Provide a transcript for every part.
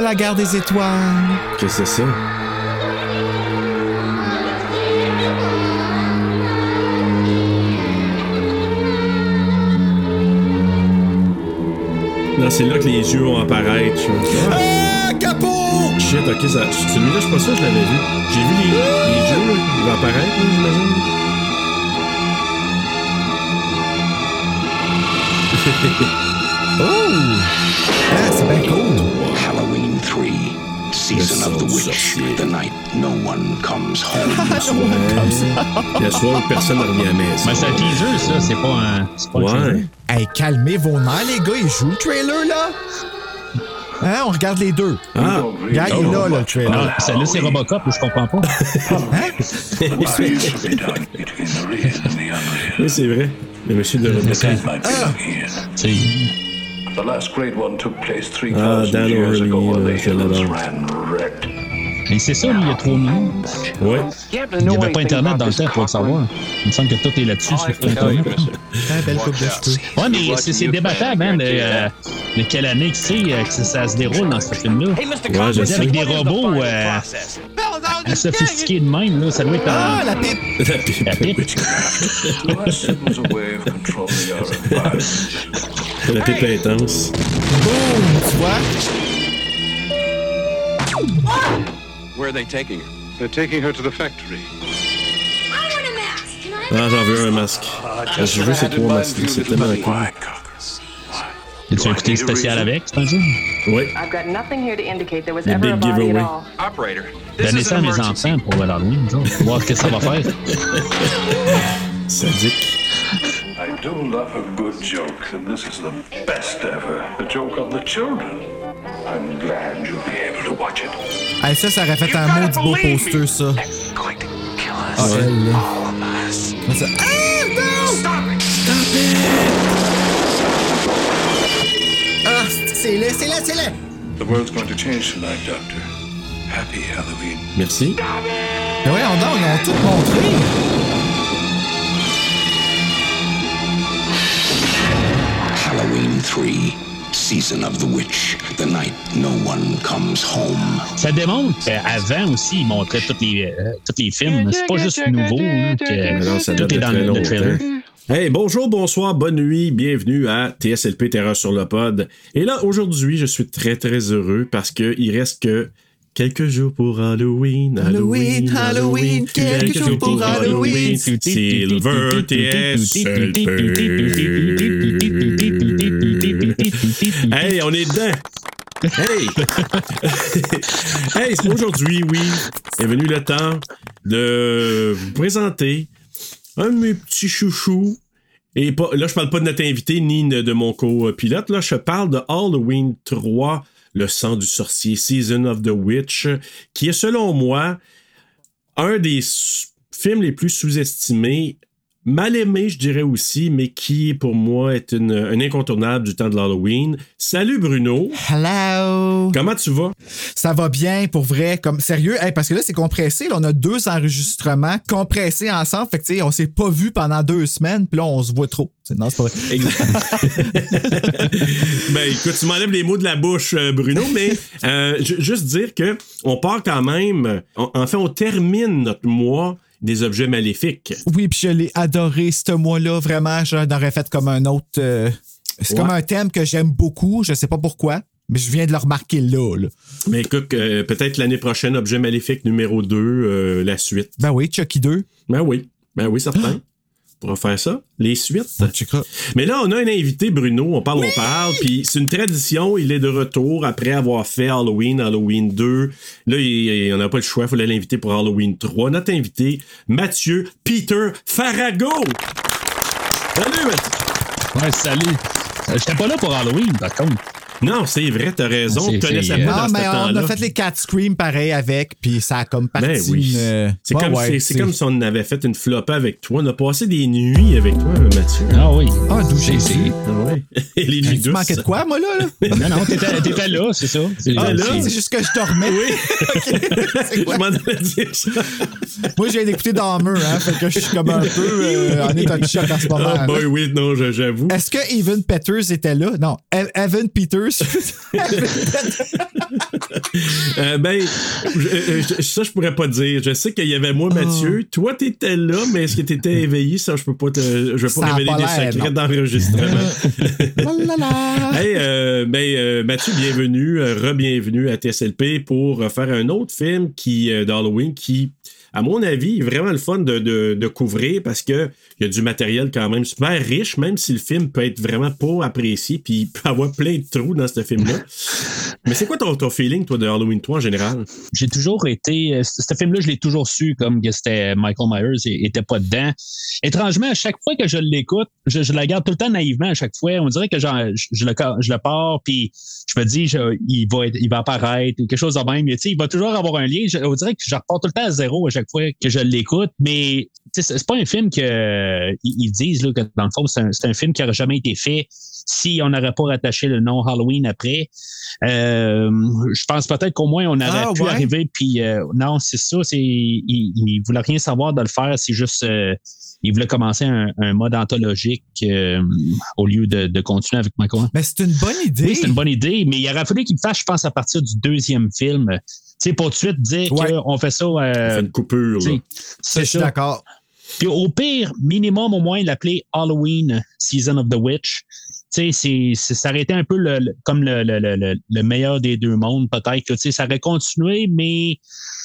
Ah, la guerre des étoiles. Qu'est-ce que c'est ça? Non, c'est là que les yeux vont apparaître. Ah, capot! Shit, ok, ça, celui-là, je suis pas sûr que je l'avais vu. J'ai vu les, les yeux, là, ils vont apparaître, j'imagine. Oh! Ah, c'est bien cool. Halloween 3, Season of the Witch, the night no one comes home. Ouais. Le soir, personne ne revient à la maison. Ben, c'est un teaser, ça. C'est pas un. C'est pas un Ouais. teaser. Hey, calmez vos nerfs, les gars. Ils jouent le trailer, là. Hein, on regarde les deux. Ah, Regarde, il est là, le trailer. Non, celle-là, c'est Robocop, je comprends pas. oui, c'est vrai. Le monsieur de Robocop. C'est. The last great one took place 3,000 Ah, years ago when the hills l'adore. ran red. Et c'est ça, lui, il y a 3 millions. Ouais. Il n'y avait pas Internet dans le temps pour le savoir. Il me semble que tout est là-dessus sur Internet. Ah, belle coupe de cheveux. Ouais, mais c'est c'est débattable, hein, de, euh, de quelle année que c'est euh, que ça, se déroule dans ce film-là. Ouais, je sais. Avec des robots euh, sophistiqués de même, là, ça doit être Ah, la pipe. La pipe. La pipe. La pipe intense. Boum, tu vois? Where are they taking her? They're taking her to the factory. Ah, j'en veux un masque. Je veux ces trois masques c'est tellement cool. As-tu un écouté spécial avec, c'est un jeu? Oui. I've got nothing here to indicate there was The ever a big giveaway. Donnez ça à mes enfants pour l'Halloween, nous autres. voir ce que ça va faire. Sadique. I do love a good joke, and this is the best ever. A joke on the children. I'm glad you'll be able to watch it. Hey, ça, ça aurait fait un maudit beau poster, ça. Ah, elle, là. Ça. Ah, non! Stop it! Ah, c'est laid, c'est laid, c'est laid. The world's going to change tonight, Doctor. Happy Halloween. Merci. Mais ouais, on, ils ont tout montré. 3, Season of the Witch, the night no one comes home. Ça démontre qu'avant aussi, ils montraient tous les, euh, tous les films. C'est pas juste nouveau, hein, que non, ça date tout est dans le, le trailer. Hey, bonjour, bonsoir, bonne nuit, bienvenue à TSLP Terreur sur le pod. Et là, aujourd'hui, je suis très très heureux parce que il reste que quelques jours pour Halloween, Halloween, Halloween, quelques jours pour Halloween. Silver TSLP. Hey, on est dedans. Hey! hey, c'est aujourd'hui, oui, est venu le temps de vous présenter un de mes petits chouchous. Et pas, là, je parle pas de notre invité ni de, mon copilote. Là, je parle de Halloween 3, Le sang du sorcier, Season of the Witch, qui est, selon moi, un des films les plus sous-estimés, mal aimé, je dirais aussi, mais qui, pour moi, est une, un incontournable du temps de l'Halloween. Salut Bruno! Hello! Comment tu vas? Ça va bien, pour vrai. Comme sérieux, hey, parce que là, c'est compressé. Là, on a deux enregistrements compressés ensemble. Fait que, on s'est pas vu pendant deux semaines. Puis là, on se voit trop. Non, c'est pas vrai. ben écoute, tu m'enlèves les mots de la bouche, euh, Bruno, mais euh, ju- juste dire que on part quand même. en- en fait, on termine notre mois des objets maléfiques. Oui, puis je l'ai adoré ce mois-là. Vraiment, j'en aurais fait comme un autre. euh, c'est Ouais. comme un thème que j'aime beaucoup. Je sais pas pourquoi. Mais je viens de le remarquer là. là. Mais écoute, euh, peut-être l'année prochaine, objet maléfique numéro 2, la suite. Ben oui, Chucky 2. Ben oui, ben oui, certain. pourra faire ça, les suites. Mais là, on a un invité, Bruno, on parle, on parle, puis c'est une tradition, il est de retour après avoir fait Halloween, Halloween 2. Là, il- il- on n'a pas le choix, il fallait l'inviter pour Halloween 3. Notre invité, Mathieu Peter Farago. Salut, Mathieu. Ouais, salut. Euh, J'étais pas là pour Halloween, par contre. Non, c'est vrai, t'as raison, tu connaissais pas dans ce mais on temps-là. a fait les quatre screams pareil avec, puis ça a comme parti Ben oui. une, euh, C'est ouais, comme, ouais, c'est- c'est comme si on avait fait une flopée avec toi. On a passé des nuits avec toi, Mathieu. Ah oui. Ah, d'où C'est- j'ai su. Ah ouais. Et les nuits Tu douces. manquais de quoi, moi, là? là? Non, non, t'étais t'étais là, c'est ça. C'est- Ah, là? c'est- C'est juste que je dormais. Oui. C'est Je m'en allais dire ça. Moi, je viens d'écouter Dahmer, hein, fait que je suis comme un peu euh, en état de choc en ce moment. Ah, là. boy, oui, non, j'avoue. Est-ce que Evan Peters était là? Non, E- Evan Peters. Euh, ben, je- euh, je- ça, je pourrais pas dire. Je sais qu'il y avait moi, Mathieu. Toi, t'étais là, mais est-ce que t'étais éveillé? Ça, je peux pas te. Je vais Ça pas a révéler pas des secrets d'enregistrement. La, la, la. Hey, euh, ben, euh, Mathieu, bienvenue, re-bienvenue à TSLP pour faire un autre film qui euh, d'Halloween qui, à mon avis, vraiment le fun de, de, de couvrir parce que il y a du matériel quand même super riche, même si le film peut être vraiment pas apprécié, puis il peut avoir plein de trous dans ce film-là. Mais c'est quoi ton, ton feeling, toi, de Halloween 3 en général? J'ai toujours été. euh, Ce film-là, je l'ai toujours su comme que c'était Michael Myers et était pas dedans. Étrangement, à chaque fois que je l'écoute, je, je la garde tout le temps naïvement à chaque fois. On dirait que genre, je, je le, je le pars, puis je me dis, je- il, va être- il va apparaître quelque chose de même. Mais, il va toujours avoir un lien. Je- on que je repars tout le temps à zéro à chaque fois que je l'écoute. Mais c'est pas un film que euh, ils ils disent là, que dans le fond, c'est un, film qui n'aurait jamais été fait si on n'aurait pas rattaché le nom Halloween après. Euh, je pense peut-être qu'au moins on aurait Ah, pu ouais? arriver. Puis euh, non, c'est ça. C'est il, il voulait rien savoir de le faire. C'est juste euh, il voulait commencer un, un mode anthologique euh, au lieu de, de continuer avec Michael. Mais c'est une bonne idée. Oui, c'est une bonne idée, mais il aurait fallu qu'il le fasse, je pense, à partir du deuxième film. Tu sais, pour tout de suite dire Ouais. qu'on fait ça. On euh, fait une coupure, c'est je suis ça. d'accord. Puis au pire, minimum au moins l'appeler Halloween Season of the Witch. Tu sais, ça aurait été un peu le, le- comme le, le, le, le- le meilleur des deux mondes, peut-être. que, Tu sais, ça aurait continué, mais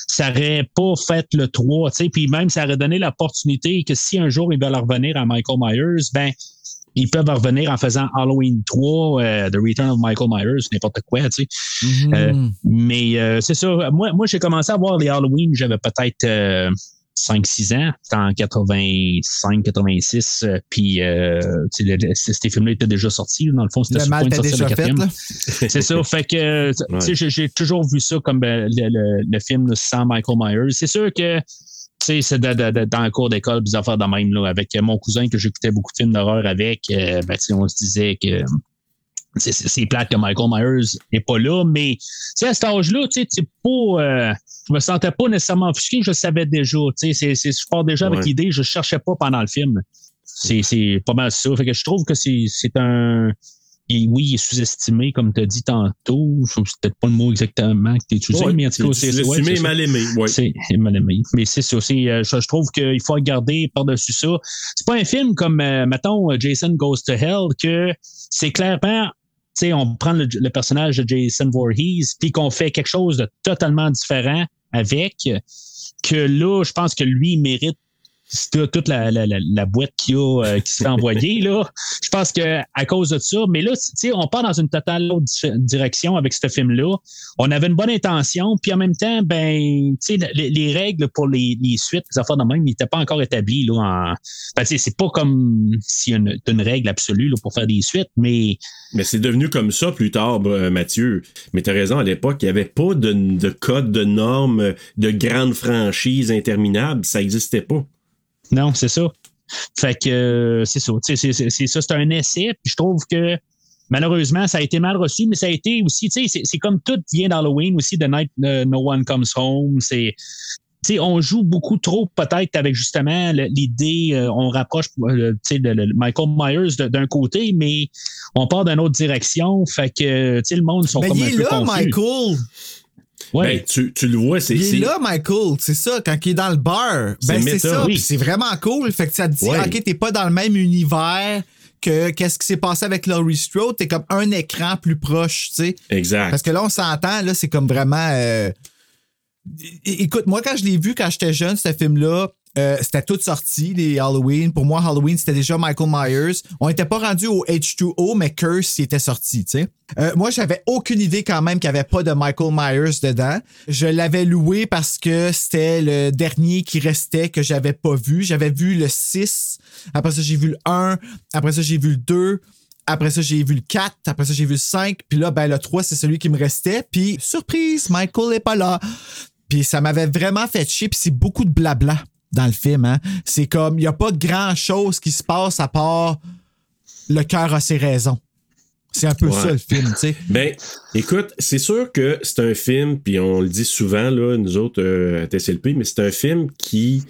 ça aurait pas fait le 3. Tu sais, puis même, ça aurait donné l'opportunité que si un jour ils veulent revenir à Michael Myers, ben ils peuvent revenir en faisant Halloween 3, euh, The Return of Michael Myers, n'importe quoi, tu sais. Mhm. Euh, mais euh, c'est ça. Moi, moi j'ai commencé à voir les Halloween, j'avais peut-être 5-6 ans. C'était en 85-86. euh, puis, euh, tu sais, le- le- ces films-là étaient déjà sortis. Dans le fond, c'était le sur le mal point de t'as sortir déjà le fait. C'est ça. Fait que, tu sais, j'ai- toujours vu ça comme euh, le, le- le film là, sans Michael Myers. C'est sûr que, tu sais, c'est de- de- de- dans le cours d'école, des affaires de même, là, avec mon cousin que j'écoutais beaucoup de films d'horreur avec, euh, ben, tu sais, on se disait que c'est- plate que Michael Myers n'est pas là, mais à cet âge-là, tu sais, pas. euh, je me sentais pas nécessairement offusqué, je savais déjà. Tu sais, c'est- c'est- je pars déjà avec l'idée, je cherchais pas pendant le film. C'est c'est pas mal ça. Fait que je trouve que c'est c'est un. et oui, il est sous-estimé, comme tu as dit tantôt. C'est peut-être pas le mot exactement que tu utilisé, Ouais, mais en tout cas, c'est ouais, et ça. mal aimé. Ouais. C'est mal aimé. Mais c'est ça. c'est, euh, je, je trouve qu'il faut regarder par-dessus ça. C'est pas un film comme, euh, mettons, euh, Jason Goes to Hell, que c'est clairement, sais, on prend le, personnage de Jason Voorhees, puis qu'on fait quelque chose de totalement différent avec, que là, je pense que lui, mérite toute la, la, la, boîte qu'il a, euh, qui se fait envoyer, là. Je pense que à cause de ça, mais là, tu sais, on part dans une totale autre di- direction avec ce film-là. On avait une bonne intention, puis en même temps, ben, tu sais, les, les règles pour les, les suites, les affaires de même, n'étaient pas encore établies, là. En... Ben, tu c'est pas comme s'il y a une, une règle absolue, là, pour faire des suites, mais Mais c'est devenu comme ça plus tard, bah, Mathieu. Mais t'as raison, à l'époque, il n'y avait pas de, de code, de normes, de grandes franchises interminables. Ça n'existait pas. Non, c'est ça. Fait que euh, c'est ça. C'est ça, c'est un essai. Puis je trouve que malheureusement, ça a été mal reçu, mais ça a été aussi, tu sais, c'est- comme tout vient d'Halloween aussi, The Night euh, No One Comes Home. C'est. on joue beaucoup trop peut-être avec justement l'idée, euh, on rapproche euh, Michael Myers d'un côté, mais on part d'une autre direction. Fait que le monde sont Mais comme il un est peu là, confus. Michael. Ouais. Ben, tu, tu le vois, c'est. Il est c'est- là, Michael. C'est ça, quand il est dans le bar. C'est Ben, c'est ça. Oui. Puis c'est vraiment cool. Fait que ça te dit, Ouais. OK, t'es pas dans le même univers que qu'est-ce qui s'est passé avec Laurie Strode. T'es comme un écran plus proche, tu sais. Exact. Parce que là, on s'entend, là, c'est comme vraiment. euh, Écoute, moi, quand je l'ai vu quand j'étais jeune, ce film-là, euh, c'était tout sorti, les Halloween. Pour moi, Halloween, c'était déjà Michael Myers. On n'était pas rendu au H2O, mais Curse, était sorti, tu sais. Euh, moi, j'avais aucune idée quand même qu'il n'y avait pas de Michael Myers dedans. Je l'avais loué parce que c'était le dernier qui restait que j'avais pas vu. J'avais vu le 6, après ça, j'ai vu le 1, après ça, j'ai vu le 2, après ça, j'ai vu le 4, après ça, j'ai vu le 5, puis là, ben, le 3, c'est celui qui me restait. Puis, surprise, Michael est pas là. Puis ça m'avait vraiment fait chier, puis c'est beaucoup de blabla dans le film. Hein? C'est comme, il n'y a pas grand-chose qui se passe à part le cœur a ses raisons. C'est un peu Ouais. ça le film, tu sais. Ben, écoute, c'est sûr que c'est un film, puis on le dit souvent, là, nous autres, euh, à TCLP, mais c'est un film qui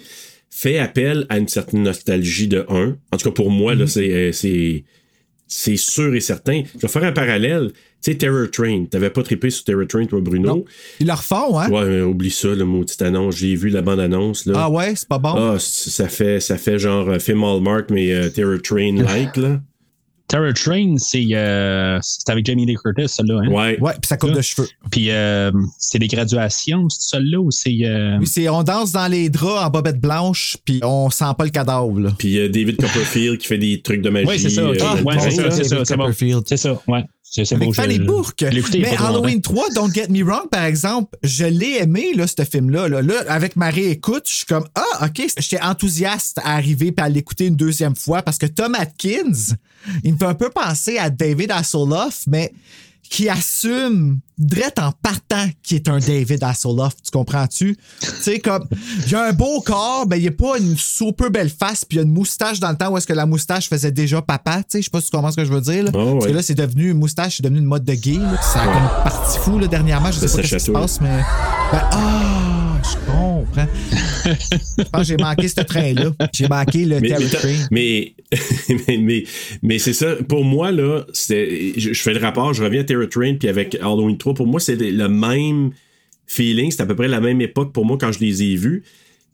fait appel à une certaine nostalgie de un. En tout cas, pour moi, là, c'est, euh, c'est, sûr et certain. Je vais faire un parallèle. Tu sais, Terror Train. T'avais pas trippé sur Terror Train, toi, Bruno? Non. Ils le refont, hein? Ouais, mais oublie ça, le maudite annonce. J'ai vu la bande-annonce, là. Ah ouais, c'est pas bon? Ah, ça fait, ça fait genre euh, film Hallmark, mais euh, Terror Train-like, là. Terror Train, c'est euh, c'est avec Jamie Lee Curtis, celle-là. Hein? Ouais. Ouais, puis ça coupe de cheveux. Puis euh, c'est des graduations, c'est celle-là ou c'est. euh, Oui, c'est on danse dans les draps en bobette blanche, puis on sent pas le cadavre, là. Puis euh, David Copperfield qui fait des trucs de magie. Ouais, c'est ça, euh, Ouais, c'est ça, c'est ça, c'est bon. Copperfield. C'est ça, ouais. C'est beau. Fanny Bourque. Mais. Halloween 3, Don't Get Me Wrong, par exemple, je l'ai aimé, là, ce film-là. Là. Là, avec ma réécoute, je suis comme, ah, OK, j'étais enthousiaste à arriver et à l'écouter une deuxième fois parce que Tom Atkins, il me fait un peu penser à David Hasselhoff, mais qui assume, drette en partant, qui est un David Hasselhoff, tu comprends-tu? Tu sais, comme, il a un beau corps, ben, il a pas une super belle face, puis il a une moustache dans le temps où est-ce que la moustache faisait déjà papa, tu sais, je sais pas si tu comprends ce que je veux dire, là. Oh, Parce que là, c'est devenu une moustache, c'est devenu une mode de gay. là. Ça a comme parti fou là, dernièrement. Je sais Ça pas ce qui se passe, mais. Ben, ah, je comprends. je pense que j'ai manqué ce train-là. J'ai manqué le Mais, mais, Train. mais, mais, mais, mais c'est ça. Pour moi, là, je fais le rapport, je reviens à Terror Train, puis avec Halloween 3, pour moi, c'est le même feeling. C'est à peu près la même époque pour moi quand je les ai vus.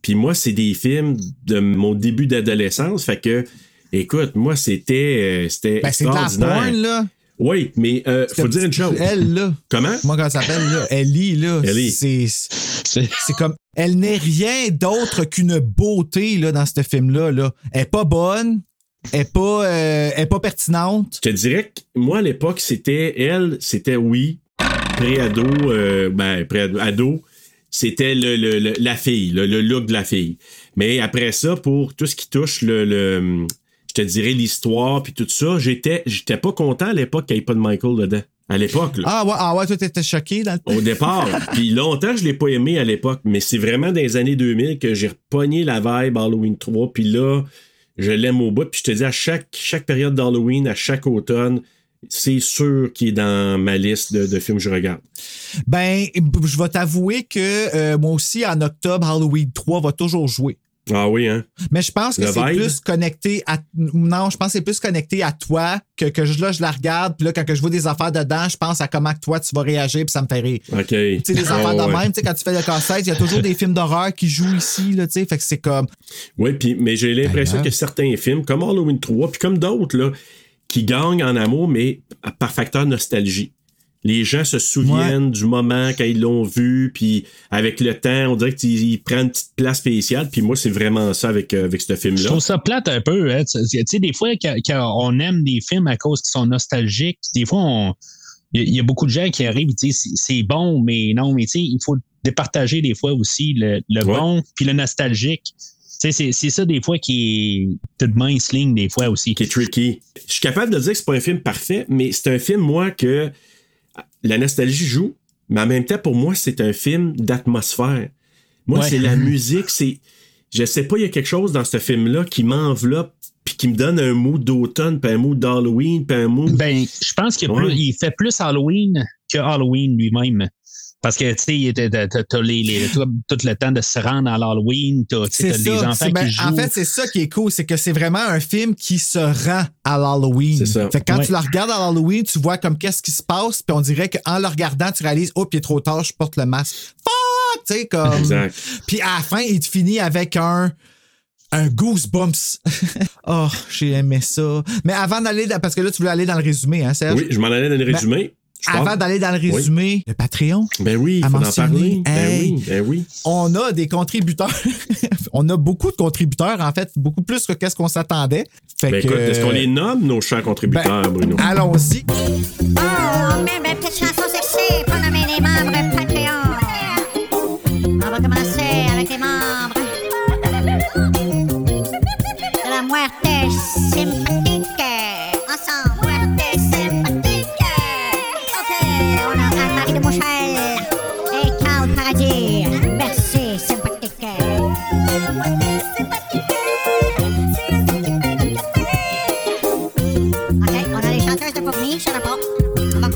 Puis moi, c'est des films de mon début d'adolescence. Fait que, écoute, moi, c'était euh, c'était Ben, c'est de la extraordinaire. porn, là. Oui, mais euh, faut dire une chose. Elle, là. Comment? Moi, quand elle s'appelle, là, Ellie, là. Ellie. C'est. C'est- comme. Elle n'est rien d'autre qu'une beauté, là, dans ce film-là, là. Elle est pas bonne. Elle est pas, euh, elle est pas pertinente. Je te dirais que moi, à l'époque, c'était elle, c'était oui, pré-ado, euh, ben, pré-ado, c'était le, le- le- la fille, le, le look de la fille. Mais après ça, pour tout ce qui touche le, je te dirais l'histoire puis tout ça, j'étais, j'étais pas content à l'époque qu'il n'y ait pas de Michael dedans. À l'époque, là. Ah ouais, ah ouais, toi, t'étais choqué dans le Au départ. Puis longtemps, je l'ai pas aimé à l'époque, mais c'est vraiment dans les années 2000 que j'ai repogné la vibe Halloween 3. Puis là, je l'aime au bout. Puis je te dis, à chaque, chaque période d'Halloween, à chaque automne, c'est sûr qu'il est dans ma liste de, de films que je regarde. Ben, je vais t'avouer que euh, moi aussi, en octobre, Halloween 3 va toujours jouer. Ah oui, hein? Mais je pense que c'est plus connecté à. Non, je pense que c'est plus connecté à toi que, que je, là, je la regarde. Puis là, quand que je vois des affaires dedans, je pense à comment toi, tu vas réagir. Puis ça me fait rire. OK. Tu sais, des Ah, affaires de ouais. même. Tu sais, quand tu fais le casse-tête, il y a toujours des films d'horreur qui jouent ici. Là, tu sais, fait que c'est comme. Oui, puis, mais j'ai l'impression Ben, que certains films, comme Halloween 3, puis comme d'autres, là, qui gagnent en amour, mais par facteur nostalgie. Les gens se souviennent du moment quand ils l'ont vu, puis avec le temps, on dirait qu'ils ils prennent une petite place spéciale. Puis moi, c'est vraiment ça avec, euh, avec ce Je film-là. trouve ça plate un peu. Hein. Tu sais, des fois, quand, quand on aime des films à cause qu'ils sont nostalgiques, des fois, on- il y, a- beaucoup de gens qui arrivent et disent c'est- c'est bon, mais non, mais tu sais, il faut départager des fois aussi le, le Ouais. bon puis le nostalgique. C'est ça des fois qui est toute mince ligne des fois aussi. qui est tricky. Je suis capable de dire que c'est pas un film parfait, mais c'est un film, moi, que la nostalgie joue, mais en même temps, pour moi, c'est un film d'atmosphère. Moi, Ouais. c'est la musique, c'est. Je sais pas, il y a quelque chose dans ce film-là qui m'enveloppe puis qui me donne un mot d'automne, puis un mot d'Halloween, puis un mot. Ben, je pense qu'il y a Ouais. plus- il fait plus Halloween que Halloween lui-même. Parce que, tu sais, t'as les, les- tout, le temps de se rendre à l'Halloween, t'as ça. enfants ben, qui jouent. en fait, c'est ça qui est cool. C'est que c'est vraiment un film qui se rend à l'Halloween. C'est ça. Fait que quand Ouais. tu le regardes à l'Halloween, tu vois comme qu'est-ce qui se passe. Puis on dirait qu'en le regardant, tu réalises, oh, il est trop tard, je porte le masque. Fuck! Tu sais, comme. Exact. Puis à la fin, il te finit avec un. Un goosebumps. oh, j'ai aimé ça. Mais avant d'aller, parce que là, tu voulais aller dans le résumé, hein, Serge? Oui, je m'en allais dans le résumé. Je Avant d'aller dans le résumé, le Patreon, Ben oui, il à faut en mentionner. parler. Ben Hey. oui, ben oui. on a des contributeurs. on a beaucoup de contributeurs, en fait, beaucoup plus que qu'est-ce qu'on s'attendait. Fait Ben que, écoute, est-ce qu'on les nomme, nos chers contributeurs, ben, Bruno? Allons-y. Oh, même une petite chanson sexy pour nommer les membres Patreon. On va commencer avec les membres de la muerte sympathique.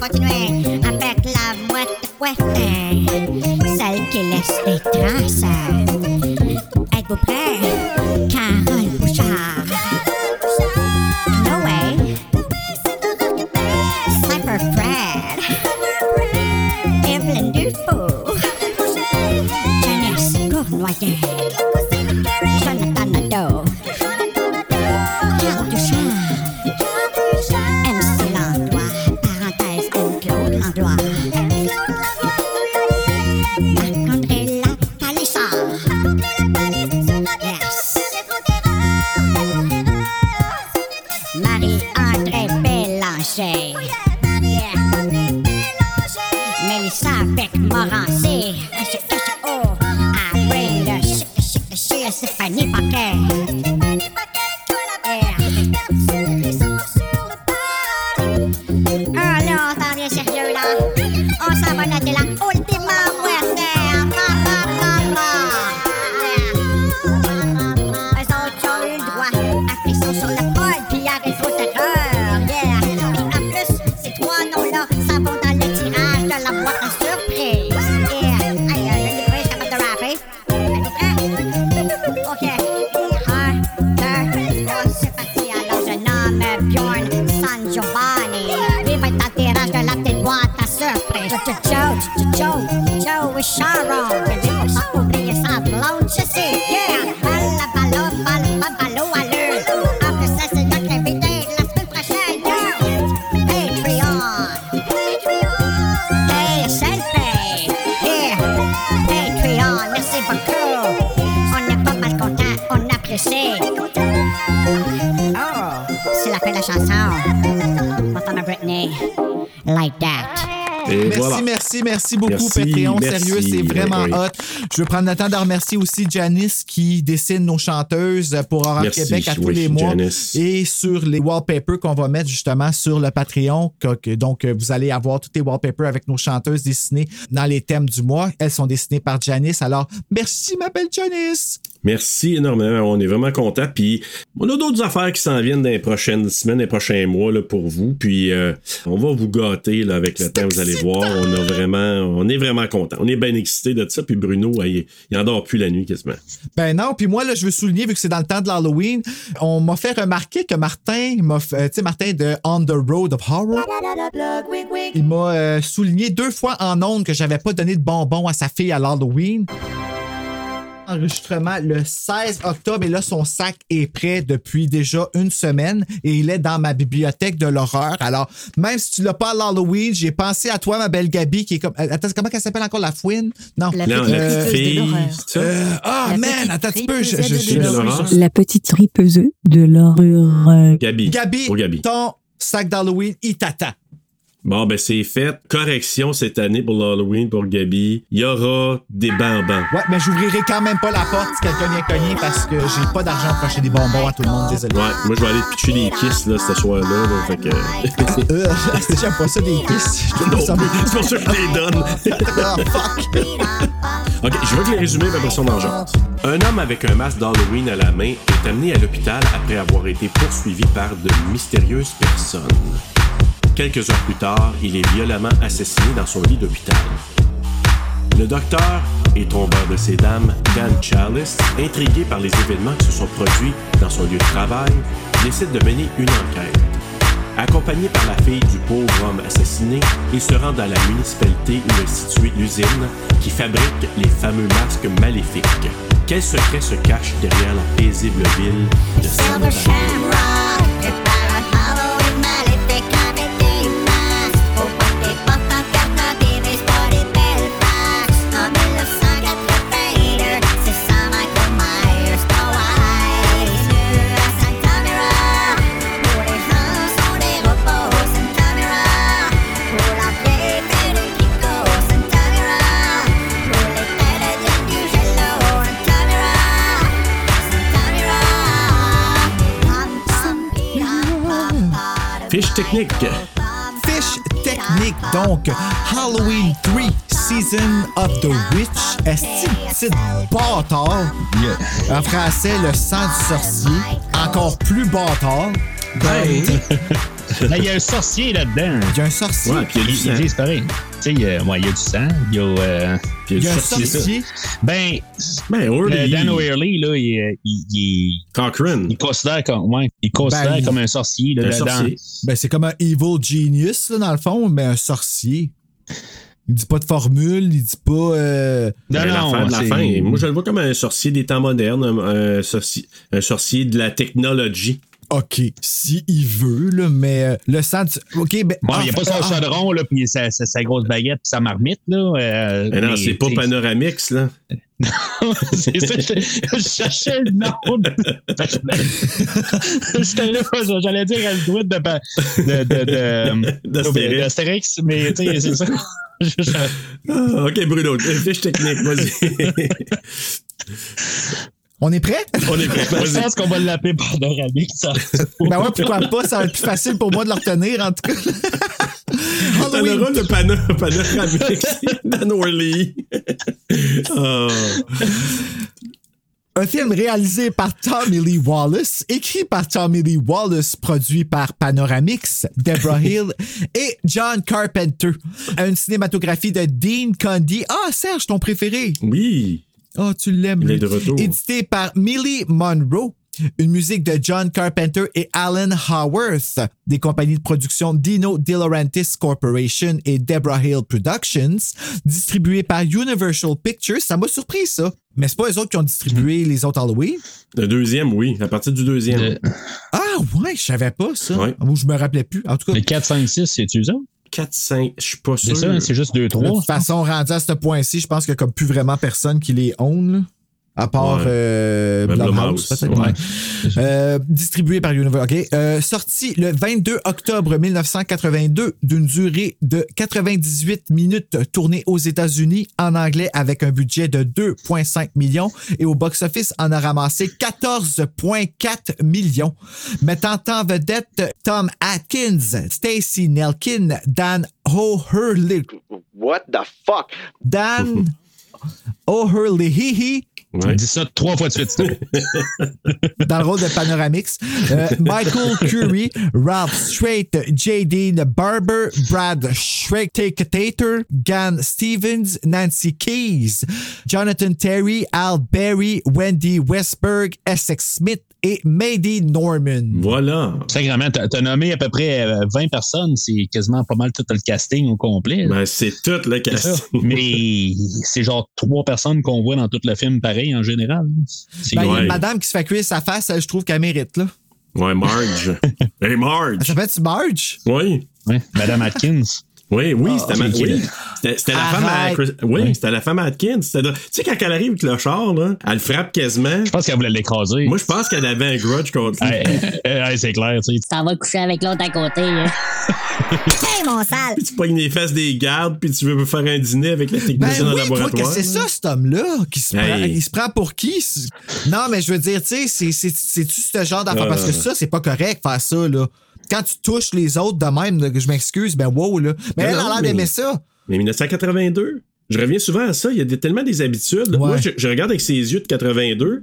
Continuer avec la mouette couette, celle qui laisse des traces. Êtes-vous prêts? Carole Bouchard. Noé. Cypher Fred. Evelyn Dufour. Janice Cournoyer. Jonathan Nadeau. Like that. Et Merci, voilà. merci, merci beaucoup, Merci, Patreon. merci. Sérieux, c'est vraiment Oui. hot. Je veux prendre le temps de remercier aussi Janice qui dessine nos chanteuses pour Merci, Québec à tous oui, les mois. Janice. Et sur les wallpapers qu'on va mettre justement sur le Patreon. Donc, euh, vous allez avoir tous les wallpapers avec nos chanteuses dessinées dans les thèmes du mois. Elles sont dessinées par Janice. Alors, merci, ma belle Janice. Merci énormément. On est vraiment contents. Puis, on a d'autres affaires qui s'en viennent dans les prochaines semaines, les prochains mois là, pour vous. Puis, euh, on va vous gâter là, avec le temps. Vous allez voir. On, a vraiment, on est vraiment contents. On est bien excités de ça. Puis, Bruno, il, il endort plus la nuit quasiment. Ben non, puis moi, là, je veux souligner, vu que c'est dans le temps de l'Halloween, on m'a fait remarquer que Martin euh, tu sais, Martin de On the Road of Horror, il m'a euh, souligné deux fois en ondes que j'avais pas donné de bonbons à sa fille à l'Halloween. Enregistrement le 16 octobre et là, son sac est prêt depuis déjà une semaine et il est dans ma bibliothèque de l'horreur. Alors, même si tu l'as pas à l'Halloween, j'ai pensé à toi, ma belle Gabi, qui est comme. euh, Attends, comment elle s'appelle encore la fouine? Non. La petite fille? Euh, Ah, man, attends un petit peu. Je, tripeuse je, de je- l'horreur. La petite tripeuse de l'horreur. Gabi. Gabi, Gabi. ton sac d'Halloween, il t'attend. Bon, ben, c'est fait. Correction cette année pour l'Halloween pour Gabi. Il y aura des bambins. Ouais, mais j'ouvrirai quand même pas la porte si quelqu'un vient cogner parce que j'ai pas d'argent pour acheter des bonbons à tout le monde, désolé. Ouais, moi, je vais aller te pitcher des kisses là, ce soir-là. là. fait que. Euh, j'aime pas ça des kisses. C'est pour ça que je les donne. Ah, fuck. OK, je veux que les résumer, puis après ça, on en jase. Un homme avec un masque d'Halloween à la main est amené à l'hôpital après avoir été poursuivi par de mystérieuses personnes. Quelques heures plus tard, il est violemment assassiné dans son lit d'hôpital. Le docteur et tombeur de ces dames, Dan Chalice, intrigué par les événements qui se sont produits dans son lieu de travail, décide de mener une enquête. Accompagné par la fille du pauvre homme assassiné, il se rend dans la municipalité où est située l'usine qui fabrique les fameux masques maléfiques. Quel secret se cache derrière la paisible ville de Silver Shamrock, technique. Fiche technique, donc Halloween 3, Season of the Witch. Est-ce que petit bâtard? En français, le sang du sorcier. Encore plus bâtard. Ben, Il y a un sorcier là-dedans. il y a un sorcier. Ouais, puis il y a du sang. ils disent pareil. Tu sais, il y a ouais, il y a du sang, il y a. euh, Il y a un sorcier, ben, Ben. Dan O'Hurley, là, il, il, il, Cochrane. il considère comme, ouais, il considère Ben, comme un sorcier. Là, Un là, dans- sorcier. Ben, c'est comme un evil genius, là, dans le fond, mais un sorcier. Il dit pas de formule, il dit pas. euh, Non, Ben, non, de la fin. Moi, je le vois comme un sorcier des temps modernes, un, un sorcier, un sorcier de la technologie. OK, si il veut, là, mais euh, le sang. OK, ben. Bon, il n'y a pas son ah, chaudron, là, puis sa, sa, sa grosse baguette, puis sa marmite, là. euh, Mais non, mais, c'est pas Panoramix, là. c'est ça, je, je cherchais le nom. de- J'étais là, j'allais dire elle doit de, de, de, de, D'Astérix. mais tu sais, c'est ça. Ah, ok, Bruno, fiche technique, vas-y. On est prêt? On est prêt, Je pense qu'on va l'appeler Panoramique, ça. ben ouais, pourquoi pas? Ça va être plus facile pour moi de le retenir, en tout cas. Halloween rôle de Pano- Panoramix, Dan Orley. Oh. Un film réalisé par Tommy Lee Wallace, écrit par Tommy Lee Wallace, produit par Panoramix, Deborah Hill et John Carpenter. Une cinématographie de Dean Condy. Ah, Serge, ton préféré. Oui. Oh, tu l'aimes. Il est de retour. Édité par Millie Monroe. Une musique de John Carpenter et Alan Howarth, des compagnies de production Dino De Laurentiis Corporation et Deborah Hill Productions, distribué par Universal Pictures. Ça m'a surpris, ça. Mais c'est pas eux autres qui ont distribué les autres Halloween? Le deuxième, oui. À partir du deuxième. Le, Ah ouais, je savais pas ça. Ouais. Moi, je me rappelais plus. En tout cas, le 4, 5, 6, c'est-tu ça? 4, 5, je suis pas C'est sûr. ça, hein, c'est juste 2, de 3. toute façon, rendu à ce point-ci, je pense qu'il y a comme plus vraiment personne qui les own. À part Ouais. euh, Blumhouse, Blumhouse, peut-être. ouais. Euh, distribué par Universal. OK. Euh, sorti le 22 octobre 1982 d'une durée de 98 minutes, tournée aux États-Unis en anglais avec un budget de 2,5 millions et au box-office en a ramassé 14,4 millions. Mettant en vedette Tom Atkins, Stacy Nelkin, Dan O'Hurley. What the fuck? Dan O'Hurley. Ouais. Dis ça trois fois de suite. dans le rôle de Panoramix. Euh, Michael Curry, Ralph Strait, J.D. Barber, Brad Schrecktater, Gan Stevens, Nancy Keys, Jonathan Terry, Al Berry, Wendy Westberg, Essex Smith et Maddie Norman. Voilà. Sacrément, t'as t'as nommé à peu près euh, 20 personnes, c'est quasiment pas mal tout le casting au complet. Ben, c'est tout le ça. casting. Mais c'est genre trois personnes qu'on voit dans tout le film pareil en général. Ben, il y a une madame qui se fait cuire sa face, je trouve qu'elle mérite. Là. Ouais, Marge. hey, Elle Marge. s'appelle-tu Marge? Oui. ouais, Madame Atkins. Oui, oui, Ah, c'était oui. la femme à. Chris- Oui, c'était la femme à Atkins. Tu sais, quand elle arrive avec le char, là, elle le frappe quasiment. Je pense qu'elle voulait l'écraser. Moi, je pense qu'elle avait un grudge contre lui. Euh, c'est clair, tu sais. Tu t'en vas coucher avec l'autre à côté. hein. Hey, mon sale! Puis tu pognes les fesses des gardes, puis tu veux faire un dîner avec la Ben technicienne en oui, toi, laboratoire. c'est ça, cet homme-là, qui se Hey. prend, il se prend pour qui? Non, mais je veux dire, tu sais, c'est- c'est- c'est-tu ce genre d'affaire? Parce que Euh. ça, c'est pas correct, faire ça, là. Quand tu touches les autres de même, je m'excuse, ben wow, là. Mais Non, elle non, a l'air d'aimer ça. Mais 1982, je reviens souvent à ça. Il y a des- tellement des habitudes. Ouais. Moi, je, je regarde avec ses yeux de 82,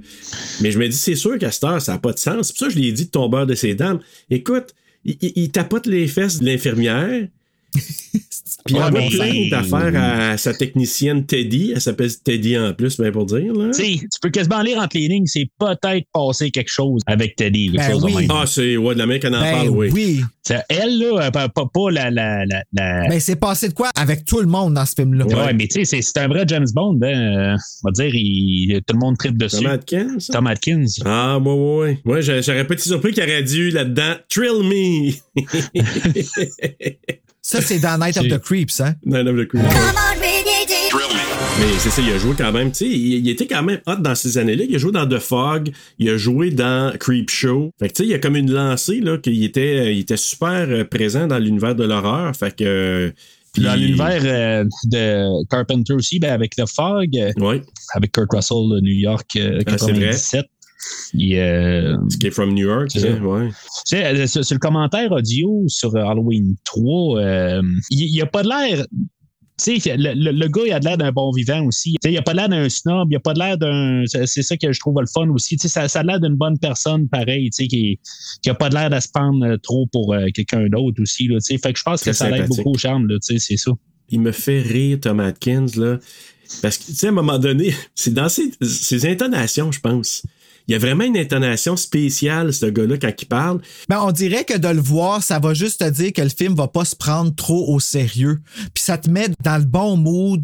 mais je me dis, c'est sûr qu'à cette heure, ça n'a pas de sens. C'est pour ça que je l'ai dit de tombeur de ses dames. Écoute, il, il- il tapote les fesses de l'infirmière. Puis il Ouais, envoie mais plein c'est- d'affaires à sa technicienne Teddy. Elle s'appelle Teddy en plus, bien pour dire. Là. Tu peux quasiment lire entre les lignes, c'est peut-être passé quelque chose avec Teddy. Quelque Ben chose oui. même. Ah, c'est ouais, de la main qu'elle en Ben parle, oui. Elle, là, pas, pas, pas la. la, la, la- Ben c'est passé de quoi avec tout le monde dans ce film-là? Ouais, mais tu sais, c'est- un vrai James Bond. Hein. euh, On va dire, il, tout le monde tripe dessus. Tom Atkins? ça? Tom Atkins. Ah, ouais, ouais, ouais. Ouais, j'a- j'aurais pas été surpris qu'il aurait dû là-dedans Trill Me. Ça, c'est dans Night of the Creeps, hein? Nine of the Creep. Come on, Vinny, Mais c'est ça, il a joué quand même. Tu sais, il, il était quand même hot dans ces années-là. Il a joué dans The Fog. Il a joué dans Creep Show. Fait que tu sais, il y a comme une lancée, là, qu'il était, il était super euh, présent dans l'univers de l'horreur. Fait que. Puis dans l'univers euh, de Carpenter aussi, ben, avec The Fog, Ouais. avec Kurt Russell de New York euh, Ah, c'est vrai. 97. Il, euh, Escape from New York, C'est hein, ouais. Tu sais, euh, sur, sur le commentaire audio sur Halloween 3, euh, il n'y a pas de l'air. Tu sais, le, le- le gars, il a de l'air d'un bon vivant aussi. Tu sais, il a pas de l'air d'un snob, il a pas de l'air d'un. C'est ça que je trouve le fun aussi. Tu sais, ça, ça a l'air d'une bonne personne, pareil, tu sais, qui, qui a pas de l'air de se prendre euh, trop pour euh, quelqu'un d'autre aussi. Là, tu sais. fait que je pense que ça l'aide beaucoup au charme, là, tu sais, c'est ça. il me fait rire, Tom Atkins, là. Parce que, tu sais, à un moment donné, c'est dans ses, ses intonations, je pense. Il y a vraiment une intonation spéciale, ce gars-là, quand il parle. Ben, on dirait que de le voir, ça va juste te dire que le film va pas se prendre trop au sérieux. Puis ça te met dans le bon mood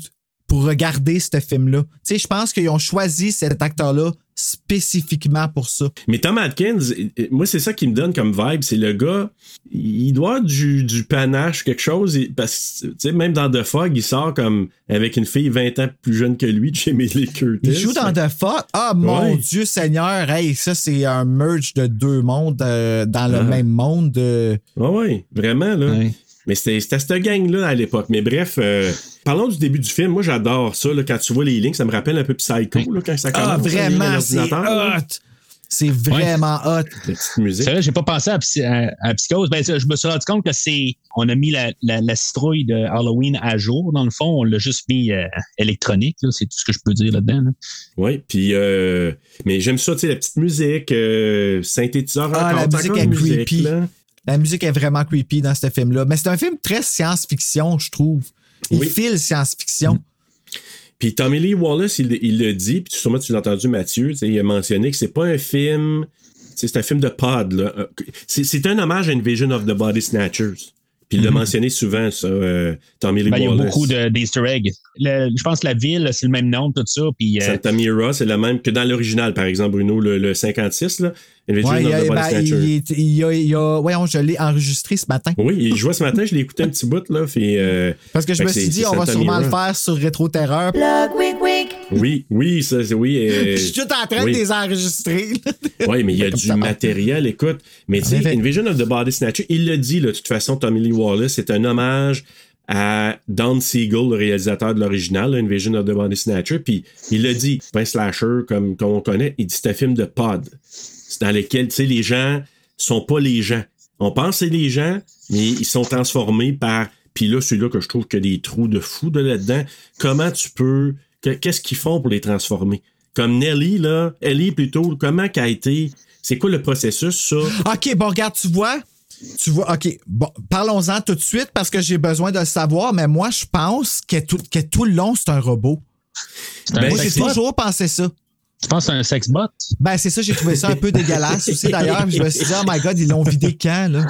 pour regarder ce film-là. Tu sais, je pense qu'ils ont choisi cet acteur-là spécifiquement pour ça. Mais Tom Atkins, euh, moi, c'est ça qui me donne comme vibe. C'est le gars, il doit avoir du, du panache, quelque chose. Parce que, tu sais, même dans The Fog, il sort comme avec une fille 20 ans plus jeune que lui, Jamie Lee Curtis. Il joue dans The Fog. Ah, mon Ouais. Dieu Seigneur. Hey, ça, c'est un merge de deux mondes euh, dans le Ah. même monde. euh. Oui, oui, vraiment, là. Ouais. Mais c'était c'était cette gang-là à l'époque. Mais bref, euh, parlons du début du film. Moi, j'adore ça. Là, quand tu vois les lignes, ça me rappelle un peu Psycho, là, quand ça commence. Ah, vraiment, à c'est hot. C'est vraiment hot. La petite musique. C'est vrai, j'ai pas pensé à, Psy- à- à Psychose. Ben, je me suis rendu compte que c'est. On a mis la, la, la citrouille de Halloween à jour, dans le fond. On l'a juste mis euh, électronique, là. C'est tout ce que je peux dire là-dedans. là. Oui, puis euh, mais j'aime ça, tu sais, la petite musique, euh, synthétiseur Ah, encore, la musique est musique, creepy. là. La musique est vraiment creepy dans ce film-là. Mais c'est un film très science-fiction, je trouve. Il Oui. file science-fiction. Puis Tommy Lee Wallace, il, il le dit, puis sûrement tu l'as entendu Mathieu, il a mentionné que c'est pas un film, c'est un film de pod. C'est, un hommage à Invasion of the Body Snatchers. Puis il l'a mentionné souvent, ça, euh, Tommy Lee Ben, il y a Wallace. beaucoup de- d'Easter eggs. Le- je pense que la ville, c'est le même nom, tout ça. Puis, euh, Santa Mira, c'est le même que dans l'original, par exemple, Bruno, le, le 56, là. Invasion Ouais, il, of y a- the Body ben, Snatchers. il, est- il y a, il y a- voyons, je l'ai enregistré ce matin. Oui, il jouait ce matin, je l'ai écouté un petit bout, là. Puis, euh, Parce que je fait me suis dit, on va sûrement Mira. le faire sur Rétro Terreur. Oui, oui, ça, c'est oui. euh, Je suis tout en train oui. de les enregistrer. Oui, mais il y a du matériel, écoute. Mais tu sais, En effet. Invasion of the Body Snatcher, il l'a dit, là, de toute façon, Tommy Lee Wallace, c'est un hommage à Don Siegel, le réalisateur de l'original, Invasion of the Body Snatcher. Puis il l'a dit, un slasher comme, comme on connaît, il dit c'est un film de pod. C'est dans lequel, tu sais, les gens sont pas les gens. On pense que c'est les gens, mais ils sont transformés par. Puis là, celui-là que je trouve qu'il y a des trous de fou de là-dedans. Comment tu peux. que- Qu'est-ce qu'ils font pour les transformer? Comme Nelly, là, Ellie plutôt, comment qu'elle a été. C'est quoi le processus, ça? OK, bon, regarde, tu vois. Tu vois, OK, bon, parlons-en tout de suite parce que j'ai besoin de le savoir, mais moi, je pense que tout, que tout le long, c'est un robot. Ben, moi, j'ai toujours pensé ça. Tu penses que c'est un sex bot? Ben, c'est ça, j'ai trouvé ça un peu dégueulasse aussi, d'ailleurs. Je me suis dit, oh my God, ils l'ont vidé quand, là?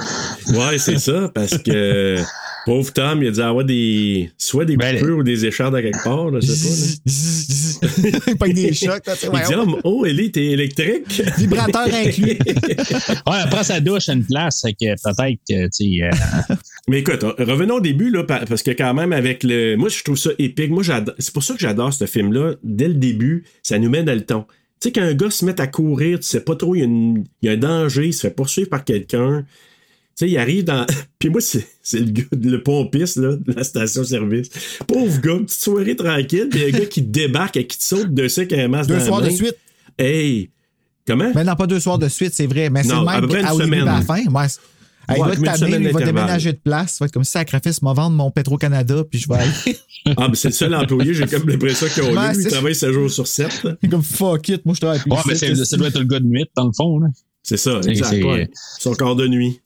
Ouais, c'est ça, parce que pauvre Tom, il a dû avoir des. soit des Ben, coupures ou des échardes à quelque part, je sais pas. là. Il pogne des chocs, là, Il dit, oh, oh, Ellie, t'es électrique. Vibrateur inclus. Ouais, après sa douche à une place, fait que peut-être que, tu euh, Mais écoute, revenons au début, là, pa- parce que quand même, avec le. Moi, je trouve ça épique. Moi. C'est pour ça que j'adore ce film-là. Dès le début, ça nous met dans le ton. Tu sais, qu'un gars se met à courir, tu sais pas trop, il y a, une- il y a un danger, il se fait poursuivre par quelqu'un. Tu sais, il arrive dans. Puis moi, c'est c'est le gars, le pompiste, là, de la station-service. Pauvre gars, petite soirée tranquille, puis un gars qui débarque et qui te saute dessus avec un masque Deux dans la soirs de suite. Hey! Comment? Mais non, pas deux soirs de suite, c'est vrai. Mais c'est le à même peu près une début et à la semaine. fin. Ouais. Hey, il Ouais, va une t'amener, semaine il va déménager de place. Ça va être comme si sacrifice m'a vendre mon Petro-Canada, puis je vais aller. Ah, mais c'est le seul employé, j'ai comme l'impression qu'il a Lui, il travaille 7 jours sur 7. comme fuck it, moi je travaille plus. ouais, mais ici, c'est- c'est- ça doit être le gars de nuit, dans le fond, là. C'est ça, C'est- exact. Son corps de nuit.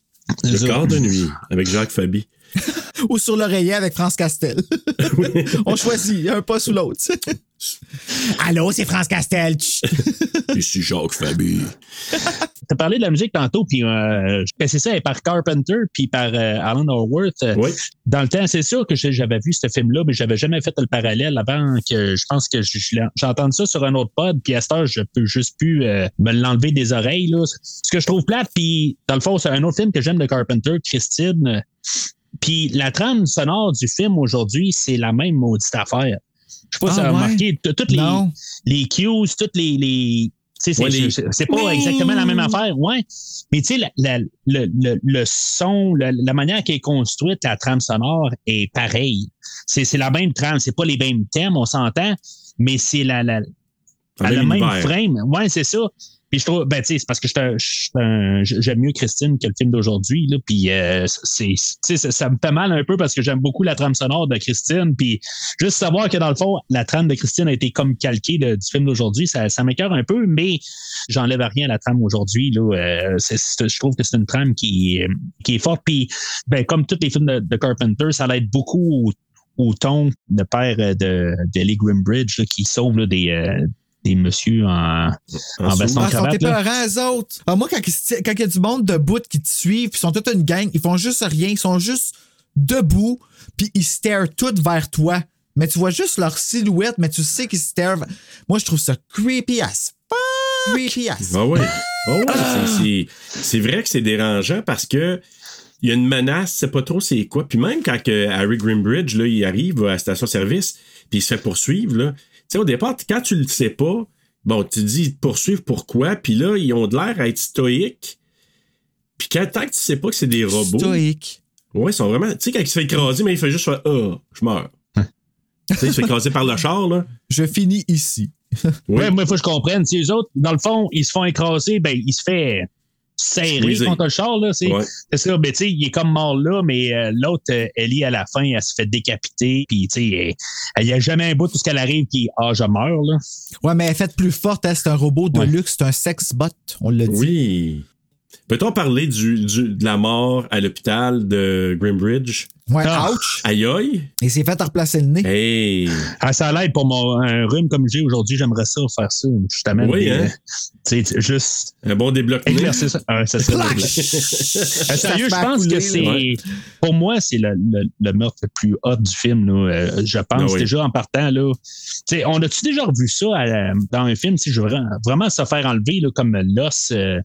Le ça. corps de nuit avec Jacques Fabi. Ou sur l'oreiller avec France Castel. On choisit un pas sous l'autre. Allô, c'est France Castel. Ici Jacques Fabi. T'as parlé de la musique tantôt, puis euh, ben, c'est ça, par Carpenter, puis par euh, Alan Horworth. Euh, Oui. Dans le temps, c'est sûr que j'avais vu ce film-là, mais j'avais jamais fait le parallèle avant que je pense que je- je l'ai- j'ai entendu ça sur un autre pod, puis à cette heure, je peux juste plus euh, me l'enlever des oreilles. Là. Ce que je trouve plate, puis dans le fond, c'est un autre film que j'aime de Carpenter, Christine. Puis la trame sonore du film aujourd'hui, c'est la même maudite affaire. Je sais pas si Ah, tu as ouais? remarqué, toutes les, les cues, toutes les. les tu sais, c'est Ouais, pas exactement la même affaire, ouais. Mais tu sais, la- la- le, le, le son, la, la manière qu'elle est construite, la trame sonore est pareille. C'est c'est la même trame, c'est pas les mêmes thèmes, on s'entend, mais c'est la, la, Dans elle a le le même frame. Ouais, c'est ça. Je trouve, ben, tu sais, c'est parce que j'aime mieux Christine que le film d'aujourd'hui, là. Puis, euh, c'est, ça, ça me fait mal un peu parce que j'aime beaucoup la trame sonore de Christine. Puis, juste savoir que dans le fond, la trame de Christine a été comme calquée de- du film d'aujourd'hui, ça, ça m'écœure un peu, mais j'enlève rien à la trame aujourd'hui, là. Euh, je trouve que c'est une trame qui, qui est forte. Puis, ben, comme tous les films de, de Carpenter, ça l'aide beaucoup au, ton, le père de d'Ellie Grimbridge, là, qui sauve là, des, euh, des messieurs en, en Ah, ils sont cravate. là. épeurants, eux autres? Ah, moi, quand il y a du monde debout qui te suivent, ils sont toute une gang, ils font juste rien, ils sont juste debout, puis ils starent tous vers toi. Mais tu vois juste leur silhouette, mais tu sais qu'ils starent. vers- Moi, je trouve ça creepy as fuck. Creepy as Ah oui. Ah ouais, c'est- c'est- c'est vrai que c'est dérangeant parce que il y a une menace, c'est pas trop c'est quoi. Puis même quand que Harry Grimbridge, là, il arrive à la station-service, puis il se fait poursuivre, là. Tu sais, au départ, quand tu le sais pas, bon, tu te dis poursuivre pourquoi, puis là, ils ont de l'air à être stoïques. Puis quand, tant que tu sais pas que c'est des robots. Stoïque. Ouais, ils sont vraiment. Tu sais, quand il se fait écraser, mais il fait juste faire Ah, je meurs. tu sais, il se fait écraser par le char, là. Je finis ici. Oui. Ouais, moi, il faut que je comprenne. Si les autres, dans le fond, ils se font écraser, ben, il se fait Squeezer. contre le char, là. C'est Ouais. c'est ça. Ben, tu sais, il est comme mort là, mais euh, l'autre, euh, Ellie, à la fin, elle se fait décapiter, puis, tu sais, elle- il n'y a jamais un bout tout ce qu'elle arrive qui est Ah, je meurs, là. Ouais, mais elle est faite plus forte, hein, c'est un robot de Ouais. luxe, c'est un sex bot, on l'a dit. Oui. Peut-on parler du, du- de la mort à l'hôpital de Grimbridge? Ouais, Ah. ouch. Aïe aïe! Il s'est fait replacer le nez. Hey! Ah, ça l'aide pour mon un rhume comme j'ai aujourd'hui, j'aimerais ça faire ça, justement. Oui, des, hein? euh, sais, juste Un bon débloquement. éclaircir ça. Ah, ça! Euh, Ça sérieux, je pense couler, que c'est. Pour moi, c'est le, le- le meurtre le plus hot du film. Là. Euh, je pense Ah oui. déjà en partant. Là, on a-tu déjà revu ça à- dans un film? Si je veux vraiment, vraiment se faire enlever là, comme l'os euh,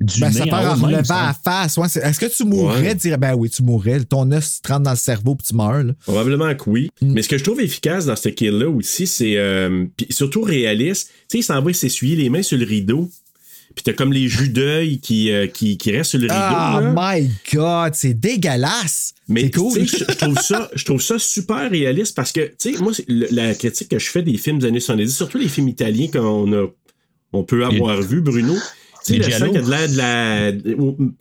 du Ben, nez ça en part en même, relevant ça. à face. Ouais, Est-ce que tu mourrais? Ouais. Dire, ben oui, tu mourrais. Ton os te rentre dans le cerveau puis tu meurs. là. Probablement que oui. Mm. Mais ce que je trouve efficace dans ce kill-là aussi, c'est. euh, puis surtout réaliste. Tu sais, il s'en va s'essuyer les mains sur le rideau. Puis t'as comme les jus d'œil qui, euh, qui, qui restent sur le rideau. Là. my God, c'est dégueulasse. Mais cool. je, je trouve ça, je trouve ça super réaliste parce que, tu sais, moi, le- la critique que je fais des films des années 70, surtout les films italiens qu'on a, on peut avoir vu, Bruno. Tu sais, le sang a de l'air de la.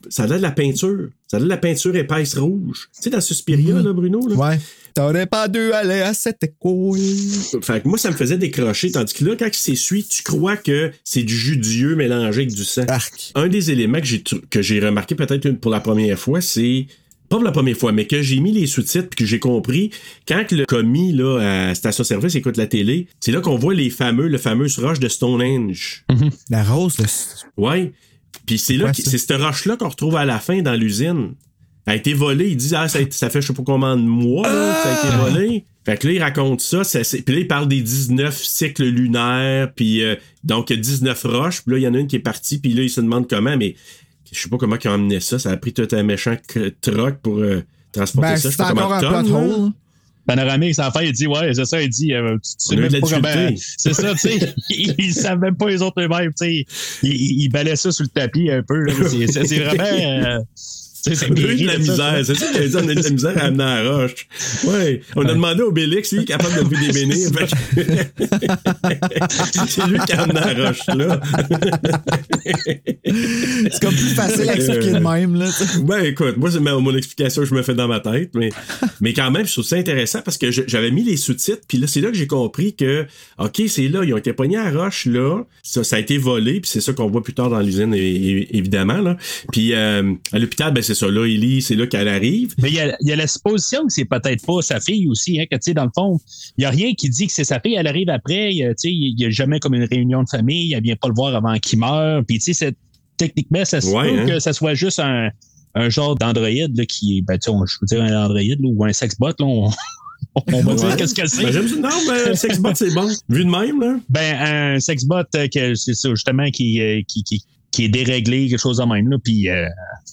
Ça a de l'air de la peinture. Ça a de l'air de la peinture épaisse rouge. Tu sais, dans Suspiria, là, Bruno, là? Ouais. T'aurais pas dû aller à cette école. Fait que moi, ça me faisait décrocher. Tandis que là, quand il s'essuie, tu crois que c'est du jus d'yeux mélangé avec du sang. Arc. Un des éléments que j'ai, tr- que j'ai remarqué peut-être pour la première fois, c'est. Pas pour la première fois, mais que j'ai mis les sous-titres puis que j'ai compris, quand que le commis là, à station-service écoute la télé, c'est là qu'on voit les fameux, le fameux roche de Stonehenge. La rose, le... Ouais. Puis c'est là, c'est cette roche-là qu'on retrouve à la fin dans l'usine. Elle a été volée. Il dit, ah, ça, a été- ça fait je sais pas combien de mois là, que ça a été volé. Fait que là, il raconte ça. puis là, il parle des 19 cycles lunaires. Puis euh, donc, il y a 19 roches. Puis là, il y en a une qui est partie. Puis là, il se demande comment. Mais je sais pas comment ils ont amené ça. Ça a pris tout un méchant truck pour euh, transporter Ben, ça. C'est encore un plot là. hole. Panoramique, ça fait, il dit, ouais, c'est ça, il dit, euh, tu, tu sais même pas comment. C'est ça, tu sais. Ils, ils savent même pas les autres eux-mêmes, tu sais. Ils, ils, ils balaient ça sur le tapis un peu. C'est, vraiment. euh, c'est On a eu de la misère, c'est ça qu'il a dit, on a eu de la misère à amener à la roche. Ouais. On a demandé au Bélix, lui, il est capable de lever des que- c'est lui qui a amené à la roche, là. C'est comme plus facile à expliquer de même. Là. Ben écoute, moi, c'est ma- mon explication que je me fais dans ma tête, mais, mais quand même, je trouve ça intéressant parce que je- j'avais mis les sous-titres, puis là, c'est là que j'ai compris que, OK, c'est là, ils ont été pognés à la roche, là, ça, ça a été volé, puis c'est ça qu'on voit plus tard dans l'usine, évidemment, là. Puis euh, à l'hôpital, ben c'est ça, là, Ellie, c'est là qu'elle arrive. Mais il y a, il y a la supposition que c'est peut-être pas sa fille aussi, hein, que tu sais, dans le fond, il n'y a rien qui dit que c'est sa fille, elle arrive après, tu sais, il n'y a jamais comme une réunion de famille, elle vient pas le voir avant qu'il meure, puis tu sais, techniquement, ça se Ouais, peut hein. que ça soit juste un, un genre d'androïde qui est, ben, tu sais, je veux dire un androïde là, ou un sexbot, là, on, on va dire qu'est-ce que c'est. Ben. Non, ben, Sexbot, c'est bon. Vu de même, là. Ben, un sexbot, euh, c'est ça, justement, qui, euh, qui, qui, qui est déréglé, quelque chose de même, là, puis euh,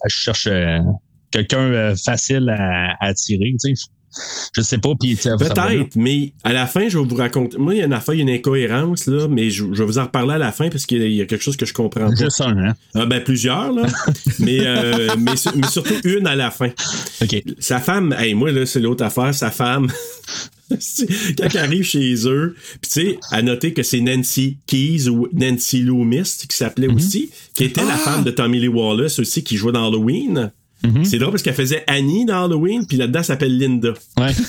je cherche euh, quelqu'un euh, facile à, à attirer, tu sais. Je sais pas, puis. Peut-être, mais à la fin, je vais vous raconter. Moi, il y a y a une incohérence, là, mais je, je vais vous en reparler à la fin parce qu'il y a- il y a quelque chose que je comprends pas. Juste un, hein? Ah, ben, plusieurs, là. mais, euh, mais, mais surtout une à la fin. OK. Sa femme, hey, moi, là, c'est l'autre affaire. Sa femme, Quand elle arrive chez eux, puis tu sais, à noter que c'est Nancy Keys ou Nancy Loomis qui s'appelait aussi, qui était la Ah! femme de Tommy Lee Wallace aussi, qui jouait dans Halloween. C'est drôle parce qu'elle faisait Annie dans Halloween, puis là-dedans, elle s'appelle Linda. Ouais.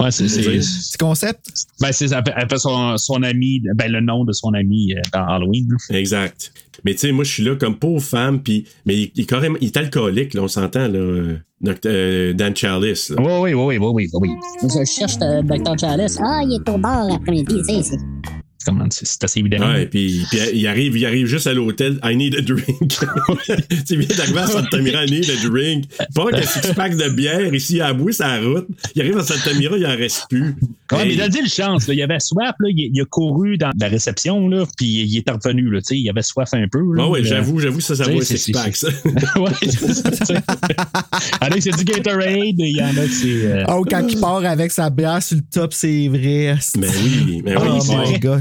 Ouais, c'est. c'est- Ce concept. Ben, c'est, elle fait- son, son ami, ben, le nom de son ami euh, dans Halloween. Exact. Mais tu sais, moi, je suis là comme pauvre femme, puis mais il, il est carrément, il est alcoolique, là, on s'entend, là, euh, Doct- euh, Dan Chalice. là. Oui, oui, oui, oui, oui, oui. Je cherche euh, Dr. Chalice. Ah, il est au bar l'après-midi, tu sais. C'est- Comment, c'est, c'est assez évident. Ouais, puis, puis il arrive, il arrive juste à l'hôtel. I need a drink. tu viens d'arriver à Santa Mira, I need a drink. Pas qu'un six pack de bière ici à bout, sa route. Il arrive à Santa Mira, il en reste plus. Ouais, Hey. mais il a dit le chance. Là. Il avait soif, là. Il, il a couru dans la réception, là, puis il est revenu. Là, tu sais, il avait soif un peu. Là, Ah ouais, j'avoue, j'avoue, ça, ça vaut un c'est- six pack, ça. ouais, c'est du Gatorade, il y en a que c'est. euh, Oh, quand il part avec sa bière sur le top, c'est vrai. Mais oui, mais oui. Oh c'est my vrai.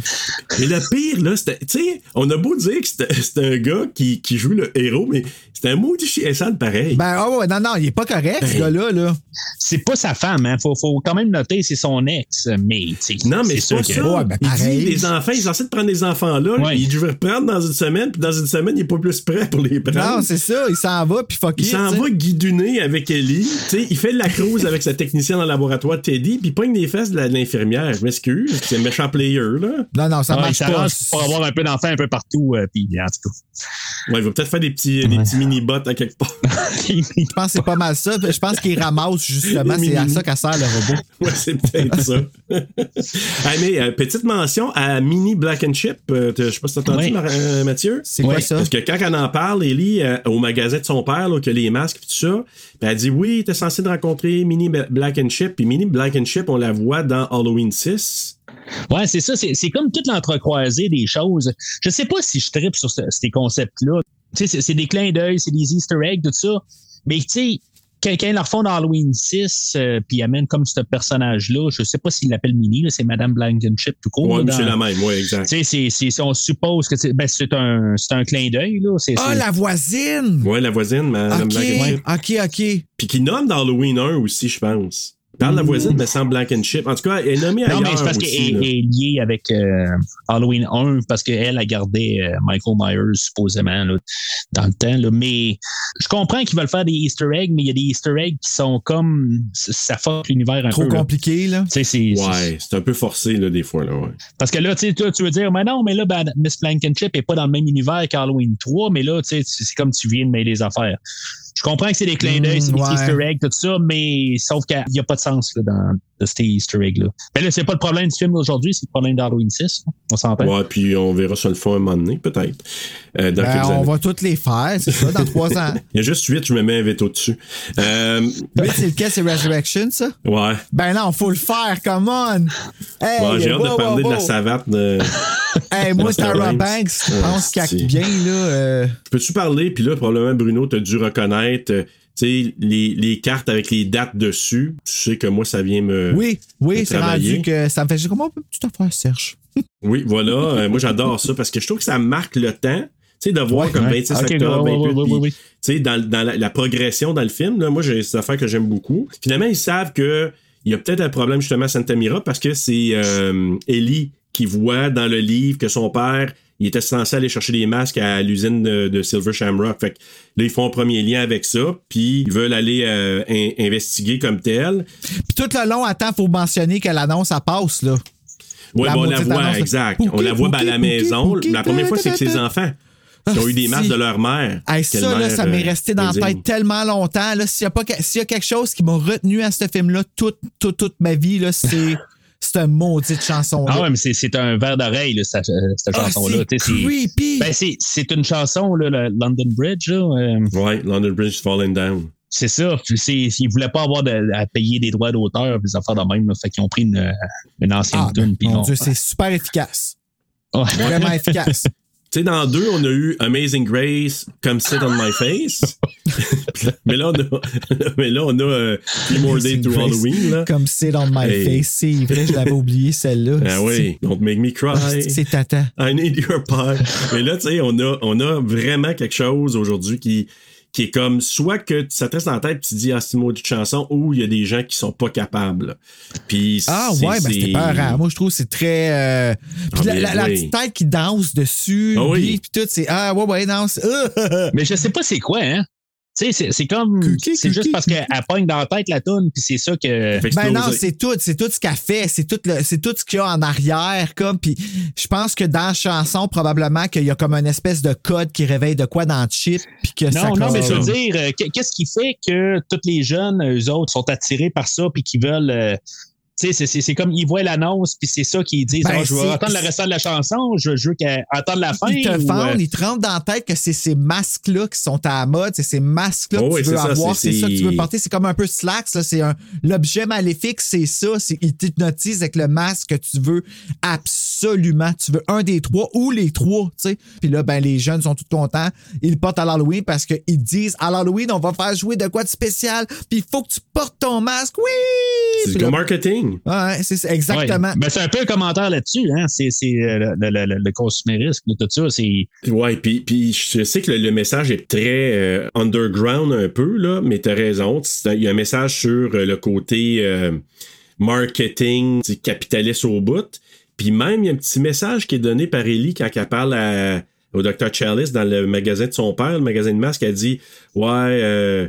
Mais le pire, là, c'était. Tu sais, on a beau dire que c'était un gars qui, qui joue le héros, mais c'était un maudit chien sale pareil. Ben, oh, ouais, non, non, il est pas correct, ce Ben. gars-là, là. C'est pas sa femme, hein. Faut, faut quand même noter, c'est son ex, mais tu sais, Non, mais c'est pas ça. Ouais, ben, il pareil. dit les enfants, il est censé de prendre les enfants là. Ouais. Il devrait reprendre dans une semaine, puis dans une semaine, il est pas plus prêt pour les prendre. Non, c'est ça, il s'en va, puis fuck il s'en va guidonner avec Ellie. Tu sais, il fait de la cruise avec sa technicienne dans le laboratoire de Teddy, puis il pogne les fesses de de l'infirmière. Je m'excuse, c'est un méchant player, là. Non, non, ça Ah, il marche pas. pour avoir un peu d'enfants un peu partout, euh, puis en tout Ouais, il va peut-être faire des petits, des petits mini-bots à quelque part. Je pense que c'est pas mal ça. Je pense qu'il ramasse, justement, c'est à ça qu'elle sert le robot. Ouais, c'est peut-être ça. Ah, mais euh, petite mention à Mini Black and Chip. Euh, Je sais pas si t'as entendu, euh, Mathieu? C'est quoi Ouais, ça? Parce que quand elle en parle, Ellie, euh, au magasin de son père, là, que les masques et tout ça, ben, elle dit oui, t'es censé de rencontrer Mini Black and Chip. Puis Mini Black and Chip, on la voit dans Halloween 6. Ouais, c'est ça. C'est, c'est comme toute l'entrecroisé des choses. Je sais pas si je tripe sur ce- ces concepts-là. Tu sais, c'est, c'est des clins d'œil, c'est des Easter eggs, tout ça. Mais tu sais, quelqu'un leur font dans Halloween 6, euh, puis amène comme ce personnage-là. Je sais pas s'il l'appelle Minnie, là, c'est Madame Blankenship tout court. Mais c'est la même, ouais, exact. Tu sais, c'est, c'est, c'est- on suppose que c'est, ben, c'est, un, c'est un clin d'œil. Là. C'est, Ah, c'est- la voisine! Ouais, la voisine, Madame Ok, Black and Chip. ok, ok. Puis qui nomme dans Halloween 1 aussi, je pense. Parle de la voisine, mais sans Black and Chip. En tout cas, elle est nommée Non, mais c'est parce qu'elle là. est liée avec euh, Halloween 1, parce qu'elle a gardé euh, Michael Myers, supposément, là, dans le temps. Là. Mais je comprends qu'ils veulent faire des Easter eggs, mais il y a des Easter eggs qui sont comme. Ça fuck l'univers un Trop peu. là. compliqué, là. Sais, c'est- c'est- Ouais, c'est un peu forcé, là, des fois, là, ouais. Parce que là, tu tu veux dire, mais non, mais là, ben, Miss Blankenship est pas dans le même univers qu'Halloween 3, mais là, tu sais, c'est comme tu viens de mêler les affaires. Je comprends que c'est des clins d'œil, c'est des ouais. Easter eggs, tout ça, mais sauf qu'il n'y a pas de sens là, dans de ces Easter eggs-là. Mais là, c'est pas le problème du film d'aujourd'hui, c'est le problème d'Halloween 6. là. On s'entend? Ouais, puis on verra ça le fond un moment donné, peut-être. Euh, dans Ben, on années. va toutes les faire, c'est ça, dans trois ans. Il y a juste 8, je me mets un veto dessus. Euh, Lui, c'est lequel? C'est Resurrection, ça? ouais. Ben non, faut le faire, come on! Hey, Ouais, j'ai hâte wow, de wow, parler de la savate de. Hey, moi, Buster Tara. Banks, je pense c'est- bien, là. euh, Peux-tu parler? Puis là, probablement, Bruno, t'as dû reconnaître, euh, tu sais, les, les cartes avec les dates dessus. Tu sais que moi, ça vient me. Oui, oui, de c'est rendu que ça me fait juste comment tu t'en faire, Serge? Oui, voilà. Euh, moi, j'adore ça parce que je trouve que ça marque le temps. Tu sais, de voir Ouais, comme ouais. 26 Ok, octobre, ouais, ouais, 28, ouais, puis, ouais, ouais. tu sais, dans, dans la, la progression dans le film, là, moi, j'ai cette affaire que j'aime beaucoup. Finalement, ils savent que il y a peut-être un problème justement à Santa Mira parce que c'est euh, Ellie qui voit dans le livre que son père, il était censé aller chercher des masques à l'usine de, de Silver Shamrock. Fait que là, ils font un premier lien avec ça, puis ils veulent aller euh, in- investiguer comme tel. Puis tout le long, attends, faut mentionner que l'annonce, ça passe, là. Bon, on la voit, annonce. exact. On la voit à la maison. la première fois, c'est que ses enfants qui ont eu des masques de leur mère. Ça, là, ça m'est euh, resté dans la tête tellement longtemps. S'il y a quelque chose qui m'a retenu à ce film-là toute, toute, toute ma vie, c'est cette maudite chanson. Ah ouais, mais c'est, c'est un verre d'oreille, cette, euh, cette Ah, chanson-là. c'est c'est- creepy. Ben, c'est, c'est une chanson, là, le London Bridge. Là, euh, Ouais, London Bridge falling down. c'est ça. C'est, ils voulaient pas avoir de- à payer des droits d'auteur, des affaires de même. Là, fait qu'ils ont pris une, une ancienne Ah, tune. ont- c'est super efficace. Ouais. Vraiment efficace. Tu sais, dans deux, on a eu Amazing Grace, Come Sit on My Face. mais là, on a, mais là, on a euh, Three More Days to Halloween. Là. Comme c'est dans my Hey. face. C'est vrai, je l'avais oublié, celle-là. Ah oui, Don't Make Me Ah, Cry. c'est- C'est tata. I need your pie. Mais là, tu sais, on a, on a vraiment quelque chose aujourd'hui qui, qui est comme soit que ça te reste dans la tête, tu dis, ah, c'est une maudite chanson, ou il y a des gens qui sont pas capables. Puis Ah ouais, ben c'était peurant. Moi, je trouve que c'est très... euh, Puis Ah, la, mais la- la oui. petite tête qui danse dessus, Ah oui. puis, puis tout, c'est... Ah ouais, ouais, c'est... Mais je sais pas c'est quoi, hein. Tu sais, c'est- c'est comme. C'est juste parce qu'elle elle pogne dans la tête la toune, puis c'est ça que. Ben non, c'est tout, c'est tout ce qu'elle fait, c'est tout, le- c'est tout ce qu'il y a en arrière, comme. Puis je pense que dans la chanson, probablement qu'il y a comme une espèce de code qui réveille de quoi dans le chip, puis que ça. Non, non, mais je veux dire, euh, qu'est- qu'est-ce qui fait que tous les jeunes, eux autres, sont attirés par ça puis qu'ils veulent. Tu sais, c'est- c'est c'est comme ils voient l'annonce, puis c'est ça qu'ils disent. Ben, Ah, je veux entendre le restant de la chanson, je, je veux qu'elle entende la fin. Ils te ou, vendent, euh, ils te rentrent dans la tête que c'est ces masques-là qui sont à la mode, c'est ces masques-là Oh que oui, tu veux c'est ça, avoir, c'est- c'est ça que tu veux porter. C'est comme un peu slacks, c'est un l'objet maléfique, c'est ça. C'est, il t'hypnotise avec le masque que tu veux absolument. Tu veux un des trois ou les trois, tu sais. Puis là, ben, les jeunes sont tout contents. Ils le portent à l'Halloween parce qu'ils disent à l'Halloween, on va faire jouer de quoi de spécial, puis il faut que tu portes ton masque. Oui! C'est du là- marketing. Ouais, c'est exactement. ouais. Ben, c'est un peu un commentaire là-dessus, hein. C'est c'est, euh, le, le, le, le consumérisme, tout ça. C'est. Ouais, puis, puis je sais que le, le message est très euh, underground un peu, là, mais t'as raison. C'est- Il y a un message sur euh, le côté euh, marketing, tu capitaliste au bout. Puis même, il y a un petit message qui est donné par Ellie quand elle parle à- au Dr. Chalice dans le magasin de son père, le magasin de masques. Elle dit Ouais, euh,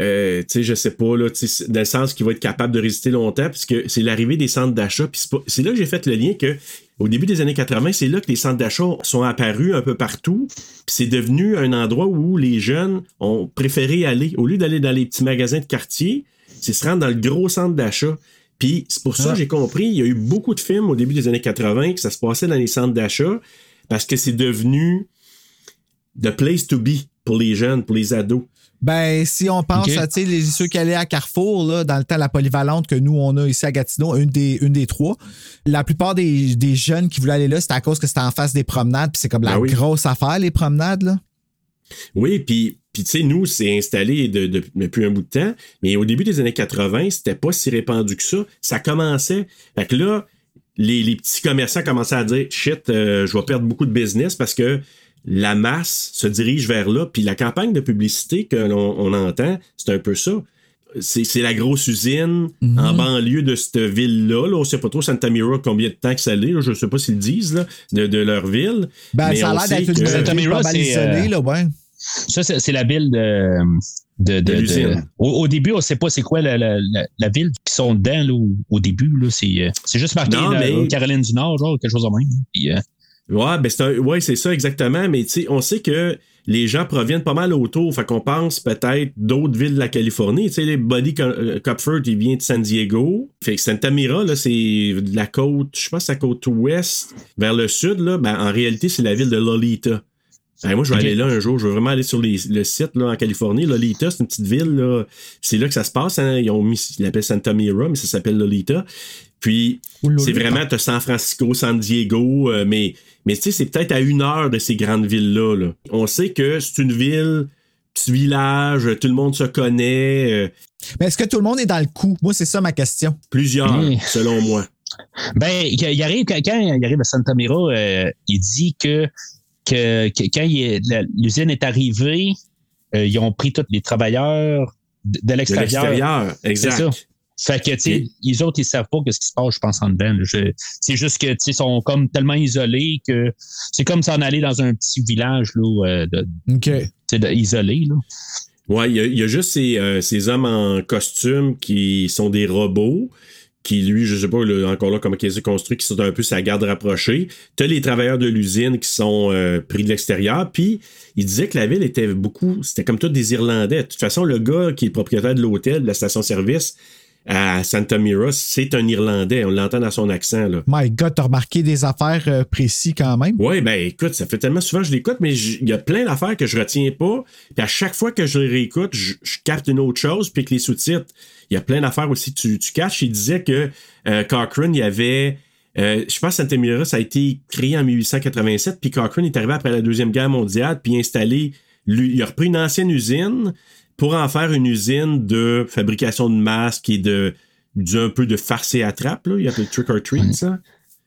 euh, tu sais, je sais pas, là, dans le sens qu'il va être capable de résister longtemps, puisque c'est l'arrivée des centres d'achat. Puis c'est là que j'ai fait le lien que au début des années 80, c'est là que les centres d'achat sont apparus un peu partout. Puis c'est devenu un endroit où les jeunes ont préféré aller. Au lieu d'aller dans les petits magasins de quartier, c'est se rendre dans le gros centre d'achat. Puis c'est pour ça Ah. que j'ai compris, il y a eu beaucoup de films au début des années 80 que ça se passait dans les centres d'achat parce que c'est devenu the place to be pour les jeunes, pour les ados. Ben, si on pense Ok. à tu sais, les, ceux qui allaient à Carrefour, là, dans le temps, la polyvalente que nous, on a ici à Gatineau, une des, une des trois, la plupart des, des jeunes qui voulaient aller là, c'était à cause que c'était en face des promenades, puis c'est comme la Ben oui. grosse affaire, les promenades, là. Oui, puis, puis tu sais, nous, c'est installé de- de- depuis un bout de temps, mais au début des années 80, c'était pas si répandu que ça. Ça commençait. Fait que là, les, les petits commerçants commençaient à dire shit, euh, je vais perdre beaucoup de business parce que la masse se dirige vers là. Puis la campagne de publicité que l'on on entend, c'est un peu ça. C'est la grosse usine Mhm. en banlieue de cette ville-là. Là. On sait pas trop Santa Mira combien de temps que ça l'est. Je sais pas s'ils le disent là, de, de leur ville. Ben, Mais ça a l'air d'être une ville Mira, c'est, euh, là, ouais. Ça, c'est la ville de. De, de- De l'usine. de- au, au début, on sait pas c'est quoi la, la, la, la ville qui sont dedans là, au, au début. là. C'est euh, c'est juste marqué Non, là, mais- Caroline du Nord, genre quelque chose de même. Puis, euh, Ouais, ben c'est ouais, c'est ça exactement, mais tu on sait que les gens proviennent pas mal autour, fait qu'on pense peut-être d'autres villes de la Californie. Tu sais, les Buddy euh, Copford, il vient de San Diego. Fait que Santa Mira, là, c'est de la côte, je pense, la côte ouest vers le sud, là. Ben, en réalité, c'est la ville de Lolita. Ben, moi, je vais aller là un jour. Je veux vraiment aller sur les- le site là, en Californie. Lolita, c'est une petite ville. là. C'est là que ça se passe. hein. Ils ont mis, ils l'appellent Santa Mira, mais ça s'appelle Lolita. Puis, c'est vraiment, t'as San Francisco, San Diego, euh, mais, mais tu sais, c'est peut-être à une heure de ces grandes villes-là. là. On sait que c'est une ville, petit village, tout le monde se connaît. euh, Mais est-ce que tout le monde est dans le coup? Moi, c'est ça ma question. plusieurs, selon moi. Ben, il arrive, quand quand il arrive à Santa Mira, euh, il dit que, que, que quand l'usine est arrivée, euh, ils ont pris tous les travailleurs de, de De l'extérieur. l'extérieur, C'est exact. Fait que, tu sais, les autres, ils savent pas ce qui se passe, je pense, en dedans. C'est juste que, tu sais, ils sont comme tellement isolés que c'est comme s'en aller dans un petit village, là, euh, de, tu de- isolé, là. Ouais, il y, a- il y a juste ces, euh, ces hommes en costume qui sont des robots, qui, lui, je sais pas encore là comment ils sont construits, qui sont un peu sa garde rapprochée. T'as les travailleurs de l'usine qui sont euh, pris de l'extérieur, puis il disait que la ville était beaucoup, c'était comme tous des Irlandais. De toute façon, le gars qui est propriétaire de l'hôtel, de la station-service à Santa Mira, c'est un Irlandais. On l'entend dans son accent, là. My God, t'as remarqué des affaires euh, précises quand même? Oui, ben écoute, ça fait tellement souvent que je l'écoute, mais il y a plein d'affaires que je retiens pas. Puis à chaque fois que je les réécoute, je, je capte une autre chose, puis que les sous-titres, il y a plein d'affaires aussi que tu, tu caches. Il disait que euh, Cochrane, il y avait. euh, je pense que Santa Mira, ça a été créé en 1887, puis Cochrane est arrivé après la Deuxième Guerre mondiale, puis installé. lui- il a repris une ancienne usine pour en faire une usine de fabrication de masques et de d'un peu de farce et attrape, là. Il appelle trick or treat, ça.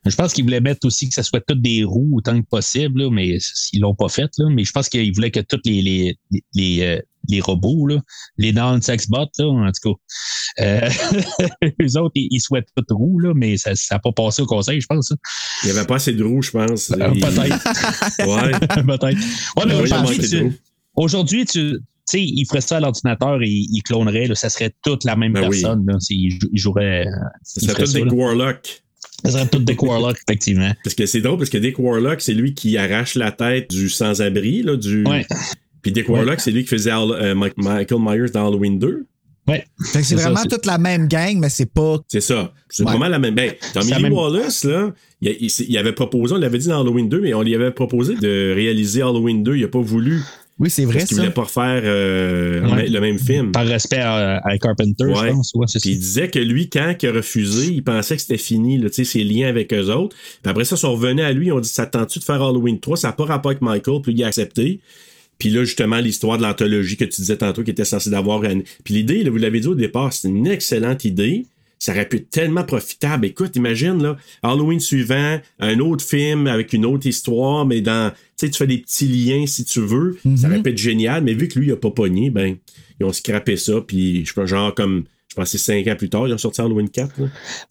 Je pense qu'ils voulaient mettre aussi que ça soit toutes des roues autant que possible, là, mais ils l'ont pas fait. Là. Mais je pense qu'ils voulaient que tous les, les, les, euh, les robots, là, les non-sex bots, là, en tout cas, euh, eux autres, ils, ils souhaitent toutes roues, là, mais ça n'a pas passé au conseil, je pense. hein. Il n'y avait pas assez de roues, je pense. Euh, Peut-être. Ouais. Peut-être. Ouais, mais y a aujourd'hui, tu, sais, il ferait ça à l'ordinateur et il clonerait, là, ça serait toute la même Ben oui. personne. Là, jou- il jouerait. euh, Ça il serait ça, des là. Warlocks. Ça serait tout des Warlocks, effectivement. Parce que c'est drôle, parce que Dick Warlock, c'est lui qui arrache la tête du sans-abri, là, du... Ouais. Puis Dick Warlock, c'est lui qui faisait euh, Michael Myers dans Halloween 2. Ouais. Fait que c'est vraiment toute la même gang, mais c'est pas. C'est ça. C'est Ouais. vraiment la même. Ben, Tommy même- Wallace, là, il, il- il avait proposé, on l'avait dit dans Halloween 2, mais on lui avait proposé de réaliser Halloween 2. Il a pas voulu. Oui, c'est vrai Parce voulait pas refaire euh, Ouais. le même film. Par respect à, à Carpenter, Ouais. je pense. Ouais, Puis il disait que lui, quand il a refusé, il pensait que c'était fini, là, ses liens avec eux autres. Puis après ça, ils sont revenus à lui, ils ont dit Ça tente-tu de faire Halloween 3 Ça n'a pas rapport avec Michael, puis il a accepté. Puis là, justement, l'histoire de l'anthologie que tu disais tantôt, qui était censé d'avoir. un- Puis l'idée, là, vous l'avez dit au départ, c'est une excellente idée. Ça aurait pu être tellement profitable. Écoute, imagine, là, Halloween suivant, un autre film avec une autre histoire, mais dans. Tu sais, tu fais des petits liens si tu veux. Ça aurait pu être génial, mais vu que lui, il a pas pogné, ben, ils ont scrappé ça. Puis, je pense, genre, comme. Je pense que c'est cinq ans plus tard, ils ont sorti Halloween 4. là.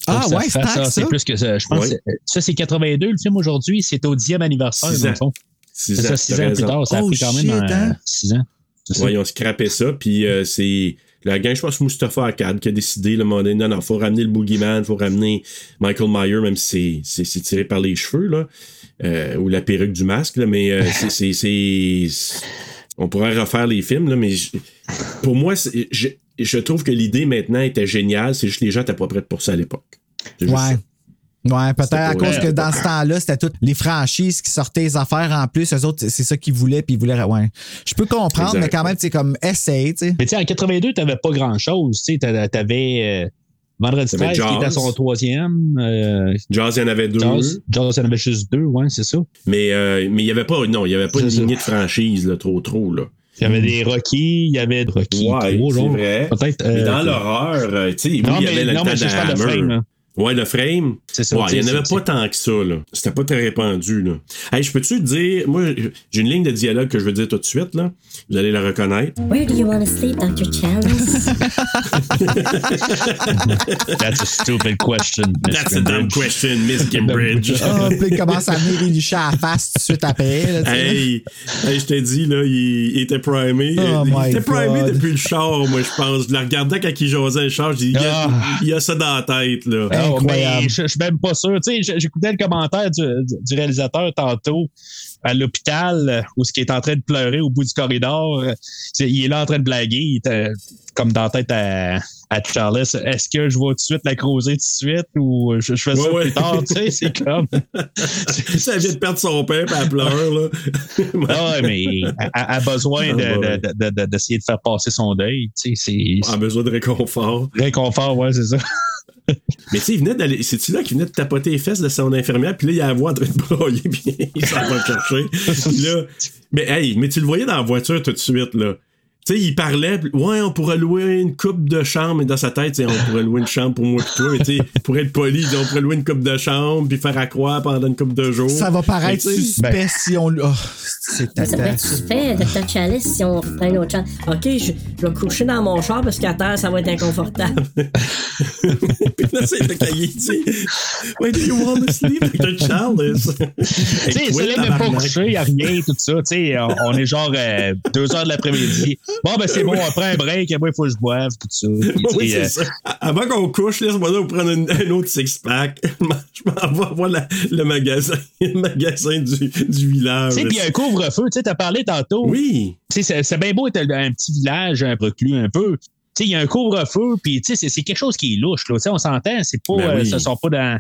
Ah ça ouais, c'est que C'est ça. plus que ça. Je pense Ouais. que c'est- ça, c'est 82, le film aujourd'hui. C'est au 10e anniversaire, Six dans le fond. Six C'est ans, ça, 6 t'as ans plus tard. Ça a Oh, pris quand même shit, euh, hein? 6 ans. Ça. Ouais, ils ont scrappé ça, puis euh, c'est la gang, je pense, Mustafa Akkad qui a décidé, le moment donné, non, non, faut ramener le Boogeyman, faut ramener Michael Myers, même si c'est- c'est tiré par les cheveux, là, euh, ou la perruque du masque, là, mais euh, c'est- c'est- On pourrait refaire les films, là, mais je- pour moi, je, je trouve que l'idée maintenant était géniale, c'est juste que les gens n'étaient pas prêts pour ça à l'époque. Ouais. ça. Ouais, peut-être à cause que dans ce temps-là, c'était toutes les franchises qui sortaient les affaires en plus. Eux autres, c'est ça qu'ils voulaient, puis ils voulaient. Ouais. Je peux comprendre, Exact. mais quand même, c'est comme essaye, tu sais. Mais tu sais, en 82, t'avais pas grand-chose. Tu t'avais euh, Vendredi T'avais 13 qui était à son troisième. Euh, Jaws, il y en avait deux. Jaws, Jaws, il y en avait juste deux, ouais, c'est ça. Mais euh, mais il n'y avait pas, non, il y avait pas une ça. lignée de franchise, là, trop, trop, là. Il y avait des Rocky, il y avait Rocky Ouais, 3, c'est vrai. Peut-être. Mais euh, dans l'horreur, euh, tu sais, oui, il y mais- avait le non, temps mais je de parle de Hammer. frame, là. Ouais, le frame? C'est ça, Ouais, il n'y en avait pas tant que ça, là. C'était pas très répandu, là. Hey, je peux-tu te dire, moi, j'ai une ligne de dialogue que je veux dire tout de suite, là. Vous allez la reconnaître. Where do you want to sleep, Dr. Chalice? That's a stupid question. Miss That's a dumb question, Miss Gimbridge. Ah, puis il commence à venir les licher à la face tout de suite après. Là. Hey, hey, je t'ai dit, là, il, il était primé. Oh il my était primé God. depuis le char, moi, je pense. Je le regardais quand il jasait le char, j'ai dit, il, a- Ah. il a ça dans la tête, là. Ah, Incroyable. je, suis même pas sûr. Tu sais, j'écoutais le commentaire du, du- réalisateur tantôt à l'hôpital euh, où ce qui est en train de pleurer au bout du corridor. il est là en train de blaguer. Il était comme dans la tête à, à Charles. Est-ce que je vais tout de suite la creuser tout de suite ou je, je fais ça Ouais, plus tard? Tu sais, c'est comme. Ça vient de perdre son père, puis elle pleure, là. Ah ouais, mais elle a besoin Ah, de- de- de- de- d'essayer de faire passer son deuil. Tu sais, c'est a besoin de réconfort. réconfort, ouais, c'est ça. Mais tu sais, d'aller. C'est-tu là qu'il venait de tapoter les fesses de son infirmière, puis là, il a la voix en train de broyer, puis il s'en va le chercher. Là, mais hey, mais tu le voyais dans la voiture tout de suite, là. Tu sais, il parlait, ouais, on pourrait louer une coupe de chambre, mais dans sa tête, tu sais, on pourrait louer une chambre pour moi et toi, mais tu sais, pour être poli, il on pourrait louer une coupe de chambre, puis faire à croire pendant une coupe de jours. Ça va paraître suspect si on. Oh, c'est Ça peut tata. être suspect, Dr. Chalice, si on reprend une autre chambre. Ok, je, je vais coucher dans mon char parce qu'à terre, ça va être inconfortable. Puis là, c'est le cahier, tu sais. Why do you want to sleep a child? Tu sais, c'est là même pas couché, il n'y a rien, tout ça. Tu sais, on, on est genre euh, deux heures de l'après-midi. Bon, ben c'est bon, on prend un break, et moi, il faut que je boive, tout ça. Puis, Oui, c'est euh, ça. Avant qu'on couche, laisse-moi là prendre un autre six-pack. Je m'en vais voir la- le magasin, le magasin du, du village. Tu sais, puis il y a un couvre-feu, tu sais, t'as parlé tantôt. Oui. Tu sais, c'est- c'est bien beau être un petit village, un reclus un peu. Tu sais, il y a un couvre-feu, puis tu sais, c'est- c'est quelque chose qui est louche, là. Tu sais, on s'entend, c'est pas, Ben euh, ça sort pas dans,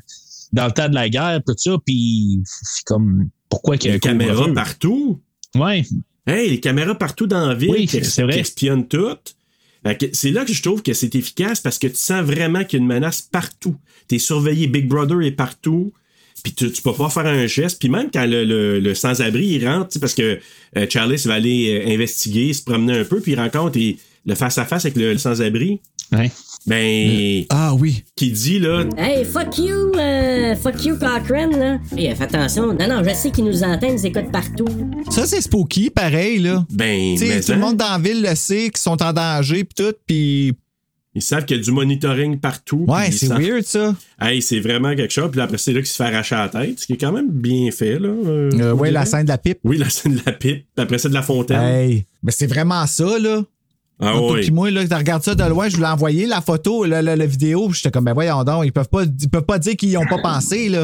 dans le temps de la guerre, tout ça, puis c'est comme, pourquoi qu'il y a un couvre-feu? partout. Ouais. Hey, les caméras partout dans la ville Oui, qui, espionnent tout. Fait que C'est là que je trouve que c'est efficace parce que tu sens vraiment qu'il y a une menace partout. T'es surveillé, Big Brother est partout. Puis tu, tu peux pas faire un geste. Puis même quand le, le- le sans-abri il rentre, parce que euh, Charlie va aller euh, investiguer, se promener un peu, puis il rencontre et- le face-à-face avec le, le sans-abri. Ouais. Ben. Ah oui. Qui dit, là? Hey, fuck you, euh, fuck you, Cochrane, là. Hey, fais attention. Non, non, je sais qu'ils nous entendent, ils nous écoutent partout. Ça, c'est spooky, pareil, là. Ben, Tu sais, mais tout le hein, monde dans la ville le sait, qu'ils sont en danger, pis tout, pis. Ils savent qu'il y a du monitoring partout. Ouais, puis c'est savent- weird, ça. Hey, c'est vraiment quelque chose. Puis après, c'est là qu'il se fait arracher la tête, ce qui est quand même bien fait, là. euh, Euh, ouais, la scène de la pipe. Oui, la scène de la pipe. Puis après, c'est de la fontaine. Hey. Mais c'est vraiment ça, là. Ah oui. Puis moi, là, tu regardes ça de loin, je voulais envoyer la photo, la, la- la vidéo, puis j'étais comme, ben voyons donc, ils peuvent pas, ils peuvent pas dire qu'ils y ont pas pensé, là.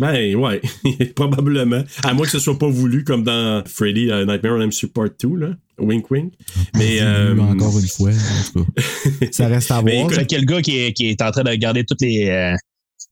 Ben, ouais. Probablement. À moins que ce soit pas voulu, comme dans Freddy euh, Nightmare on M Support 2, là. Wink, wink. Mais. euh, Encore une fois, en tout cas. Ça reste à Mais voir. écoute, Fait que le gars qui est, qui est en train de regarder toutes les, euh,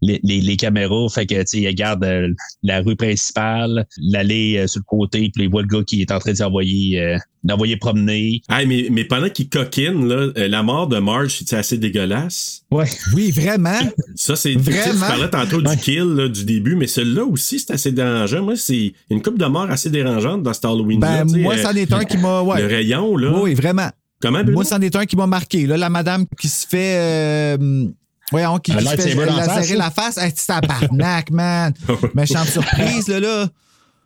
les, les, les caméras, fait que, tu sais, il regarde euh, la rue principale, l'allée euh, sur le côté, puis il voit le gars qui est en train d'envoyer euh, d'envoyer promener. hey, mais, mais pendant qu'il coquine, là, euh, la mort de Marge, c'est assez dégueulasse? Ouais. Oui, vraiment. Ça, c'est. Tu sais, tu Vraiment? parlais tantôt du kill, là, du début, mais celui-là aussi, c'est assez dérangeant. Moi, c'est une coupe de mort assez dérangeante dans cet Halloween. Ben, moi, c'en est un qui m'a. Ouais. Le rayon, là. Oui, vraiment. Comment? Moi, c'en est un qui m'a marqué. Là, la madame qui se fait. Voyons, qui, qui se fait la face, laserer là? la face. Hey, tabarnak, man. Méchante surprise, là, là.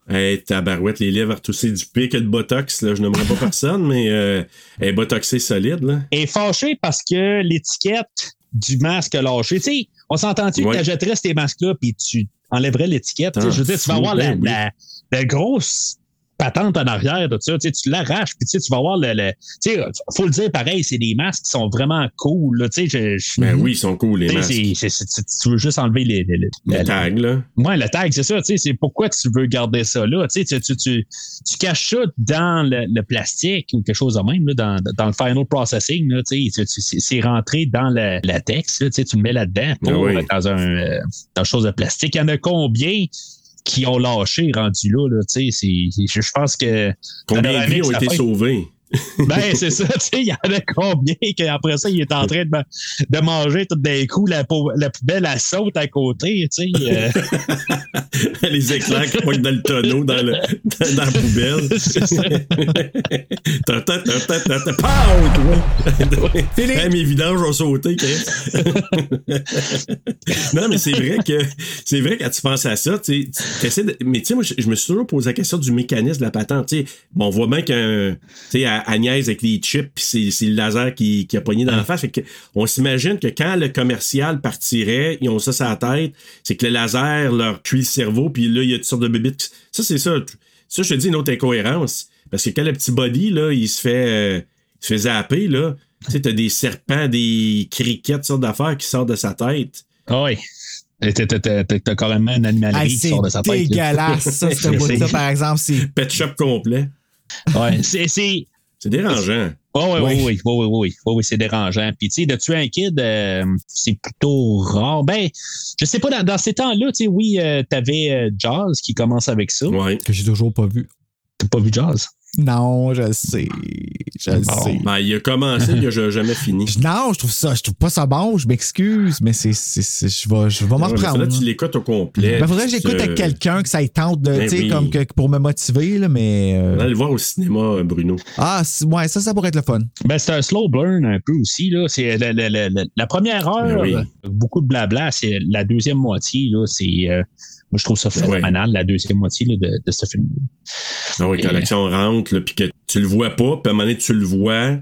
Hey, tabarouette, les lèvres retoussées du pic et le botox, là. Je n'aimerais pas personne, mais euh, elle est botoxée solide, là. est fâché parce que l'étiquette du masque a lâché. Tu sais, on s'entend-tu Ouais. que tu achèterais ces masques-là puis tu enlèverais l'étiquette? Ah, je veux dire, tu vas avoir la, ben oui. la, la grosse patente en arrière de ça. Tu, sais, tu l'arraches puis tu sais, tu vas avoir le. le tu sais, faut le dire pareil, c'est des masques qui sont vraiment cool. Là, tu sais, je, je- Ben oui, ils sont cool, les masques. tu veux juste enlever les, les, les- Le la- tag, là. Ouais, le tag, c'est ça. Tu sais, c'est pourquoi tu veux garder ça là. Tu, sais, tu, tu, tu, tu caches ça dans le, le plastique ou quelque chose de même, là, dans, dans le final processing. Là, tu sais, c'est rentré dans le latex. Là, tu sais, tu le mets là-dedans pour, Ah oui. dans un euh, dans chose de plastique. Il y en a combien? Qui ont lâché rendu là? là tu sais, c'est- je, pense que. Combien de vies ont été sauvées? Ben, c'est ça, tu sais, il y en a combien qu'après ça, il est en train de, ma- de manger tout d'un coup la, pou- la poubelle à saute à côté, tu sais. euh. les éclairs qui pointent dans le tonneau, dans, le, dans, dans la poubelle. Ta, ta, ta, ta, ta, ta, pow, toi. Hey, mes vidanges ont sauté, non, mais c'est vrai que c'est vrai quand tu penses à ça, tu sais, mais tu sais, moi, je, me suis toujours posé la question du mécanisme de la patente. Tu sais, bon, on voit bien qu'un, tu sais, à Agnès avec les chips, puis c'est, c'est le laser qui, qui a pogné dans la face. Fait que on s'imagine que quand le commercial partirait, ils ont ça sur la tête, c'est que le laser leur cuit le cerveau, puis là, il y a toutes sortes de bébites. qui- Ça, c'est ça. Ça, je te dis une autre incohérence. Parce que quand le petit body, là, il se fait, euh, il se fait zapper, là, tu sais, t'as des serpents, des criquets, toutes sortes d'affaires qui sortent de sa tête. Ah oui. Et T'as t'as- t'as- t'as carrément une animalerie Hey, qui c'est sort de sa tête. là. dégueulasse, ça, ce bout-là, par exemple. C'est Pet shop complet. Ouais, c'est. c'est- C'est dérangeant. Oh, oui, Oui. oui, oui, oui, oui, oui, oui, oui, c'est dérangeant. Puis, tu sais, de tuer un kid, euh, c'est plutôt rare. Ben, je sais pas, dans, dans ces temps-là, tu sais, oui, euh, t'avais euh, Jaws qui commence avec ça. Ouais. que j'ai toujours pas vu. T'as pas vu Jaws? Non, je le sais. Je le Bon. sais. Ben, il a commencé, il a jamais fini. Non, je trouve ça, je trouve pas ça bon, je m'excuse, mais c'est, c'est, c'est- je vais, je vais m'en reprendre. Là, tu l'écoutes au complet. Ben, faudrait que j'écoute avec quelqu'un que ça y tente de, Ben tu sais, oui. comme que, pour me motiver, là, mais. euh, On va le voir au cinéma, Bruno. Ah, ouais, ça, ça pourrait être le fun. Ben, c'est un slow burn un peu aussi. Là. C'est la, la- la- la- la première heure, Ben oui. euh, beaucoup de blabla. C'est la deuxième moitié. Là, c'est, euh, moi, je trouve ça phénoménal, la deuxième moitié là, de, de ce film. Ah oui, quand l'action rentre, puis que tu le vois pas, puis à un moment donné, tu le vois,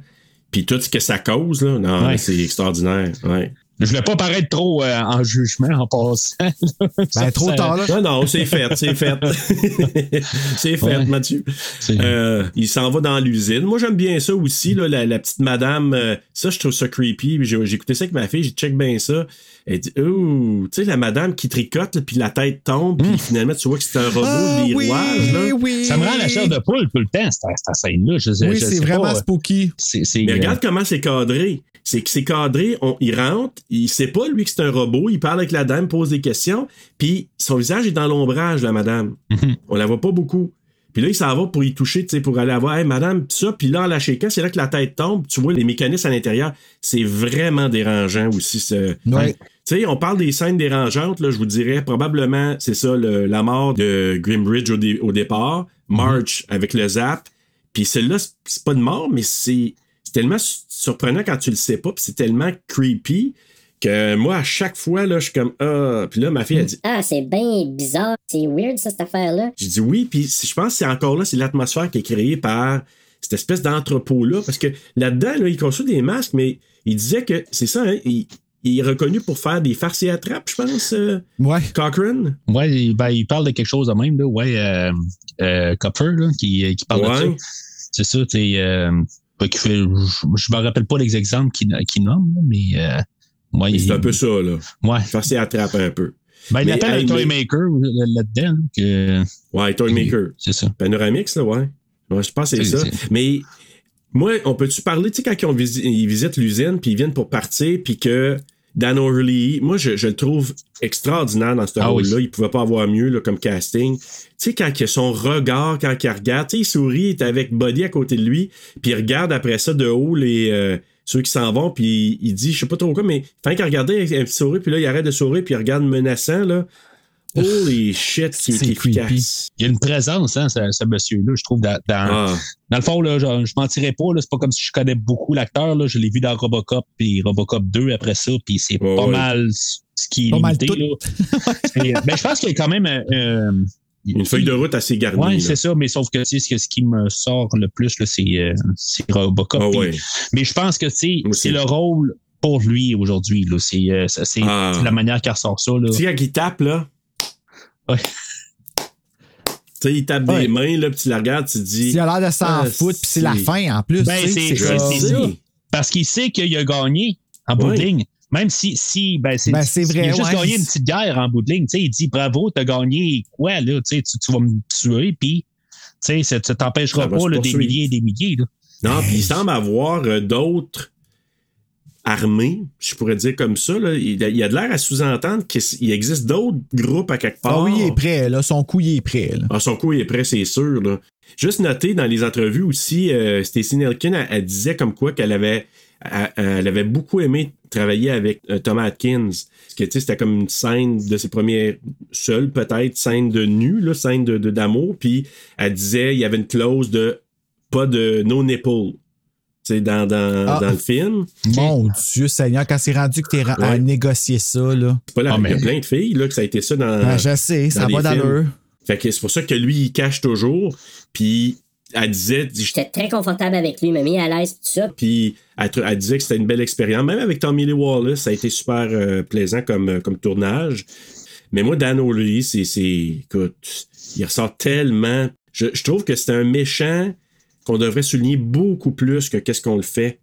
puis tout ce que ça cause, là, non, Ouais. c'est extraordinaire. Ouais. Je voulais pas paraître trop euh, en jugement en passant. là. Ben, trop tard, là. Non, non, c'est fait, c'est fait. c'est fait, Ouais. Mathieu. Euh, il s'en va dans l'usine. Moi, j'aime bien ça aussi, là, la, la petite madame. euh, ça, je trouve ça creepy. J'ai écouté ça avec ma fille, j'ai check bien ça. Elle dit, ouh, tu sais, la madame qui tricote, là, puis la tête tombe, puis finalement, tu vois que c'est un robot Ah, de oui, lirouage. là. oui. Ça me rend la chair de poule tout le temps, cette, cette scène-là. Je, Oui, je c'est vraiment pas, spooky. Mais euh, regarde comment c'est cadré. C'est que c'est cadré, on, il rentre, il sait pas lui que c'est un robot, il parle avec la dame, pose des questions, puis son visage est dans l'ombrage, la madame. On la voit pas beaucoup. Puis là, il s'en va pour y toucher, tu sais, pour aller avoir, hey, madame, pis ça, puis là, en la shaking, c'est là que la tête tombe, tu vois les mécanismes à l'intérieur. C'est vraiment dérangeant aussi, ce. Ouais. Tu sais, on parle des scènes dérangeantes, là, je vous dirais, probablement, c'est ça, le- la mort de Grimbridge au, dé- au départ, March avec le zap, puis celle-là, c'est- c'est pas de mort, mais c'est c'est tellement su- surprenant quand tu le sais pas, puis c'est tellement creepy que moi, à chaque fois, là, je suis comme Ah. Puis là, ma fille, elle dit Ah, c'est bien bizarre. C'est weird, ça, cette affaire-là. J'ai dit oui, puis je pense que c'est encore là, c'est l'atmosphère qui est créée par cette espèce d'entrepôt-là. Parce que là-dedans, là, il construit des masques, mais il disait que c'est ça, hein, il, il est reconnu pour faire des farces et attrapes, je pense, euh, Ouais. Cochrane? Ouais, il- ben, il parle de quelque chose de même, là. Ouais, euh, euh, Copper, là, qui, qui parle Ouais. de ça. C'est ça, tu sais, euh, pas qu'il fait, je, je me rappelle pas les exemples qu'il nomme, mais, euh, ouais, C'est il- un peu ça, là. Ouais. Farces et attrapes un peu. Ben, il appelle un Toymaker là- là-dedans, là, que. Ouais, Toymaker. C'est ça. Panoramix, là, ouais. Ouais, je pense que c'est ça. Mais moi, on peut-tu parler, tu sais, quand ils, ont visi- ils visitent l'usine, puis ils viennent pour partir, puis que Dan O'Reilly, moi, je, je le trouve extraordinaire dans ce Ah oui. rôle-là. Il pouvait pas avoir mieux là, comme casting. Tu sais, quand il a son regard, quand il regarde, tu sais, il sourit, il est avec Buddy à côté de lui, puis il regarde après ça de haut les... euh, ceux qui s'en vont, puis il dit, je sais pas trop quoi, mais fait qu'il regarder avec un petit sourire, puis là, il arrête de sourire, puis il regarde menaçant, là. Holy shit, qui est, C'est efficace. creepy. Il y a une présence, hein, ce, ce monsieur-là, je trouve, dans, dans, Ah. dans le fond, là, je, je mentirais pas, là, c'est pas comme si je connais beaucoup l'acteur, là, je l'ai vu dans Robocop, puis Robocop 2 après ça, puis c'est pas ouais. mal ce qui est Pas mal limité, tout. là. Et, ben, je pense qu'il y a quand même, euh, Une feuille de route assez garnie. Ouais, là. c'est ça, mais sauf que tu sais, ce, qui me sort le plus, là, c'est euh, c'est Robocop. Ah ouais. Mais je pense que tu sais, c'est le rôle pour lui aujourd'hui. là. C'est euh, Ah. la manière qu'il ressort ça. Là. Tu sais, quand il tape, là. Ouais. Tu sais, il tape Ouais. des mains, là, puis tu la regardes, tu te dis. Il a l'air de s'en Ah, foutre, puis c'est la fin en plus. Ben, c'est ça. Parce qu'il sait qu'il a gagné en bout de ligne. Même si, si ben, c'est Ben, c'est vrai, Il a juste ouais. gagné une petite guerre en bout de ligne. Tu sais, il dit bravo, t'as gagné quoi, là? Tu, sais, tu, vas me tuer, puis tu sais, ça ça t'empêchera pas là, des milliers et des milliers. Là. Non, puis il semble avoir euh, d'autres armées, je pourrais dire comme ça. Là. Il, a- il a de l'air à sous-entendre qu'il existe d'autres groupes à quelque part. Ah oui, il est prêt, là. Son coup, il est prêt, là. Ah, son coup il est prêt, c'est sûr. Là. Juste noter dans les entrevues aussi, euh, Stacey Nelkin, elle, elle disait comme quoi qu'elle avait, elle, elle avait beaucoup aimé travailler avec euh, Thomas Atkins. Parce que tu sais, c'était comme une scène de ses premières, seule peut-être, scène de nu, là, scène de, de- d'amour. Puis elle disait, il y avait une clause de pas de no nipple. Tu dans, dans, Ah. dans le film. Mon Dieu Seigneur, quand c'est rendu que t'es ra- à négocier ça, là. C'est pas la- Ah, mais- Il y a plein de filles là, que ça a été ça dans. Ben, je sais, ça dans va d'allure. films. Fait que c'est pour ça que lui, il cache toujours. Puis elle disait, J'étais très confortable avec lui, il m'a mis à l'aise, tout ça. Puis elle, disait que c'était une belle expérience. Même avec Tommy Lee Wallace, ça a été super euh, plaisant comme, euh, comme tournage. Mais moi, Dan O'Leary, c'est, c'est. Écoute, il ressort tellement. Je, je trouve que c'est un méchant qu'on devrait souligner beaucoup plus que qu'est-ce qu'on le fait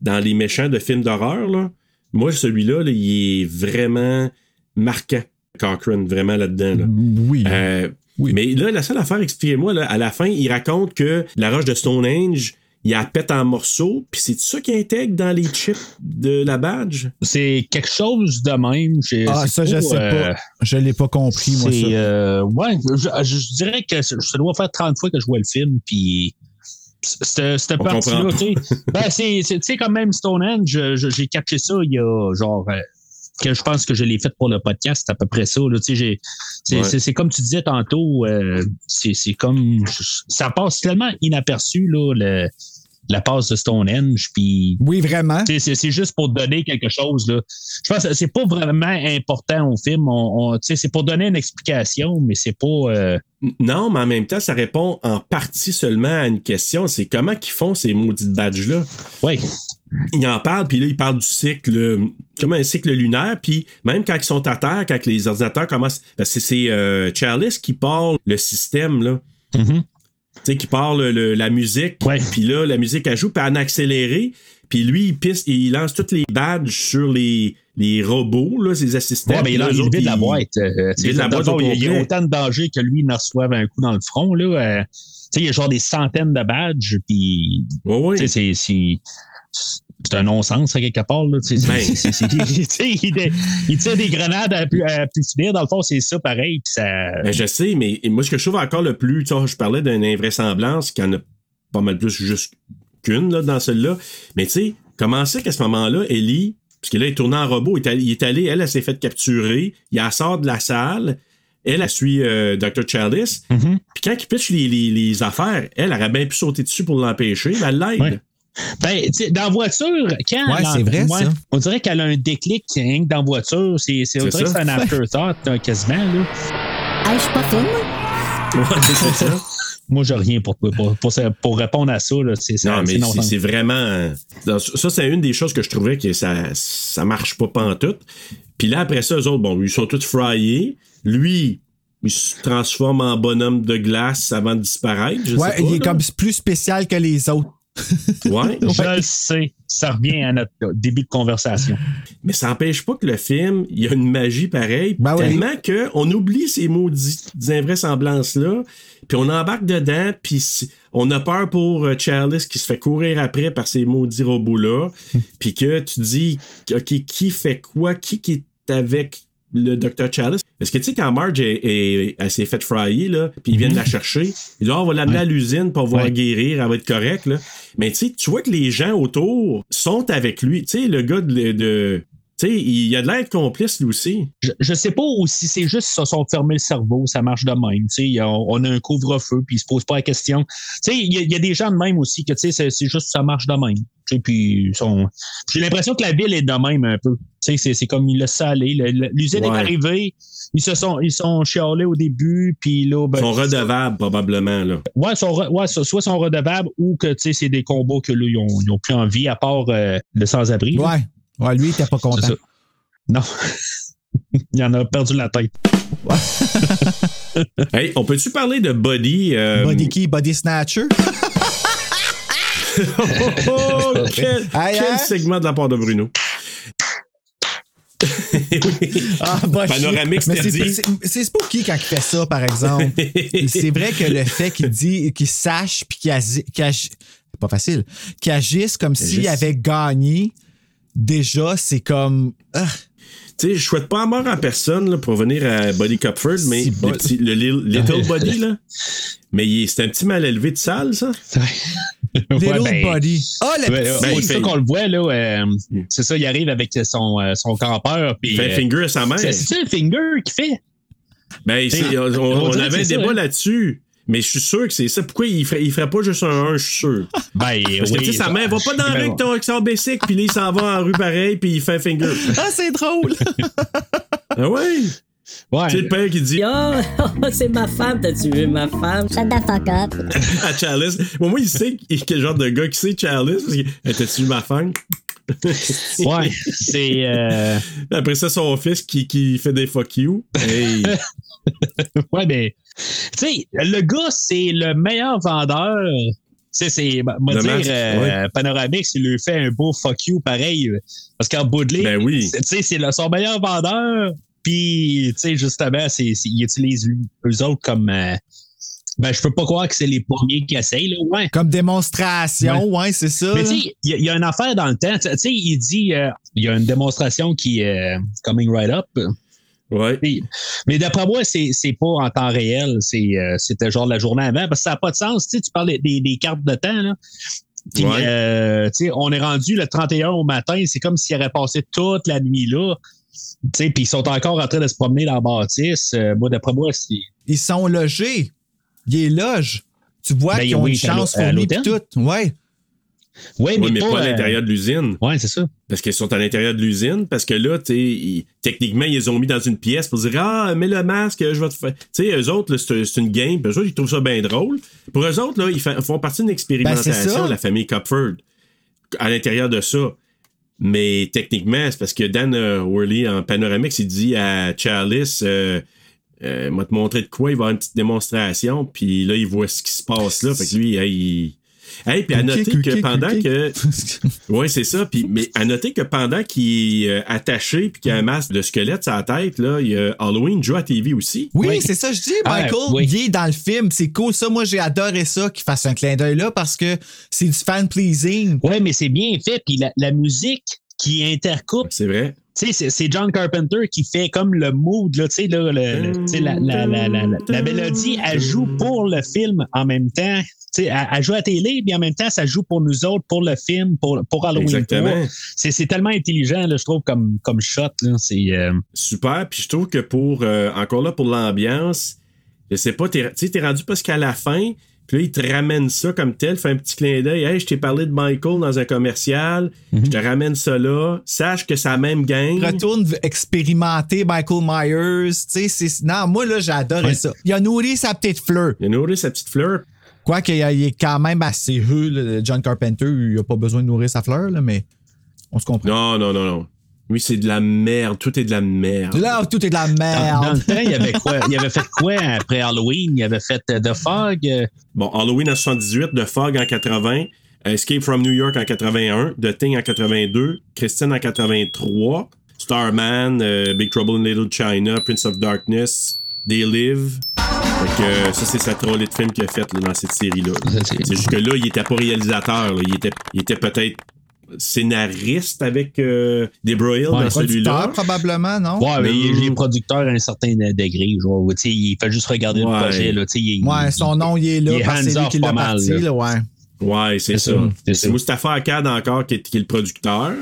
dans les méchants de films d'horreur. Là. Moi, celui-là, là, il est vraiment marquant. Cochrane, vraiment là-dedans. Là. Oui. Euh, Oui. Mais là, la seule affaire, expliquez-moi, là, à la fin, il raconte que la roche de Stonehenge, il la pète en morceaux, puis c'est ça qui intègre dans les chips de la badge? C'est quelque chose de même. Ah, ça, je sais euh, pas. Je l'ai pas compris, moi, ça. euh, ouais, je, je dirais que ça doit faire 30 fois que je vois le film, puis cette, partie-là, tu sais, ben, c'est, quand même Stonehenge, j'ai catché ça il y a genre, euh, que je pense que je l'ai fait pour le podcast, c'est à peu près ça, là, tu sais, j'ai, c'est, Ouais. c'est, c'est comme tu disais tantôt, euh, c'est, c'est comme, ça passe tellement inaperçu, là, le, la passe de Stonehenge, puis Oui, vraiment. c'est, c'est, c'est juste pour donner quelque chose. Là. Je pense que c'est pas vraiment important au film. On, on- tu sais, c'est pour donner une explication, mais c'est pas. euh, Non, mais en même temps, ça répond en partie seulement à une question. C'est comment qu'ils font ces maudites badges-là? ouais. Il en parle, puis là, il parle du cycle, comme un cycle lunaire, puis même quand ils sont à terre, quand les ordinateurs commencent. Parce que c'est euh, Charles qui parle le système, là. Mhm. Tu sais, qui parle le- la musique. Puis là, la musique, elle joue, puis en accéléré. Puis lui, il pisse, il lance toutes les badges sur les, les robots, là, ses assistants. Ouais, mais là, il autres, vide la boîte. euh, vide la boîte il y a- il autant de dangers que lui, il en reçoive un coup dans le front. Là, euh, tu sais, il y a genre des centaines de badges, puis Ouais, ouais. tu sais, c'est. C'est un non-sens, à quelque part. Là, Ben. il, tire des grenades à plus, à plus finir. Dans le fond, c'est ça pareil. Ça, Ben, je sais, mais moi, ce que je trouve encore le plus, je parlais d'une invraisemblance qui en a pas mal plus juste qu'une dans celle-là. Mais tu sais, comment c'est qu'à ce moment-là, Ellie, parce que là, il tournait en robot, il est allé, il est allé, elle, elle s'est fait capturer, il la sort de la salle, elle, elle suit euh, Dr. Chalice, Mhm. puis quand il pitch les, les, les affaires, elle aurait bien pu sauter dessus pour l'empêcher, mais elle l'aide. Ouais. Ben, dans la voiture, quand. Ouais, elle c'est vrai, ouais, ça. On dirait qu'elle a un déclic rien que dans la voiture. C'est, c'est, on dirait que c'est un afterthought, euh, quasiment, là. Hey, je suis pas. Ouais, c'est ça. Moi, j'ai rien pour, pour, pour, pour répondre à ça, là. C'est, c'est, Non, mais c'est c'est, c'est vraiment. Ça, c'est une des choses que je trouvais que ça, ça marche pas pantoute. Puis là, après ça, eux autres, bon, ils sont tous fryés. Lui, il se transforme en bonhomme de glace avant de disparaître. Je Ouais, sais pas, il est là. comme plus spécial que les autres. Ouais. Je le sais. Ça revient à notre début de conversation. Mais ça n'empêche pas que le film, il y a une magie pareille. Ben tellement que on oublie ces maudites invraisemblances-là, puis on embarque dedans, puis on a peur pour euh, Charles qui se fait courir après par ces maudits robots-là, puis que tu dis, OK, qui fait quoi? Qui, qui est avec le Dr. Chalice? Parce que tu sais, quand Marge est, est- elle s'est fait fryer, là, puis ils viennent la chercher, ils disent, Ah, on va l'amener à l'usine pour voir Ouais. guérir, elle va être correcte, là. Mais tu sais, tu vois que les gens autour sont avec lui. Tu sais, le gars de. Sais, il a de l'air complice, lui aussi. Je, je sais pas ou si c'est juste qu'ils se sont fermés le cerveau, ça marche de même. Tu sais, on, on a un couvre-feu, puis ils se posent pas la question. Tu sais, il y, a- y des gens de même aussi que tu sais, c'est, c'est juste ça marche de même. Tu sais, puis ils sont. J'ai l'impression que la ville est de même un peu. Tu sais, c'est, c'est comme il le aller. Le- le- L'usine Ouais. est arrivée, ils se sont, ils sont chialés au début, puis là, ben, Ils sont redevables, probablement, là. Ouais, sont re- ouais, so- soit sont redevables ou que tu sais, c'est des combats que là, ils ont, ils ont plus envie à part euh, le sans-abri. là. Ouais. Lui, il était pas content. ça. Non. il en a perdu la tête. Hey, on peut-tu parler de Buddy? euh, Body key, body snatcher? oh, quel, hein? segment de la part de Bruno? Oui. Ah, bah, Panoramique, c'est, dit. c'est, c'est spooky quand il fait ça, par exemple. c'est vrai que le fait qu'il dit, qu'il sache puis qu'il pas facile, qu'il agisse comme s'il avait gagné, déjà, c'est comme, ah, Tu sais, je souhaite pas mort à personne là, pour venir à Buddy Cupford, mais le, petit- Little Buddy, là. Mais il est- c'est un petit mal élevé de salle, ça. little Ouais, ben, body. Ah, le Ouais, petit. ouais, il c'est fait- ça qu'on le voit, là. euh, c'est ça, il arrive avec son, euh, son campeur. Il Puis, fait un euh, finger à sa mère. c'est, c'est-tu le finger qu'il fait? Ben, on, on avait un ça, débat hein. là-dessus. Mais je suis sûr que c'est ça. Pourquoi il ferait, il ferait pas juste un 1, je suis sûr? Ben, Parce que, oui, tu sais, sa mère va pas dans la rue avec son basic, puis là, il s'en va en rue pareil, puis il fait un finger. Ah, c'est drôle. Ah ouais? Ouais. Tu sais, le père qui dit Oh, c'est ma femme, t'as tué ma femme. Shut the fuck up. à Chalice. Bon, moi, il sait quel genre de gars qui c'est Chalice. Parce que, t'as-tu vu ma femme? Ouais, c'est. euh, Après ça, son fils qui, qui fait des fuck you. Hey. ouais, mais. Tu sais, le gars, c'est le meilleur vendeur. Tu sais, c'est. Moi dire, masque, euh, Panoramix, il lui fait un beau fuck you pareil. Parce qu'en bout de ligne, Ben oui. tu sais, c'est le- son meilleur vendeur. Puis, tu sais, justement, c'est, c'est- il utilise eux autres comme. euh, ben, je peux pas croire que c'est les premiers qui essayent, là. Ouais. Comme démonstration, ouais, c'est ça. Mais tu sais, il y, a- il y a une affaire dans le temps. Tu sais, il dit, euh, il y a une démonstration qui est euh, coming right up. Ouais. Puis- mais d'après moi, c'est, c'est pas en temps réel. C'est, euh, c'était genre la journée avant. Parce que ça n'a pas de sens. Tu sais, tu parles des, des- des cartes de temps, là. Puis, Ouais. euh, tu sais, on est rendu le 31 au matin. C'est comme s'il aurait passé toute la nuit là. Tu sais, puis ils sont encore en train de se promener dans la bâtisse. Euh, moi, d'après moi, c'est. Ils sont logés. Ils logent. Tu vois Ben qu'ils ont oui, une chance fournie tout. Ouais. Ouais, Oui, mais pas à euh, l'intérieur de l'usine. Ouais, c'est ça. Parce qu'ils sont à l'intérieur de l'usine. Parce que là, tu sais, ils- techniquement, ils les ont mis dans une pièce pour dire Ah, mets le masque, je vais te faire. Tu sais, eux autres, là, c'est c'est une game. Eux autres, ils trouvent ça bien drôle. Pour eux autres, là, ils fa- font partie d'une Ben, c'est expérimentation, ça. la famille Cupford, à l'intérieur de ça. Mais techniquement, c'est parce que Dan euh, Worley, en panoramique, il dit à Charles euh, euh, m'a te montrer de quoi, il va avoir une petite démonstration, puis là, il voit ce qui se passe là. Fait que lui, hey, il. Hey, puis à noter que pendant que. Oui, c'est ça. Puis, mais à noter que pendant qu'il est euh, attaché puis qu'il a un masque de squelette sur la tête, là, il y a Halloween joue à TV aussi. Oui, Oui. c'est ça, je dis, Ah, Michael. oui. Il est dans le film. C'est cool. Ça, moi, j'ai adoré ça qu'il fasse un clin d'œil là parce que c'est du fan-pleasing. Ouais, mais c'est bien fait. Puis la, la musique qui intercoupe C'est vrai. C'est- John Carpenter qui fait comme le mood, là, là, le- le- la, la, la, la, la- la mélodie, elle joue pour le film en même temps. Elle, elle joue à télé, puis en même temps, ça joue pour nous autres, pour le film, pour, pour Halloween. Exactement. 3. C'est tellement intelligent, là, je trouve, comme, comme shot. C'est, euh, Super. Puis je trouve que pour. euh, encore là, pour l'ambiance, je sais pas, tu t'es rendu presque à la fin. Puis là, il te ramène ça comme tel, fait un petit clin d'œil. Hey, je t'ai parlé de Michael dans un commercial. Je te ramène ça là. Sache que c'est la même gang. Retourne expérimenter Michael Myers. Tu sais, non, moi, là, j'adore Ouais. ça. Il a nourri sa petite fleur. Il a nourri sa petite fleur. Quoique, il il est quand même assez heureux, là, John Carpenter. Il a pas besoin de nourrir sa fleur, là, mais on se comprend. Non, non, non, non. Lui, c'est de la merde. Tout est de la merde. Là, tout est de la Dans, dans merde. le temps, il avait quoi? Il avait fait quoi après Halloween? Il avait fait euh, The Fog? Bon, Halloween en 78, The Fog en 80, Escape from New York en 81, The Thing en 82, Christine en 83, Starman, euh, Big Trouble in Little China, Prince of Darkness, They Live. Fait que, euh, ça, c'est sa trolley de films qu'il a fait là, dans cette série-là. C'est juste que là, il était pas réalisateur. là. Il était, il était peut-être scénariste avec euh, Debra Hill dans celui-là. Producteur, probablement, non? Ouais, mais il, est producteur à un certain degré. Genre, tu sais, il fait juste regarder le projet. Là, tu sais, il- Ouais, son nom, il est là il est parce que c'est lui qui l'a parti, là. là, ouais. Ouais, c'est ça. c'est. Mustapha Akkad encore qui est, qui est le producteur.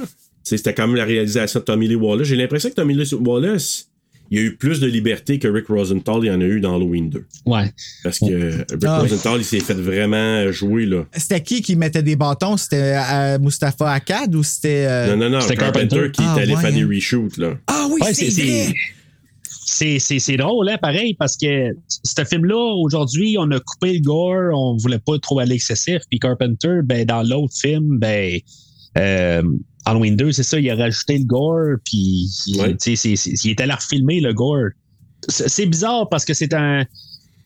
C'était quand même la réalisation de Tommy Lee Wallace. J'ai l'impression que Tommy Lee Wallace, il a eu plus de liberté que Rick Rosenthal, il y en a eu dans Halloween 2. Ouais. Parce que Rick Ah. Rosenthal, il s'est fait vraiment jouer, là. C'était qui qui mettait des bâtons? C'était euh, Mustafa Akkad ou c'était. euh, Non, non, non, C'était Carpenter, Carpenter. qui Ah, est allé ouais, faire des hein. reshoots, là. Ah oui, Ouais, c'est c'est- vrai! C'est, c'est, c'est drôle, hein, pareil, parce que ce film-là, aujourd'hui, on a coupé le gore, on voulait pas trop aller excessif. Puis Carpenter, ben, dans l'autre film, ben, euh, Halloween 2, c'est ça, il a rajouté le gore, puis Ouais. sais, c'est, c'est- il est allé refilmer le gore. C'est, c'est bizarre parce que c'est un.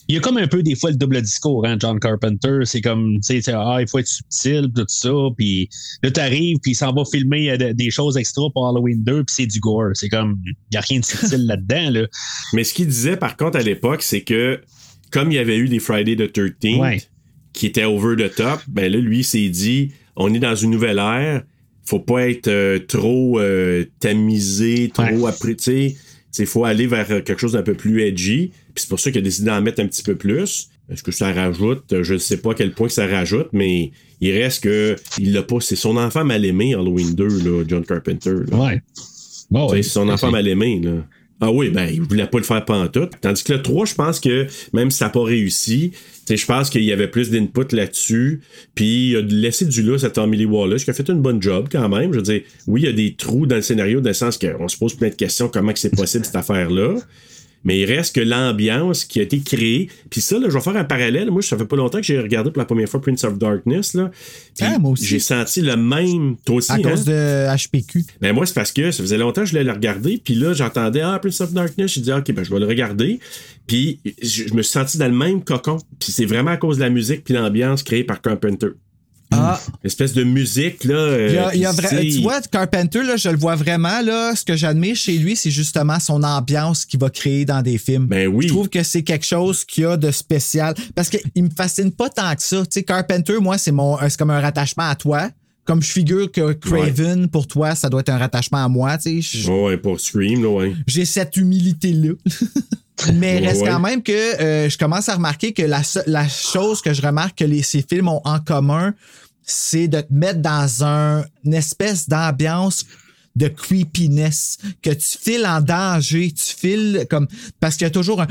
Il y a comme un peu des fois le double discours, hein, John Carpenter. C'est comme, tu sais, ah, il faut être subtil, tout ça. Puis là, t'arrives, puis il s'en va filmer euh, de- des choses extra pour Halloween 2, puis c'est du gore. C'est comme, il n'y a rien de subtil là-dedans, là. Mais ce qu'il disait, par contre, à l'époque, c'est que comme il y avait eu des Friday the 13th Ouais. qui étaient over the top, ben là, lui, il s'est dit on est dans une nouvelle ère, faut pas être euh, trop euh, tamisé, trop Ouais. après, tu sais. Il faut aller vers euh, quelque chose d'un peu plus edgy. Puis c'est pour ça qu'il a décidé d'en mettre un petit peu plus. Est-ce que ça rajoute? Je ne sais pas à quel point que ça rajoute, mais il reste que il l'a pas. C'est son enfant mal aimé, Halloween 2, là, John Carpenter. là. Ouais. Bon. C'est son enfant mal aimé, là. Ah oui, ben, il voulait pas le faire pantoute. Tandis que le 3, je pense que même si ça n'a pas réussi, je pense qu'il y avait plus d'input là-dessus. Puis il a laissé du lousse à Tommy Lee Wallace, qui a fait une bonne job quand même. Je veux dire, oui, il y a des trous dans le scénario, dans le sens qu'on se pose plein de questions, comment que c'est possible cette affaire-là. Mais il reste que l'ambiance qui a été créée. Puis ça, là, je vais faire un parallèle. Moi, ça fait pas longtemps que j'ai regardé pour la première fois Prince of Darkness. Là. Puis Ah, moi aussi. J'ai senti le même. Toi aussi, À hein? cause de HPQ. Ben moi, c'est parce que ça faisait longtemps que je voulais le regarder, puis là, j'entendais Ah, Prince of Darkness, j'ai dit OK, ben je vais le regarder. Puis je, je me suis senti dans le même cocon. Puis c'est vraiment à cause de la musique puis l'ambiance créée par Carpenter. Ah, L'espèce de musique, là. euh, il y a, il y a puis vra- c'est- tu vois, Carpenter, là, je le vois vraiment. Là, ce que j'admire chez lui, c'est justement son ambiance qu'il va créer dans des films. Ben oui. Je trouve que c'est quelque chose qu'il y a de spécial. Parce qu'il me fascine pas tant que ça. Tu sais, Carpenter, moi, c'est mon, c'est comme un rattachement à toi. Comme je figure que Craven, pour toi, ça doit être un rattachement à moi. Tu sais, Je- Ouais, pour Scream, là, ouais. j'ai cette humilité-là. Mais reste ouais. quand même que euh, je commence à remarquer que la, la chose que je remarque que les, ces films ont en commun, c'est de te mettre dans un, une espèce d'ambiance de creepiness, que tu files en danger, tu files comme... Parce qu'il y a toujours un...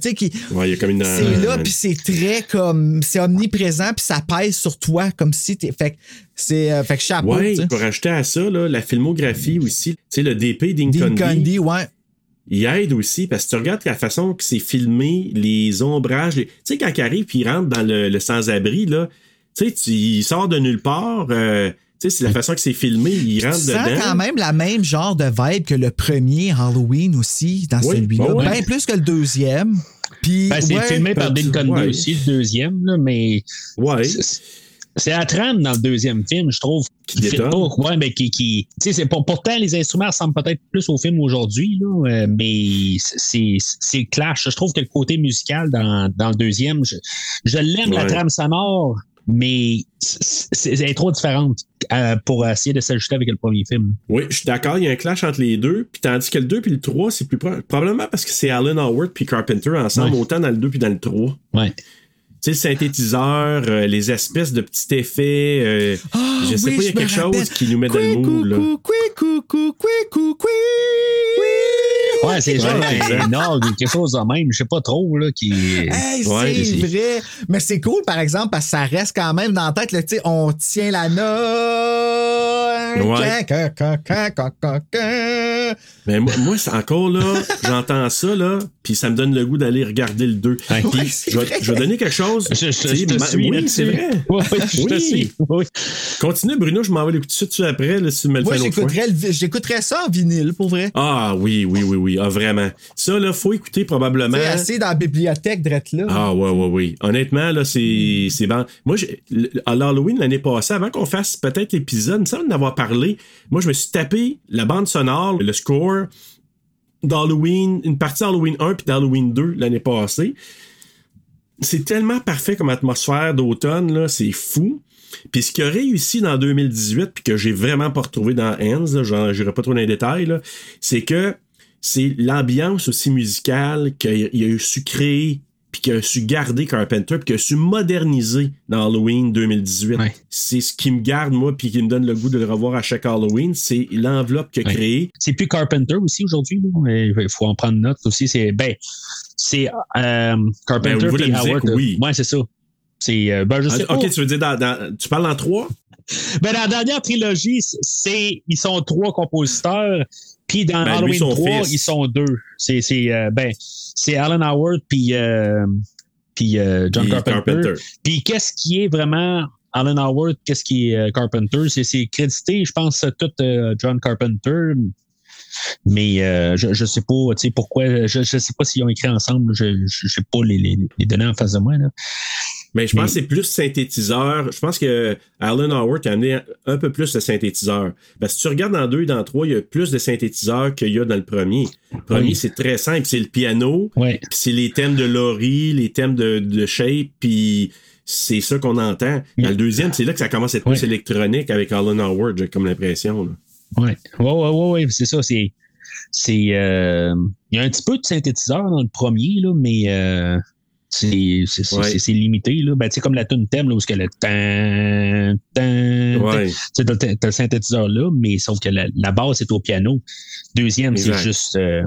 Tu sais, qui... Ouais, il y a comme une. C'est là, puis c'est très comme. C'est omniprésent, puis ça pèse sur toi, comme si t'es. Fait que c'est. euh, fait que chapeau. Ouais, pour rajouter à ça, là, la filmographie aussi. Tu sais, le DP d'Incondi. Ouais. il aide aussi parce que tu regardes la façon que c'est filmé, les ombrages. les- Tu sais, quand il arrive puis il rentre dans le, le sans-abri, là, tu sais, tu- il sort de nulle part. euh, tu sais, c'est la façon que c'est filmé, il rentre dedans. quand même la même genre de vibe que le premier Halloween aussi, dans Oui, celui-là. bah ouais. Bien plus que le deuxième. Puis, Ben, c'est ouais, filmé par Dean ouais. aussi, le deuxième, là, mais Ouais. c'est- c'est la trame dans le deuxième film, je trouve, qui détonne. pas. Ouais, mais qui. qui tu sais, c'est pour- pourtant, les instruments ressemblent peut-être plus au film aujourd'hui, là, euh, mais c'est c'est clash. Je trouve que le côté musical dans, dans le deuxième, je, je l'aime, la trame sonore, mais c'est trop différente euh, pour essayer de s'ajuster avec le premier film. Oui, je suis d'accord, il y a un clash entre les deux. Puis tandis que le 2 puis le 3, c'est plus proche. Probablement parce que c'est Alan Howard puis Carpenter ensemble, Ouais. autant dans le 2 puis dans le 3. Ouais. Tu sais, le synthétiseur, euh, les espèces de petits effets. euh, Ah, je sais oui, pas, il y a quelque chose qui nous met dans le mood. Là. couicou. Ouais, c'est genre un orgue ou quelque chose de même, je sais pas trop, là, qui. Hey, Ouais, c'est c'est- vrai. Mais c'est cool, par exemple, parce que ça reste quand même dans la tête. là, tu sais, on tient la note. Ouais. Mais moi, moi c'est encore là, j'entends ça, là, puis ça me donne le goût d'aller regarder le 2. Ouais. Puis Ouais, c'est je, vais- vrai. je vais donner quelque chose. Je, te ma- suis oui, c'est vrai. Oui, je te Oui. suis. Oui. Continue, Bruno, je m'en vais l'écouter tout de suite après, là, si tu me le Moi, fais j'écouterais, le- j'écouterais ça en vinyle, pour vrai. Ah oui, oui, oui, oui. Ah, vraiment. Ça, là, faut écouter probablement. Sais, assis dans la bibliothèque, drette là. Ah ouais, ouais, oui. Honnêtement, là, c'est, c'est bon. Moi, à l'Halloween l'année passée, avant qu'on fasse peut-être l'épisode, il me semble d'avoir parlé, moi, je me suis tapé la bande sonore, le score d'Halloween, une partie d'Halloween 1 puis d'Halloween 2 l'année passée. C'est tellement parfait comme atmosphère d'automne, là, c'est fou. Puis ce qui a réussi dans 2018, puis que j'ai vraiment pas retrouvé dans Hands, j'irai pas trop dans les détails, c'est que c'est l'ambiance aussi musicale qu'il il a su créer, puis qu'il a su garder Carpenter, puis qu'il a su moderniser dans Halloween 2018. Ouais. C'est ce qui me garde, moi, puis qui me donne le goût de le revoir à chaque Halloween, c'est l'enveloppe qu'il a Ouais. créée. C'est plus Carpenter aussi aujourd'hui. Il faut en prendre note aussi. C'est ben, c'est euh, Carpenter Ben, au niveau de la puis musique, Howard. oui. Ouais, c'est ça. C'est euh, ben je sais Ah, ok, pas. tu veux dire, dans, dans- tu parles en trois? Ben, dans la dernière trilogie, c'est ils sont trois compositeurs. Puis dans Ben, Halloween son 3, fils. ils sont deux. C'est c'est euh, ben c'est Alan Howard puis euh, puis euh, John Puis Carpenter. Carpenter. Puis qu'est-ce qui est vraiment Alan Howard, qu'est-ce qui est euh, Carpenter? C'est c'est crédité, je pense, tout euh, John Carpenter. Mais euh, je, je sais pas, tu sais, pourquoi, je, je sais pas s'ils ont écrit ensemble, je, je sais pas les, les, les données en face de moi, là. Mais je pense que c'est plus synthétiseur. Je pense que Alan Howard a amené un peu plus de synthétiseur. Parce que si tu regardes dans deux et dans trois, il y a plus de synthétiseurs qu'il y a dans le premier. Le premier, Oui. c'est très simple. C'est le piano, puis c'est les thèmes de Laurie, les thèmes de, de Shape, puis c'est ça qu'on entend. Dans le deuxième, c'est là que ça commence à être plus électronique avec Alan Howard, j'ai comme l'impression. ouais, ouais, ouais, ouais, c'est ça. C'est, c'est, euh, il y a un petit peu de synthétiseur dans le premier là, mais euh, c'est, c'est, c'est- Ouais. c'est- c'est limité là. Ben, sais comme la tune thème là où ce que le tan, tan, Ouais. tu t'as, le synthétiseur là, mais sauf que la, la base est au piano. Deuxième, c'est juste, euh,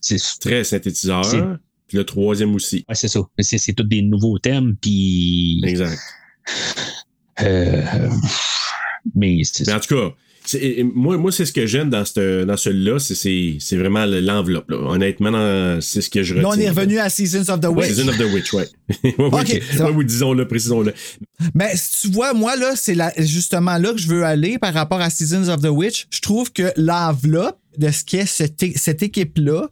c'est, Très synthétiseur. C'est- Puis le troisième aussi. ouais, c'est ça. C'est, c'est tous des nouveaux thèmes, puis, Exact. euh, mais c'est, Mais en tout cas, c'est- moi, moi c'est ce que j'aime dans, cette, dans celui-là, c'est- c'est c'est vraiment l'enveloppe. là. Honnêtement, dans- c'est ce que je Là, retiens. on est revenu à Seasons of the Ouais, Witch. Season of the Witch, ouais. ouais, ouais, Ok, c'est ouais, bon. oui, disons-le, précisons-le. Mais si tu vois, moi, là, c'est la- justement là que je veux aller par rapport à Seasons of the Witch. Je trouve que l'enveloppe de ce qu'est cette, cette équipe-là,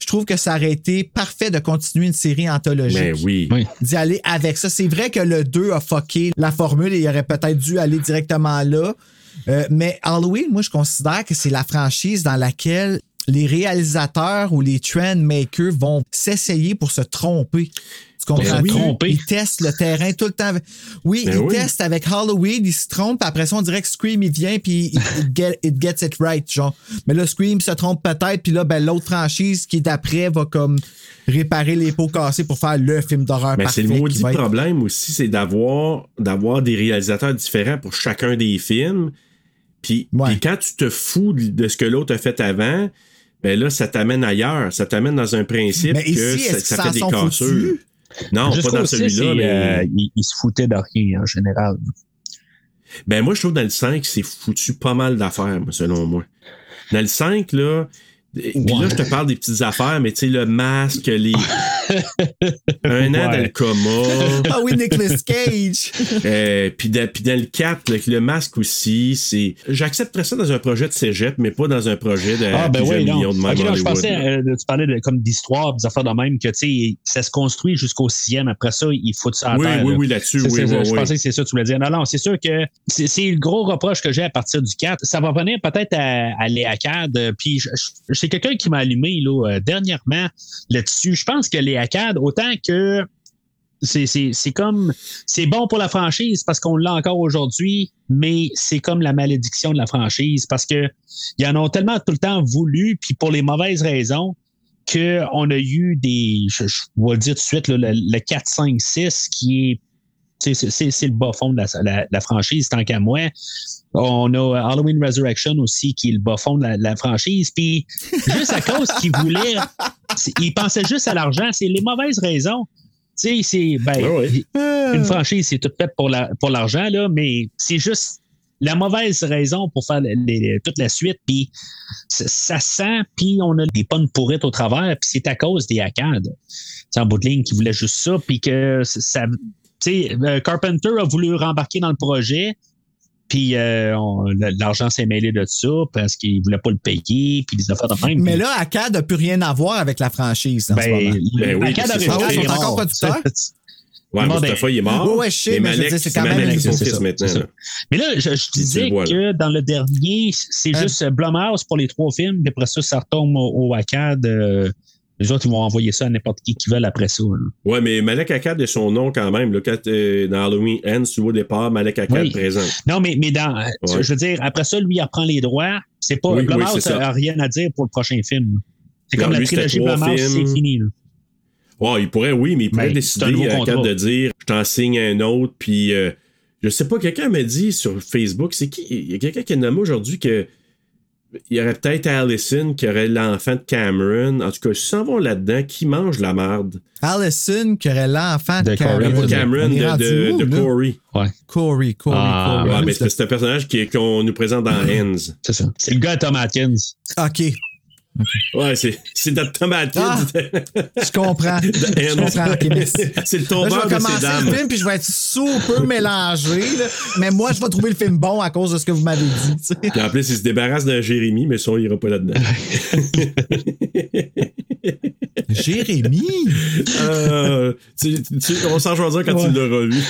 je trouve que ça aurait été parfait de continuer une série anthologique. Mais oui. oui. D'y aller avec ça. C'est vrai que le 2 a fucké la formule et il aurait peut-être dû aller directement là. Euh, mais Halloween, moi, je considère que c'est la franchise dans laquelle les réalisateurs ou les trend makers vont s'essayer pour se tromper. Tu comprends? Oui. Tromper. Ils testent le terrain tout le temps. Oui, Ben ils oui. testent avec Halloween, ils se trompent, après ça, on dirait que Scream, il vient, puis il, il get- it gets it right, genre. Mais là, Scream se trompe peut-être, puis là, ben, l'autre franchise qui est d'après va comme réparer les pots cassés pour faire le film d'horreur Mais c'est le maudit être- problème aussi, c'est d'avoir d'avoir des réalisateurs différents pour chacun des films. Puis, Ouais. puis quand tu te fous de, ce que l'autre a fait avant, ben là, ça t'amène ailleurs. Ça t'amène dans un principe Mais ici, que ça, fait des foutus? Non, Jusqu'au pas dans celui-là, mais. euh, il, il se foutait de rien en général. Ben moi, je trouve dans le 5, c'est foutu pas mal d'affaires, selon moi. Dans le 5, là, puis là, je te parle des petites affaires, mais tu sais, le masque, les. Un an Ouais. dans le coma. Ah oui, Nicolas Cage! Euh, puis, dans, puis dans le 4, avec le masque aussi, c'est. J'accepterais ça dans un projet de cégep, mais pas dans un projet de Ah, ben plusieurs oui, non. millions de même Ok, non, je pensais, euh, tu parlais de, comme d'histoire, des affaires de même, que, tu sais, ça se construit jusqu'au sixième. Après ça, il faut ça à Oui, terre, oui, là. oui, là-dessus, oui, Je oui. pensais que c'est ça que tu voulais dire. Non, non, c'est sûr que c'est c'est le gros reproche que j'ai à partir du 4. Ça va venir peut-être à, à Léa Cad. euh, Puis, c'est quelqu'un qui m'a allumé, là, euh, dernièrement, là-dessus. Je pense que Léa Cad, autant que c'est comme c'est bon pour la franchise parce qu'on l'a encore aujourd'hui, mais c'est comme la malédiction de la franchise parce que ils en ont tellement tout le temps voulu, puis pour les mauvaises raisons, qu'on a eu des, je, vais le dire tout de suite, le, le 4, 5, 6 qui est c'est le bas fond de la, la- la franchise, tant qu'à moi. On a Halloween Resurrection aussi, qui est le bas fond de la, la franchise. Puis, juste à cause qu'il voulait, c'est- il pensait juste à l'argent. C'est les mauvaises raisons. Tu sais, c'est. Ben, une franchise, c'est tout fait pour la- pour l'argent, là, mais c'est juste la mauvaise raison pour faire les- les- toute la suite. Puis, ça, sent, puis on a des pommes pourrites au travers, puis c'est à cause des hackades. C'est en bout de ligne qui voulait juste ça, puis que ça. Tu sais, euh, Carpenter a voulu rembarquer dans le projet, puis euh, on- l'argent s'est mêlé de ça parce qu'il voulait pas le payer, puis des affaires de même. Mais là, Akkad n'a plus rien à voir avec la franchise en ce ben, moment. Ben oui, avait ça. Ah ils sont encore producteurs? Ouais, Mustafa, ben, il est mort. Ouais, ouais, je sais, mais je veux Malek, dire, c'est quand même Malek, une- son c'est fils ça, maintenant. c'est ça. là. Mais là, je, je disais que dans le dernier, c'est Hein? juste Blumhouse pour les trois films, puis après ça, ça retombe au, au Akkad. euh, les autres, ils vont envoyer ça à n'importe qui qui veulent après ça. là. Ouais, mais Malek Akkad est son nom quand même. Là, quand, euh, dans Halloween Ends, tu vois au départ, Malek Akkad Oui. présent. Non, mais, mais dans, Ouais. je veux dire, après ça, lui, il reprend les droits. C'est pas, Oui, oui, Blumhouse ça. n'a rien à dire pour le prochain film. C'est comme la lui, trilogie Blumhouse, c'est fini. là. Il pourrait, oui, mais il pourrait décider à. Akkad de dire je t'en signe un autre, puis euh, je sais pas, quelqu'un m'a dit sur Facebook, c'est qui Il y a quelqu'un qui a nommé aujourd'hui que il y aurait peut-être Allison qui aurait l'enfant de Cameron. En tout cas, s'en vont là-dedans, qui mange la merde. Allison, qui aurait l'enfant de De Cameron. Cameron, de, rendu de, où, de là? Corey. Ouais, Corey, Corey, Ah, Corey. Ouais, mais c'est un personnage qui- qu'on nous présente dans Ends. c'est ça. C'est le gars à Tom Atkins. OK, Ouais, c'est c'est notre tomate. Ah! je comprends. je comprends. C'est le Là, je tombeur vais de ces commencer dames. le film, puis je vais être super mélangé. là. Mais moi, je vais trouver le film bon à cause de ce que vous m'avez dit. tu sais. Puis en plus, il se débarrasse d'un Jérémy, mais ça, on ira pas là-dedans. Jérémy! Euh, tu- tu- on s'en choisir quand Ouais. tu l'auras vu.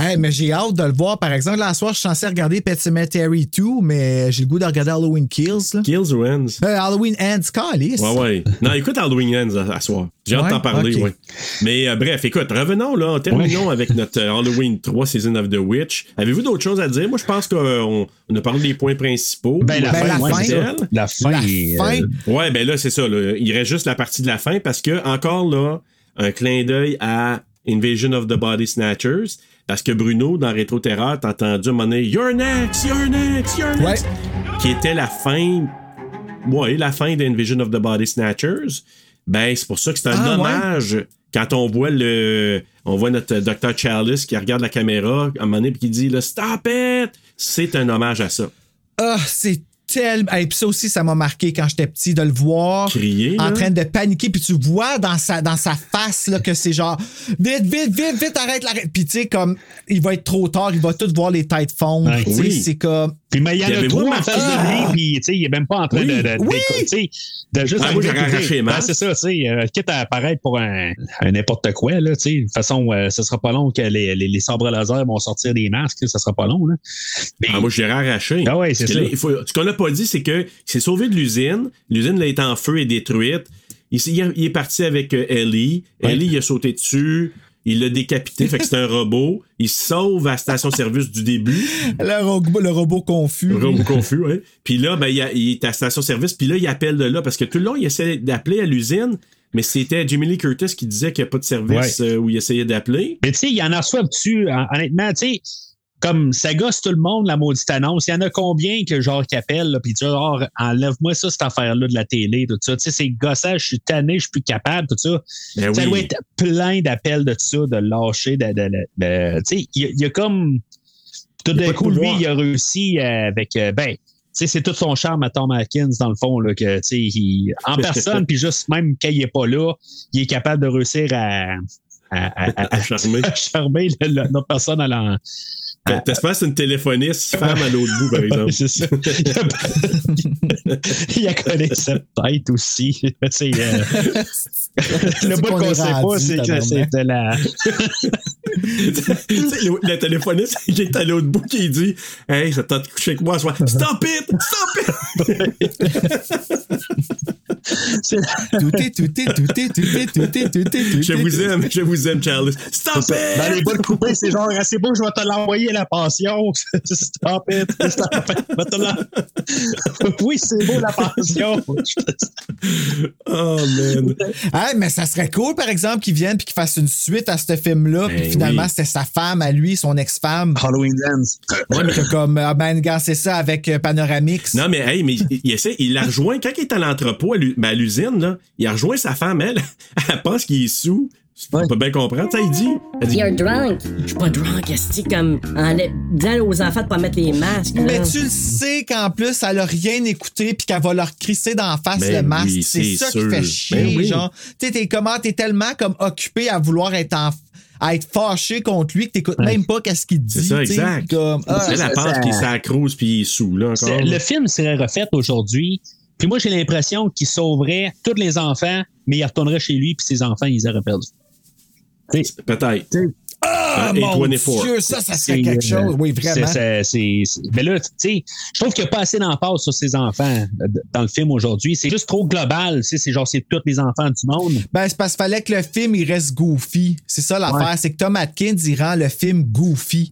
Hey, mais j'ai hâte de le voir. Par exemple, là, ce soir, je suis censé regarder Pet Cemetery 2, mais j'ai le goût de regarder Halloween Kills. là. Kills ou Ends? Euh, Halloween Ends, calice. Ouais, ouais. Non, écoute Halloween Ends à, à soir. J'ai hâte Ouais? d'en parler, Ok. ouais. Mais euh, bref, écoute, revenons là, terminons avec notre euh, Halloween 3 Season of the Witch. Avez-vous d'autres choses à dire? Moi, je pense qu'on on a parlé des points principaux. Ben, la Ben, fin, la fin. La fin. La fin. euh, Ouais, ben là, c'est ça. là. Il reste juste la partie de la fin parce que, encore là, un clin d'œil à Invasion of the Body Snatchers. Parce que Bruno, dans Rétro Terreur, t'as entendu à un moment donné You're next, you're next, you're next. Qui était la fin. Ouais, la fin d'Invasion of the Body Snatchers. Ben, c'est pour ça que c'est un Ah, ouais? hommage. Quand on voit le. On voit notre Dr. Chalice qui regarde la caméra à un moment donné puis qui dit là, Stop it! C'est un hommage à ça. Ah, c'est tellement. Et puis ça aussi, ça m'a marqué quand j'étais petit de le voir. Crier, En là. train de paniquer. Puis tu vois dans sa, dans sa face là, que c'est genre vite, vite, vite, vite, arrête, arrête. Puis tu sais, comme il va être trop tard, il va tout voir les têtes fondre. Tu Oui. c'est comme. Puis, mais il y en a avez-vous trois en face de lui, puis, tu sais, il est même pas en train Oui. de, de, Oui. tu de juste Ah, Ben, c'est ça, tu sais, euh, quitte à apparaître pour un, n'importe quoi, là, tu sais. De toute façon, euh, ce sera pas long que les, les, les sabres laser vont sortir des masques, là, ça sera pas long, là. Mais- Ah, moi, je l'ai arraché. Ah ouais, c'est ça. là, il faut- ce qu'on n'a pas dit, c'est que c'est sauvé de l'usine. L'usine là, est en feu et détruite. Il, s'est- il est- il est parti avec euh, Ellie. Ouais. Ellie, il a sauté dessus. Il l'a décapité, fait que c'est un robot. Il se sauve à la station-service du début. Le, ro- le robot confus. Le robot confus, ouais. Puis là, ben, il, a- il est à la station-service. Puis là, il appelle de là parce que tout le long, il essaie d'appeler à l'usine. Mais c'était Jimmy Lee Curtis qui disait qu'il n'y a pas de service euh, où il essayait d'appeler. Mais tu sais, il y en a soit dessus, hon- honnêtement, tu sais, comme ça gosse tout le monde, la maudite annonce. Il y en a combien que genre qui appellent, puis tu genre, enlève-moi ça, cette affaire-là de la télé, tout ça. Tu sais, c'est gossage, je suis tanné, je suis plus capable, tout ça. Ben ça oui. doit être plein d'appels de ça, de lâcher, de. de, de- de- tu sais, il y, a- il y a comme. Tout d'un coup, lui, il a réussi avec. euh, ben, tu sais, c'est tout son charme à Tom Atkins, dans le fond, là, que, tu sais, il- en personne, puis juste même quand il est pas là, il est capable de réussir à. À, à- à- À charmer. à charmer le- le- l'autre personne à T'espères que c'est une téléphoniste femme à l'autre bout, par exemple. c'est ça. il a collé sa tête aussi. C'est, euh, le bout qu'on est sait pas, c'est que tabarnak. c'était la. Le, le téléphoniste qui est à l'autre bout qui dit Hey, ça t'a couché avec moi ce soir. Stop it! Stop it! Tout est, tout est, tout est, tout est, tout est, tout est, tout est. Je vous aime, je vous aime, Charles. Stop C'est ça. Dans les it! bouts coupés, c'est genre, ah, c'est beau, je vais te l'envoyer la passion. Stop it. Stop it. Oui, c'est beau la passion. Oh, man. Hey, mais ça serait cool, par exemple, qu'ils viennent puis qu'ils fassent une suite à ce film-là. Ben finalement, oui. c'était sa femme à lui, son ex-femme. Halloween Dance. Ouais, mais comme, ah ben, gars, c'est ça avec euh, Panoramix. Non, mais, hey, mais il, il essaie, il la rejoint, quand il est à l'entrepôt, à ben, à l'usine, là, il a rejoint sa femme, elle, elle pense qu'il est sous. On peut bien comprendre, ça, il dit. Elle dit, You're drunk. Je suis pas drunk, est comme. enlève- Dis aux enfants de pas mettre les masques. Mais tu le sais qu'en plus, elle a rien écouté puis qu'elle va leur crisser d'en face Ben le masque. oui, c'est c'est ça sûr. qui fait chier, Ben oui. genre. Tu sais, t'es comment, t'es tellement comme occupé à vouloir être en à être fâché contre lui que t'écoutes même pas qu'est-ce qu'il dit. C'est ça, exact. Comme, ah, elle, elle pense ça- qu'il s'accrouse puis il est sous, là, encore. C'est- Le film serait refait aujourd'hui. Puis moi, j'ai l'impression qu'il sauverait tous les enfants, mais il retournerait chez lui, puis ses enfants, ils auraient perdu. Peut-être. Ah, mon 84. Dieu, ça, ça serait quelque euh, chose. Oui, vraiment. Mais là, tu sais, je trouve qu'il n'y a pas assez d'emphase sur ses enfants euh, dans le film aujourd'hui. C'est juste trop global. C'est genre, c'est tous les enfants du monde. Ben, c'est parce qu'il fallait que le film il reste goofy. C'est ça l'affaire, Ouais. c'est que Tom Atkins il rend le film goofy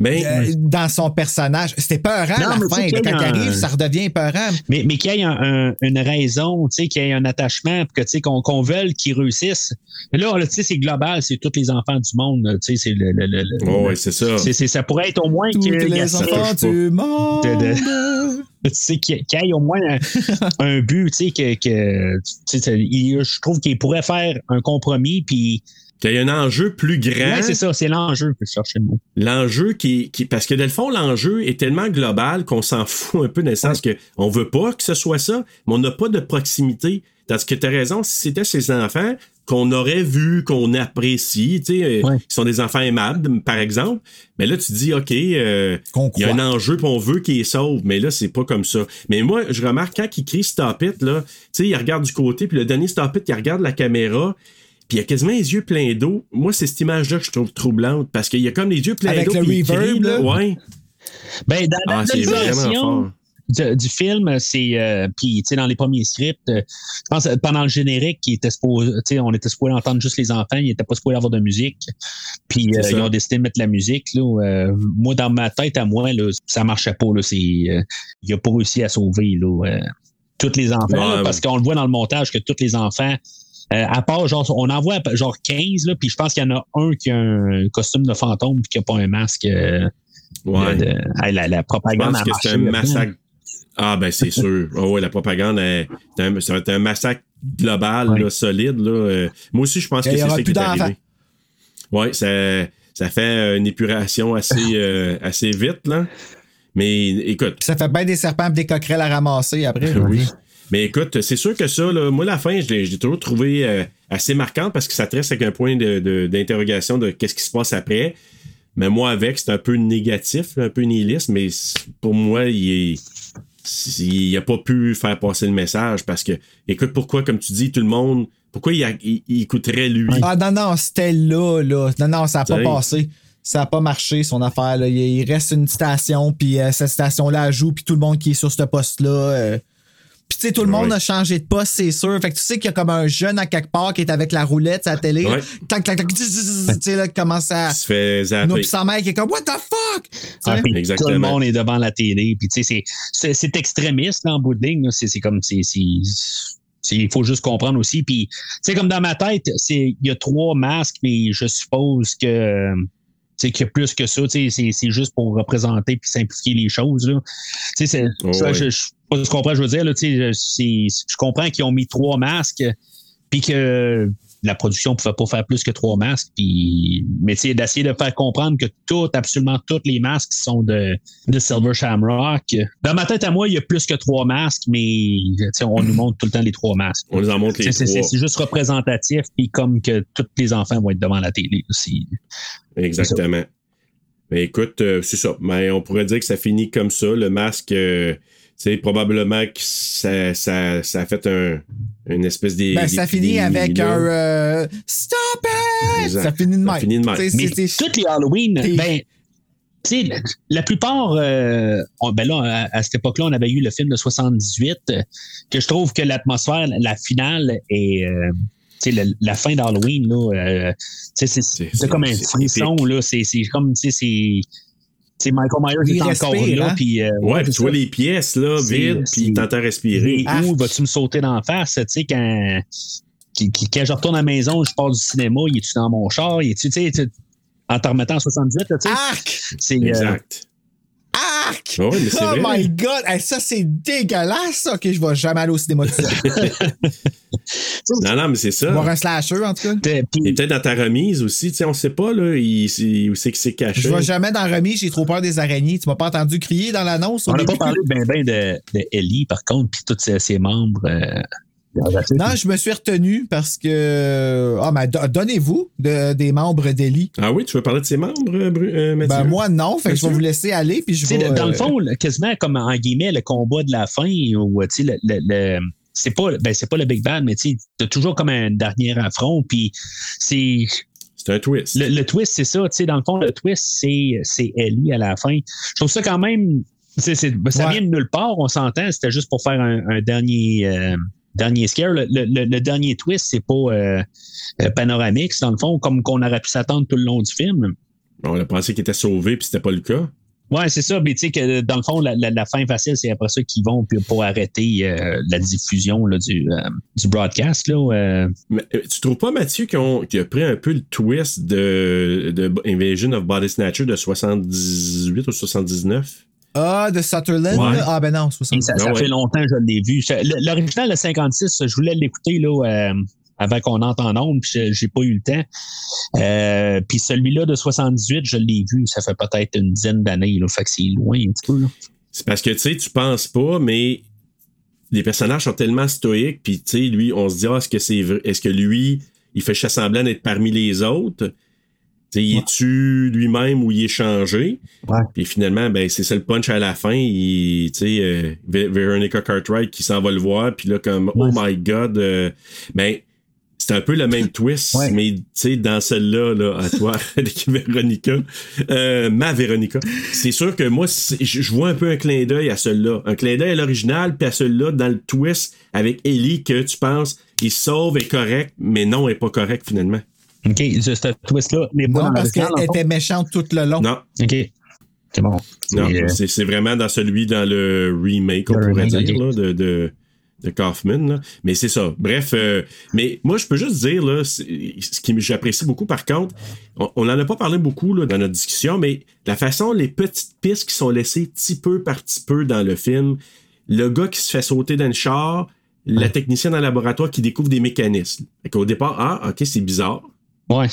Ben, euh, dans son personnage. C'était peurant Non, à mais la fin. Quand il un- arrive, ça redevient peurant. Mais, mais qu'il y ait un- un- une raison, tu sais, qu'il y ait un attachement, puis que, tu sais, qu'on qu'on veuille qu'ils réussissent. Mais là, là, tu sais, c'est global, c'est tous les enfants du monde. Tu sais, c'est le, le- le- le- oh, ouais, c'est ça. c'est- c'est- ça pourrait être au moins Tous qu'il y les ait- enfants du monde. De- tu sais, qu'il qu'il y ait au moins un, un but, tu sais, que, que tu sais, il- je trouve qu'il pourrait faire un compromis, puis Qu'il y a un enjeu plus grand. ouais, c'est ça, c'est l'enjeu que je cherchais le mot. L'enjeu qui, qui. Parce que, dans le fond, l'enjeu est tellement global qu'on s'en fout un peu dans le sens que on veut pas que ce soit ça, mais on n'a pas de proximité. Parce que tu as raison, si c'était ses enfants qu'on aurait vu, qu'on apprécie, tu sais, euh, Ouais. qui sont des enfants aimables, par exemple, mais là, tu dis, OK, euh, Qu'on il y a un enjeu, puis on veut qu'il sauve, mais là, c'est pas comme ça. Mais moi, je remarque quand il crie Stop it, là, tu sais, il regarde du côté, puis le dernier Stop it, il regarde la caméra, puis il a quasiment les yeux pleins d'eau. Moi, c'est cette image-là que je trouve troublante, parce qu'il y a comme les yeux pleins Avec d'eau. le puis il reverb, crie, là? Ouais. Ben, dans, Ah, la c'est vraiment version du, du film, c'est euh, puis tu sais dans les premiers scripts, euh, je pense euh, pendant le générique, qui était supposé, tu sais, on était supposé entendre juste les enfants, ils étaient pas supposés avoir de musique. Puis euh, ils ont décidé de mettre la musique. Là, euh, moi, dans ma tête à moi, là, ça marchait pas. Là, c'est, euh, il a pas réussi à sauver là, euh, tous les enfants, là, Ouais, parce qu'on le voit dans le montage que tous les enfants. Euh, à part, genre, on en voit genre 15, là, puis je pense qu'il y en a un qui a un costume de fantôme puis qui a pas un masque. euh, Ouais. de- hey, la, la Je propagande pense a que c'est un massacre. Ah, ben, c'est sûr. Ah ouais, la propagande, elle- c'est un- ça va être un massacre global, Ouais. là, solide. Là. Euh, Moi aussi, je pense Et que il y c'est ça qui plus est arrivé. Oui, ça, ça fait une épuration assez, euh, assez vite, là. Mais écoute, Puis ça fait bien des serpents et des coquerelles à ramasser après. oui. Mais écoute, c'est sûr que ça, là, moi, la fin, je l'ai toujours trouvé euh, assez marquante parce que ça tresse avec un point de- de- d'interrogation de, qu'est-ce qui se passe après. Mais moi, avec, c'est un peu négatif, un peu nihiliste, mais pour moi, il est. Il n'a pas pu faire passer le message parce que, écoute, pourquoi, comme tu dis, tout le monde, pourquoi il, a- il- il écouterait lui? Ah non, non, c'était là, là. Non, non, ça n'a pas passé. Ça n'a pas marché, son affaire. Là. Il, reste une station, puis euh, cette station-là joue, puis tout le monde qui est sur ce poste-là. euh, Puis, tu sais, tout le monde Ouais. a changé de poste, c'est sûr. Fait que tu sais qu'il y a comme un jeune à quelque part qui est avec la roulette à la télé. Ouais. Tac, tac, tac. Tu sais, là, qui commence à. Il se fait zapper. puis sa mère qui est comme, What the fuck? Tu sais? Ah, puis Exactement. Tout le monde est devant la télé. Puis, tu sais, c'est- extrémiste là, en bout de ligne. C'est, c'est comme. C'est, il faut juste comprendre aussi. Puis, tu sais, comme dans ma tête, c'est, il y a trois masques, mais je suppose que. Tu sais, qu'il y a plus que ça. Tu sais, c'est, c'est juste pour représenter puis simplifier les choses. Là. Tu sais, c'est, Oh, ça, ouais. je, je, pas ce je veux dire. Là, tu sais, c'est, je comprends qu'ils ont mis trois masques, puis que la production ne pouvait pas faire plus que trois masques. Puis, mais tu sais, d'essayer de faire comprendre que tout, absolument tous les masques sont de, de Silver Shamrock. Dans ma tête à moi, il y a plus que trois masques, mais tu sais, on nous montre tout le temps les trois masques. On les en montre les trois. c'est juste représentatif, puis comme que tous les enfants vont être devant la télé aussi. Exactement. Mais écoute, euh, c'est ça. Mais on pourrait dire que ça finit comme ça. Le masque, euh, sais, probablement que ça, ça, ça a fait un, une espèce d'é- Ben, ça finit avec là. un euh, Stop it! Exact. Ça finit de Ça même. finit de même. Tu sais, Mais c'est- c'est- toutes les Halloween, ben, tu sais, la, plupart, euh, on- ben là, à, à cette époque-là, on avait eu le film de 78, euh, que je trouve que l'atmosphère, la finale est. euh, tu sais, le- la fin d'Halloween, là, euh, tu sais, c'est- c'est c'est comme un c'est frisson, là. C'est c'est comme, tu sais, c'est. Michael Myers Il est encore respire, là, hein? puis. euh, Ouais, puis tu vois ça. les pièces, là, vides, puis t'entends respirer. Et où vas-tu me sauter d'en face, tu sais, quand, qui- qui- quand je retourne à la maison, je pars du cinéma, il est-tu dans mon char, il est-tu, tu sais, en te remettant en 78, là, tu sais. Arc! C'est, euh, Exact. Arc! C'est oh my god! Hey, ça, c'est dégueulasse, ça. Ok, je vais jamais aller au cinéma tout seul. Non, non, mais c'est ça. Voir un slasher, en tout cas. Et peut-être dans ta remise aussi, tu sais, on sait pas, là, il, c'est- où c'est qu'il s'est caché. Je vais jamais dans remise, j'ai trop peur des araignées. Tu m'as pas entendu crier dans l'annonce? on n'a pas parlé ben, ben de, de Ellie, par contre, puis tous ses, ses membres. euh, Non, je me suis retenu parce que. Ah, mais do- donnez-vous de- des membres d'Eli. Ah oui, tu veux parler de ses membres, euh, euh, Mathieu? Ben, moi, non. Fait que je vais vous laisser aller. Puis je vais, dans le euh, fond, quasiment comme en guillemets le combat de la fin, ou tu sais, le, le- le- c'est pas, ben, c'est pas le Big Bad, mais tu t'as toujours comme un dernier affront, puis c'est. C'est un twist. Le, le twist, c'est ça, tu sais, dans le fond, le twist, c'est, c'est Ellie à la fin. Je trouve ça quand même. ça Ouais. vient de nulle part, on s'entend, c'était juste pour faire un, un dernier. euh, Dernier scare, le, le- le- le dernier twist, c'est pas euh, euh, panoramique, c'est dans le fond, comme qu'on aurait pu s'attendre tout le long du film. On a pensé qu'il était sauvé, puis c'était pas le cas. Ouais, c'est ça. Mais tu sais que dans le fond, la, la- la fin facile, c'est après ça qu'ils vont puis pour arrêter euh, la diffusion là, du, euh, du broadcast. Là, euh. Mais, euh, tu trouves pas, Mathieu, qu'il a pris un peu le twist de, de Invasion of Body Snatcher de 78 ou 79? Ah, de Sutherland? Ouais. Ah, ben non, Et 60. ça, ça ouais. fait longtemps que je l'ai vu. L'original de 56, je voulais l'écouter là, euh, avant qu'on entre en ondes, puis j'ai- pas eu le temps. Euh, puis celui-là de 78, je l'ai vu, ça fait peut-être une dizaine d'années. Là, fait que c'est loin un petit peu. C'est parce que, tu sais, tu penses pas, mais les personnages sont tellement stoïques, puis, tu sais, lui, on se dit, ah, est-ce que c'est vrai? Est-ce que lui, il fait semblant d'être parmi les autres? Tu sais, il est-tu lui-même ou il est changé? Ouais. Puis finalement, ben, c'est ça le punch à la fin. Il, euh, Ve- Veronica Cartwright qui s'en va le voir, puis là, comme, oh my God, euh, ben, c'est un peu le même twist, Ouais. mais dans celle-là, là, à toi, avec Véronica, euh, ma Véronica, c'est sûr que moi, je vois un peu un clin d'œil à celle-là. Un clin d'œil à l'original, puis à celle-là, dans le twist avec Ellie, que tu penses, il sauve, est correct, mais non, elle est pas correct finalement. OK, ce ce twist-là n'est pas Non, dans parce qu'elle était méchante tout le long. Non, OK. C'est bon. non, euh, c'est c'est vraiment dans celui, dans le remake, on Le pourrait remake, dire, là, de, de, de Kaufman. là. Mais c'est ça. Bref, euh, mais moi, je peux juste dire, là, ce que j'apprécie beaucoup, par contre, on n'en a pas parlé beaucoup là, dans notre discussion, mais la façon, les petites pistes qui sont laissées petit peu par petit peu dans le film, le gars qui se fait sauter dans le char, la technicienne le laboratoire qui découvre des mécanismes. Fait qu'au départ, ah, ok, c'est bizarre. Ouais.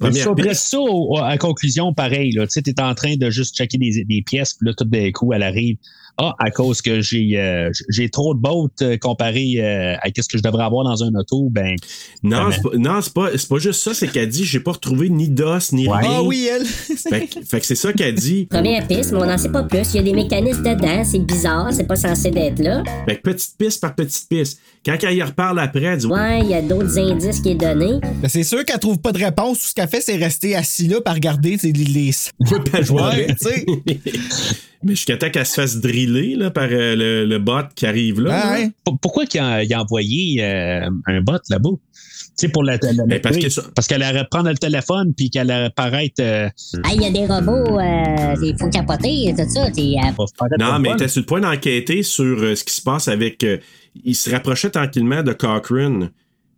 Mais première ça, au- à conclusion, pareil. Tu sais, es en train de juste checker des, des pièces, puis là, tout d'un coup, elle arrive. Ah, à cause que j'ai euh, j'ai trop de bottes euh, comparé euh, à ce que je devrais avoir dans un auto, ben. Non, ben, c'est pas, non, c'est pas, c'est pas juste ça, c'est qu'elle dit j'ai pas retrouvé ni d'os ni Ouais. rien. Ah oui, elle. Fait, que- fait que c'est ça qu'elle dit. Première piste, mais on n'en sait pas plus. Il y a des mécanismes dedans, c'est bizarre, c'est pas censé d'être là. Fait que petite piste par petite piste. Quand elle y reparle après, elle dit Ouais, il y a d'autres indices qui est donné. Ben, c'est sûr qu'elle trouve pas de réponse. Tout ce qu'elle fait, c'est rester assis là par regarder les. les... pas jouer Ouais, avec. tu sais. Mais jusqu'à temps qu'elle se fasse driller là, par euh, le, le bot qui arrive là. Ah, là. ouais. P- Pourquoi qu'il a, il a envoyé euh, un bot là-bas? Tu sais, pour la, la- la- Ben, parce tuer. que ça- parce qu'elle allait prendre le téléphone puis qu'elle allait paraître. euh, Ah, il y a des robots, euh, il faut capoter, tout ça. euh, Non, mais t'es sur le point d'enquêter sur euh, ce qui se passe avec. euh, il se rapprochait tranquillement de Cochrane.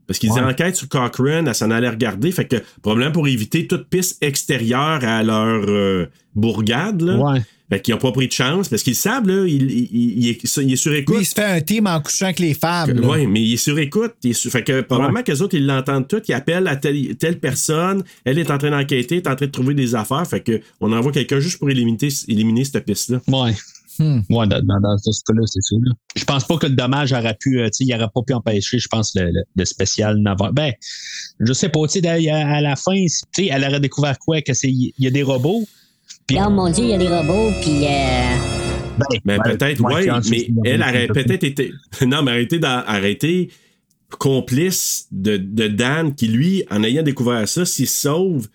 Parce qu'ils Ouais. enquêtent sur Cochrane, elle s'en allait regarder. Fait que, probablement pour éviter toute piste extérieure à leur euh, bourgade, là. Ouais. Fait qu'ils n'ont pas pris de chance. Parce qu'ils savent, là, il, il- il- est, il est sur écoute. Lui, il se fait un team en couchant avec les femmes. Oui, mais il est sur écoute. Il est sur- Fait que probablement que les autres, ils l'entendent tout. Ils appellent à telle, telle personne. Elle est en train d'enquêter, est en train de trouver des affaires. Fait que on envoie quelqu'un juste pour éliminer, éliminer cette piste-là. Ouais. Hmm. Ouais, dans, dans- dans ce cas-là, c'est ça. là. Je pense pas que le dommage aurait pu, euh, tu sais, il aurait pas pu empêcher, je pense, le, le- le spécial naval. Ben, je sais pas, tu sais, à, à la fin, tu sais, elle aurait découvert quoi? Que c'est, il y a des robots. Puis, Oh mon Dieu, il y a des robots, puis euh, ben, Mais ouais, peut-être, ouais, oui, mais elle aurait peut-être été. Non, mais arrêté dans, arrêté complice de, de Dan qui, lui, en ayant découvert ça, s'il se sauve,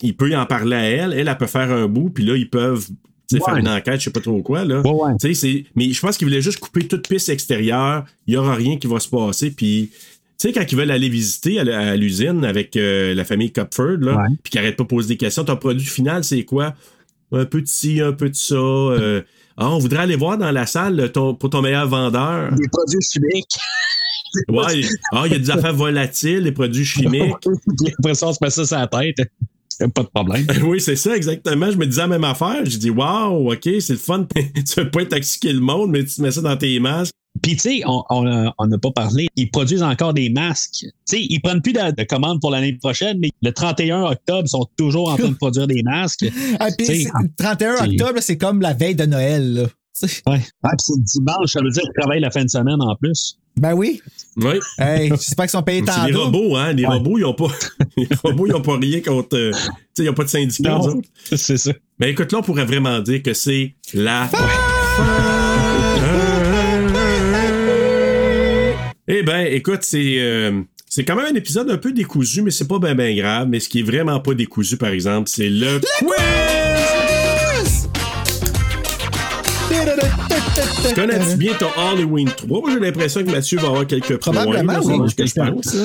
il peut y en parler à elle, elle, elle peut faire un bout, puis là, ils peuvent faire une enquête, je sais pas trop quoi. Là. Ouais, ouais. Tu sais, c'est- Mais je pense qu'il voulait juste couper toute piste extérieure, il y aura rien qui va se passer, puis. Tu sais, quand ils veulent aller visiter à, l'usine avec euh, la famille Cupford, là, Ouais. puis qu'ils arrêtent pas de poser des questions, ton produit final, c'est quoi? Un peu de ci, un peu de ça. euh, ah, on voudrait aller voir dans la salle ton- pour ton meilleur vendeur. Des produits chimiques. Ouais. Ah, il y a des affaires volatiles, des produits chimiques. Après ça, on se met ça sur la tête. Pas de problème. oui, c'est ça, exactement. Je me disais la même affaire. J'ai dit, waouh, OK, c'est le fun. tu veux pas intoxiquer le monde, mais tu mets ça dans tes masques. Puis, tu sais, on on a- on n'a pas parlé. Ils produisent encore des masques. Tu sais, ils prennent plus de, de commandes pour l'année prochaine, mais le 31 octobre, ils sont toujours en train de produire des masques. Ah, puis le 31 c'est- octobre, c'est comme la veille de Noël. là. Ouais. Ah, puis c'est dimanche, ça veut dire qu'ils travaillent la fin de semaine en plus. Ben oui. Oui. Hey, j'espère qu'ils sont payés C'est tant les robots, hein. Les robots, ils ont pas. les robots, ils ont pas rien contre. euh, tu sais, ils ont pas de syndicat. C'est ça. Mais écoute, là, on pourrait vraiment dire que c'est la. Eh ben, écoute, c'est. euh, c'est quand même un épisode un peu décousu, mais c'est pas bien ben grave. Mais ce qui est vraiment pas décousu, par exemple, c'est le quiz! Connais-tu bien ton Halloween 3? Moi, j'ai l'impression que Mathieu va avoir quelques points. Probablement, oui. que je pense.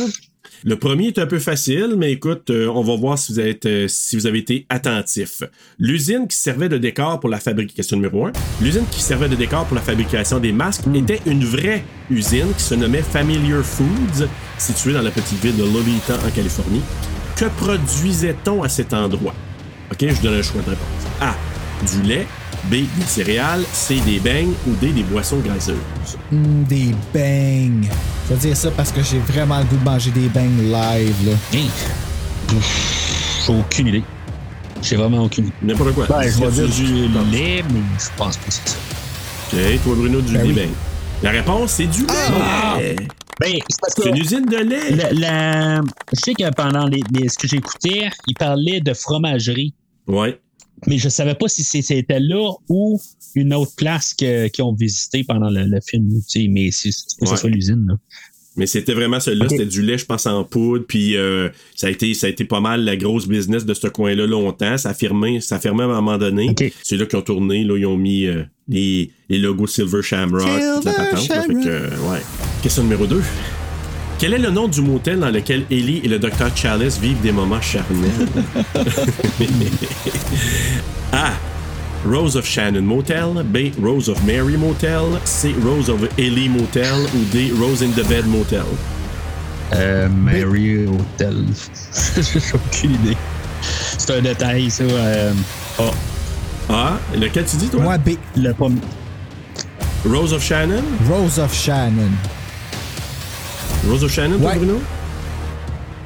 Le premier est un peu facile, mais écoute, euh, on va voir si vous, êtes, euh, si vous avez été attentif. L'usine qui servait de décor pour la fabrication, numéro 1, l'usine qui servait de décor pour la fabrication des masques était une vraie usine qui se nommait Familiar Foods, située dans la petite ville de Lolita en Californie. Que produisait-on à cet endroit? OK, je vous donne un choix de réponse. A. Du lait. B. Des céréales. C. Des beignes. Ou D. Des boissons gazeuses. Hmm, des bangs. Je vais dire ça parce que j'ai vraiment le goût de manger des bangs live. Là. Hey. J'ai aucune idée. J'ai vraiment aucune idée. N'importe quoi. Ben, je vais dire du lait, mais je pense pas que c'est ça. OK, toi, Bruno, du Ben des oui. beignes. La réponse, c'est du lait. Ben, c'est parce C'est que une usine de lait. la, la- je sais que pendant les, les- ce que j'écoutais, ils parlaient de fromagerie, Ouais. Mais je savais pas si c'était là ou une autre place qu'ils ont visité pendant le, le film. Tu sais, mais c'est que Ouais. ce soit l'usine. là. Mais c'était vraiment celui-là, c'était du lait, je pense, en poudre. Puis euh, ça, a été, ça a été pas mal la grosse business de ce coin-là longtemps. Ça a fermé, ça a fermé à un moment donné. C'est là qu'ils ont tourné, là, ils ont mis euh, les, les logos Silver Shamrock, toute la Silver patente. là. Fait que, Shamrock. euh, ouais. Question numéro 2. Quel est le nom du motel dans lequel Ellie et le docteur Chalice vivent des moments charnels? A. Rose of Shannon Motel. B. Rose of Mary Motel. C. Rose of Ellie Motel. Ou D. Rose in the Bed Motel. Euh, Mary Hotel. J'ai aucune idée. C'est un détail, ça. Euh, ah, A. Lequel tu dis, toi? Moi, B. le pomme. Rose of Shannon? Rose of Shannon. Rose of Shannon, toi, Ouais. Bruno?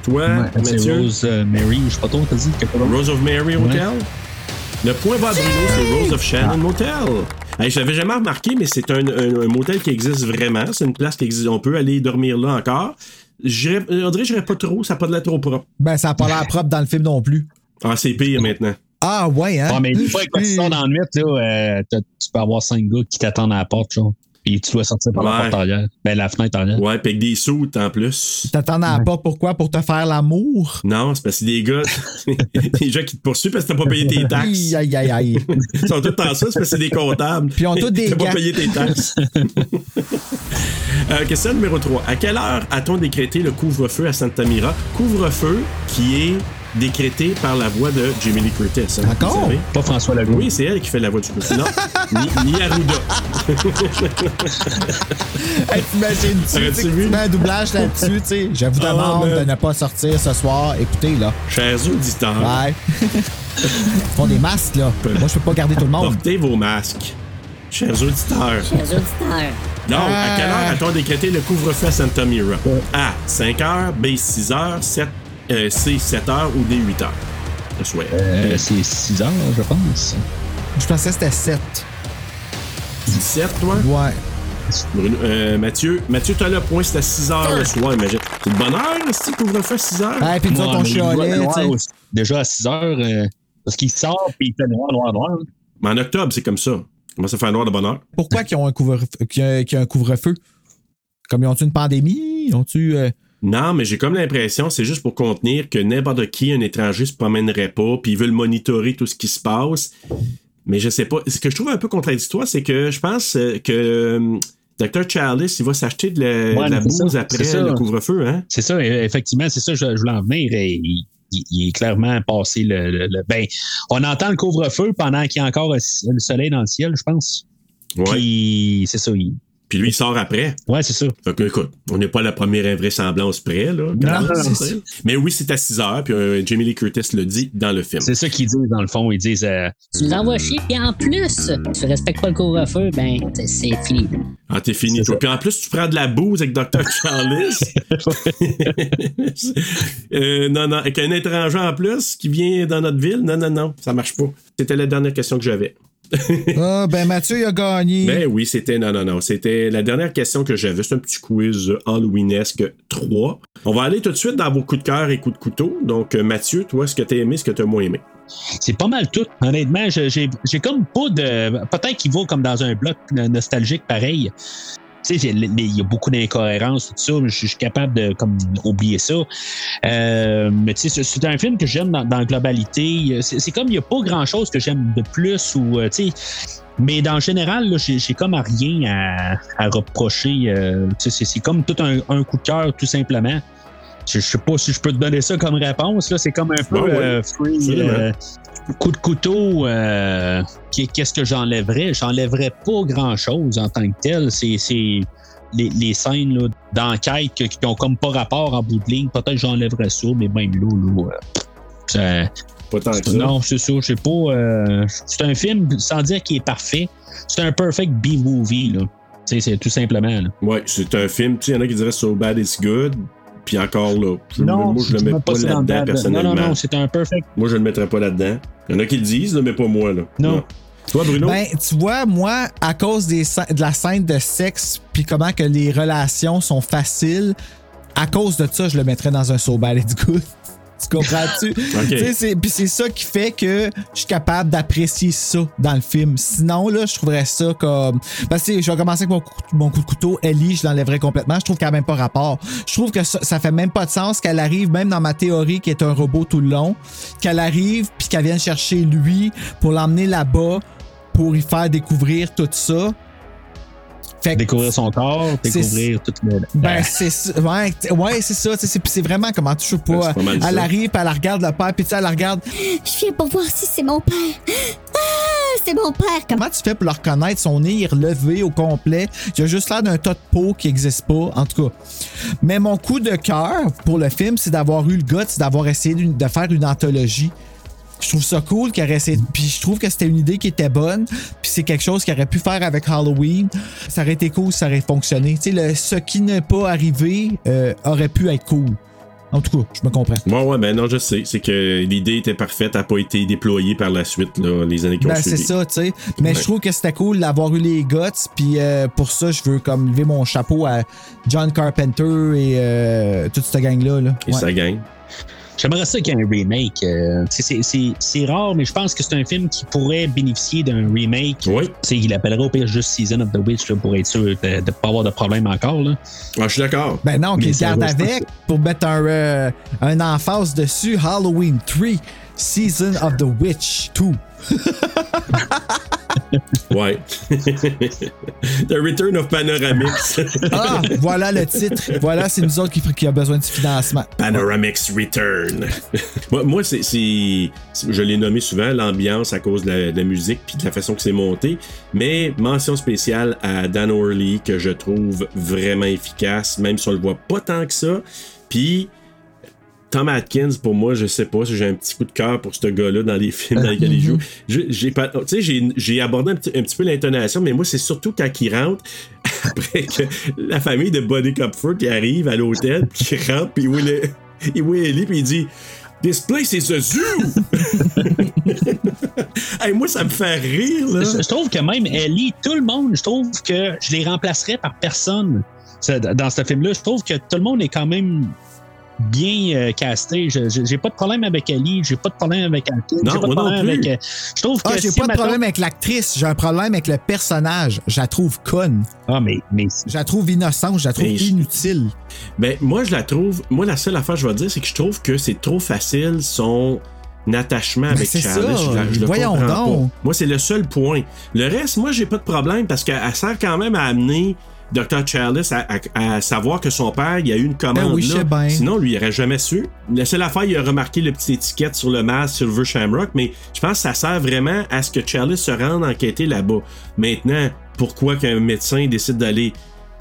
Toi, Ouais, c'est Mathieu? Rose euh, Mary, je sais pas trop, t'as dit quelque chose? Rose of Mary Hotel. Le point va à Bruno, c'est Rose of Shannon Motel. Hey, je l'avais jamais remarqué, mais c'est un, un- un motel qui existe vraiment. C'est une place qui existe. On peut aller dormir là encore. Dirait que j'irais pas trop, ça n'a pas de l'air trop propre. Ben, ça n'a pas l'air propre dans le film non plus. Ah, c'est pire maintenant. Ah, ouais, hein? Ah, mais des fois, quand tu sors dans la nuit, là, euh, tu peux avoir cinq gars qui t'attendent à la porte, genre. Puis tu dois sortir par Ouais. la porte arrière. Ben, la fenêtre arrière. Ouais, puis avec des sous en plus. T'attends à la porte pourquoi? Pour te faire l'amour? Non, c'est parce que c'est des gars, des gens qui te poursuivent parce que t'as pas payé tes taxes. Aïe, aïe, aïe, aïe. Ils sont tous en ça, c'est parce que c'est des comptables. Puis ils ont tous des T'as pas payé tes taxes. Euh, question numéro 3. À quelle heure a-t-on décrété le couvre-feu à Santa Mira? Couvre-feu qui est décrété par la voix de Jamie Lee Curtis. hein, savez. Pas François Legault. Oui, c'est elle qui fait la voix du couvre-feu. Non, ni, ni Arruda. Hey, T'imagines-tu tu mets un doublage là-dessus, tu sais? Je vous Ah, demande man. de ne pas sortir ce soir. Écoutez, là. Chers auditeurs, Ouais. Ils font des masques, là. Moi, je peux pas garder tout le monde. portez vos masques. Chers auditeurs. Chers auditeurs. Donc, à quelle heure Ah. a-t-on décrété le couvre-feu à Santa Mira? A. 5 heures. B. 6 heures. 7, euh, C. 7 heures. Ou D. 8 heures. Je souhaite. Euh, c'est 6 heures, je pense. Je pensais que c'était 7. 17, toi? Ouais. Euh, Mathieu, Mathieu, t'as le point, c'est à 6 heures le soir, imagine. C'est de bonne heure, couvre-feu à 6 heures? Hey, puis nous autres, on chialait. Déjà à 6 heures, euh, parce qu'il sort puis il fait noir, noir, noir. Mais en octobre, c'est comme ça. Comment ça fait noir de bonne heure? Pourquoi qu'ils ont un couvre-feu? Comme ils ont-tu une pandémie? Ils ont-tu. euh, Non, mais j'ai comme l'impression, c'est juste pour contenir que n'importe qui, un étranger, se promènerait pas, puis ils veulent monitorer tout ce qui se passe. Mais je sais pas. Ce que je trouve un peu contradictoire, c'est que je pense euh, que euh, Dr. Chalice, il va s'acheter de la, Ouais, de la bouse ça, après le couvre-feu, hein? C'est ça, e- effectivement, c'est ça, je, je voulais en venir. Il, il- il est clairement passé le, le- le- Ben, on entend le couvre-feu pendant qu'il y a encore le soleil dans le ciel, je pense. Puis, c'est ça. Il... Puis lui, il sort après. Ouais, c'est ça. Fait que, écoute, on n'est pas à la première invraisemblance près, là. non, c'est sais. Mais oui, c'est à 6 heures, puis euh, Jamie Lee Curtis le dit dans le film. C'est ça qu'ils disent, dans le fond. Ils disent. euh, Tu nous envoies chier, puis en plus, tu respectes pas le couvre-feu, ben, c'est- c'est fini. Ah, t'es fini, toi. Puis en plus, tu prends de la bouse avec Dr. Charles. Euh, non, non, avec un étranger en plus qui vient dans notre ville. Non, non, non, ça marche pas. C'était la dernière question que j'avais. Ah, ben Mathieu, il a gagné. Ben oui, c'était. Non, non, non. C'était la dernière question que j'avais. C'est un petit quiz Halloweenesque 3. On va aller tout de suite dans vos coups de cœur et coups de couteau. Donc, Mathieu, toi, ce que t'as aimé, ce que t'as moins aimé? C'est pas mal tout. Honnêtement, j'ai comme pas de. Peut-être qu'il va comme dans un bloc no- nostalgique pareil. Tu sais, il y a beaucoup d'incohérences, tout ça, mais je suis capable de comme oublier ça. Euh, mais tu sais, c'est- un film que j'aime dans, dans la globalité. C'est comme il n'y a pas grand-chose que j'aime de plus ou euh, tu sais. Mais dans le général, j'ai comme rien à, à reprocher. euh, c'est comme tout un, un coup de cœur, tout simplement. Je, je sais pas si je peux te donner ça comme réponse. C'est comme un peu Ouais, ouais. euh, free, euh, coup de couteau. euh, qu'est- Qu'est-ce que j'enlèverais? J'enlèverais pas grand-chose en tant que tel. C'est les, les scènes d'enquête qui, ont comme pas rapport en bout de ligne. Peut-être que j'enlèverais ça, mais même là, là euh, ça- Pas tant que ça. non, c'est ça. Je sais pas. euh, c'est un film, sans dire qu'il est parfait, c'est un perfect B-movie. là. C'est tout simplement. là. Ouais, c'est un film. Tu sais, il y en a qui diraient So Bad It's Good. Puis encore là, je- moi, je le mets pas, là-dedans, personnellement. Non, non, non, c'est un perfect. Moi, je le mettrais pas là-dedans. Il y en a qui le disent, là, mais pas moi, là. Non. Toi, Bruno? Ben, tu vois, moi, à cause des, de la scène de sexe, puis comment que les relations sont faciles, à cause de ça, je le mettrais dans un So Bad It's Good. Tu comprends-tu? Tu sais, c'est- Puis c'est ça qui fait que je suis capable d'apprécier ça dans le film. Sinon, là, je trouverais ça comme. Parce que je vais commencer avec mon coup, mon coup de couteau. Ellie, je l'enlèverais complètement. Je trouve qu'elle n'a même pas rapport. Je trouve que ça, ça fait même pas de sens qu'elle arrive, même dans ma théorie, qui est un robot tout le long, qu'elle arrive puis qu'elle vienne chercher lui pour l'emmener là-bas pour y faire découvrir tout ça. Fait Découvrir son corps, découvrir tout le. ben, c'est ça. Ouais, ouais, c'est ça. C'est c'est vraiment comment tu sais Ben, pas. elle ça. arrive, puis elle regarde le père, puis tu sais, elle la regarde. Je viens pour voir si c'est mon père. Ah, c'est mon père. Comment tu fais pour le reconnaître? Son nez est relevé au complet? Il a juste l'air d'un tas de peau qui n'existe pas, en tout cas. Mais mon coup de cœur pour le film, c'est d'avoir eu le guts, c'est d'avoir essayé de faire une anthologie. Je trouve ça cool aurait essayé. Puis je trouve que c'était une idée qui était bonne. Puis c'est quelque chose qu'il aurait pu faire avec Halloween. Ça aurait été cool, ça aurait fonctionné. Tu sais, le- ce qui n'est pas arrivé euh, aurait pu être cool. En tout cas, je me comprends. Ouais, ouais, ben non, je sais. C'est que l'idée était parfaite, n'a pas été déployée par la suite, là, les années qui ont Ben, c'est suivi. ça, tu sais. Mais Ouais. je trouve que c'était cool d'avoir eu les guts. Puis euh, pour ça, je veux comme lever mon chapeau à John Carpenter et euh, toute cette gang-là. Là. Et Ouais. ça gagne. J'aimerais ça qu'il y ait un remake. euh, c'est- c'est c'est rare, mais je pense que c'est un film qui pourrait bénéficier d'un remake. Oui. Tu sais, il appellerait au pire juste Season of the Witch là, pour être sûr de ne pas avoir de problème encore. Là. Ah, je suis d'accord. Ben non, qu'il garde avec pour mettre un, euh, un emphase dessus. Halloween 3, Season of the Witch 2. Ouais. The Return of Panoramix. Ah, voilà le titre. Voilà, c'est nous autres qui, qui a besoin de financement. Panoramix Return. moi, moi, c'est, je l'ai nommé souvent, l'ambiance à cause de la, de la musique puis de la façon que c'est monté. Mais mention spéciale à Dan Orley que je trouve vraiment efficace, même si on le voit pas tant que ça. Puis Tom Atkins, pour moi, je sais pas si j'ai un petit coup de cœur pour ce gars-là dans les films dans lesquels il joue. J'ai pas, tu sais, j'ai, abordé un petit, un petit peu l'intonation, mais moi, c'est surtout quand il rentre, après que la famille de Buddy Copford qui arrive à l'hôtel, puis qui rentre, puis il voit, Ellie, puis il dit This place is a zoo! hey, moi, ça me fait rire, là. Je, je trouve que même Ellie, tout le monde, je trouve que je les remplacerais par personne. Dans ce film-là, je trouve que tout le monde est quand même bien euh, casté. J'ai pas de problème avec Ali, j'ai pas de problème avec Alkin, Non, j'ai pas de moi non problème plus. avec. euh, je trouve que Ah, j'ai si, pas de problème avec l'actrice, j'ai un problème avec le personnage. Je la trouve conne. Ah, mais. mais Je la trouve innocente, je la trouve Mais je- inutile. Ben, moi, je la trouve. Moi, la seule affaire que je vais dire, c'est que je trouve que c'est trop facile son attachement avec c'est Charlie. ça. Je, le Voyons comprends donc. pas. Moi, c'est le seul point. Le reste, moi, j'ai pas de problème parce qu'elle sert quand même à amener Dr. Chalice à, à- à savoir que son père, il y a eu une commande Ben oui, je là. sais bien. Sinon, lui, il aurait jamais su. La seule affaire, il a remarqué le petit étiquette sur le masque Silver Shamrock, mais je pense que ça sert vraiment à ce que Chalice se rende enquêter là-bas. Maintenant, pourquoi qu'un médecin décide d'aller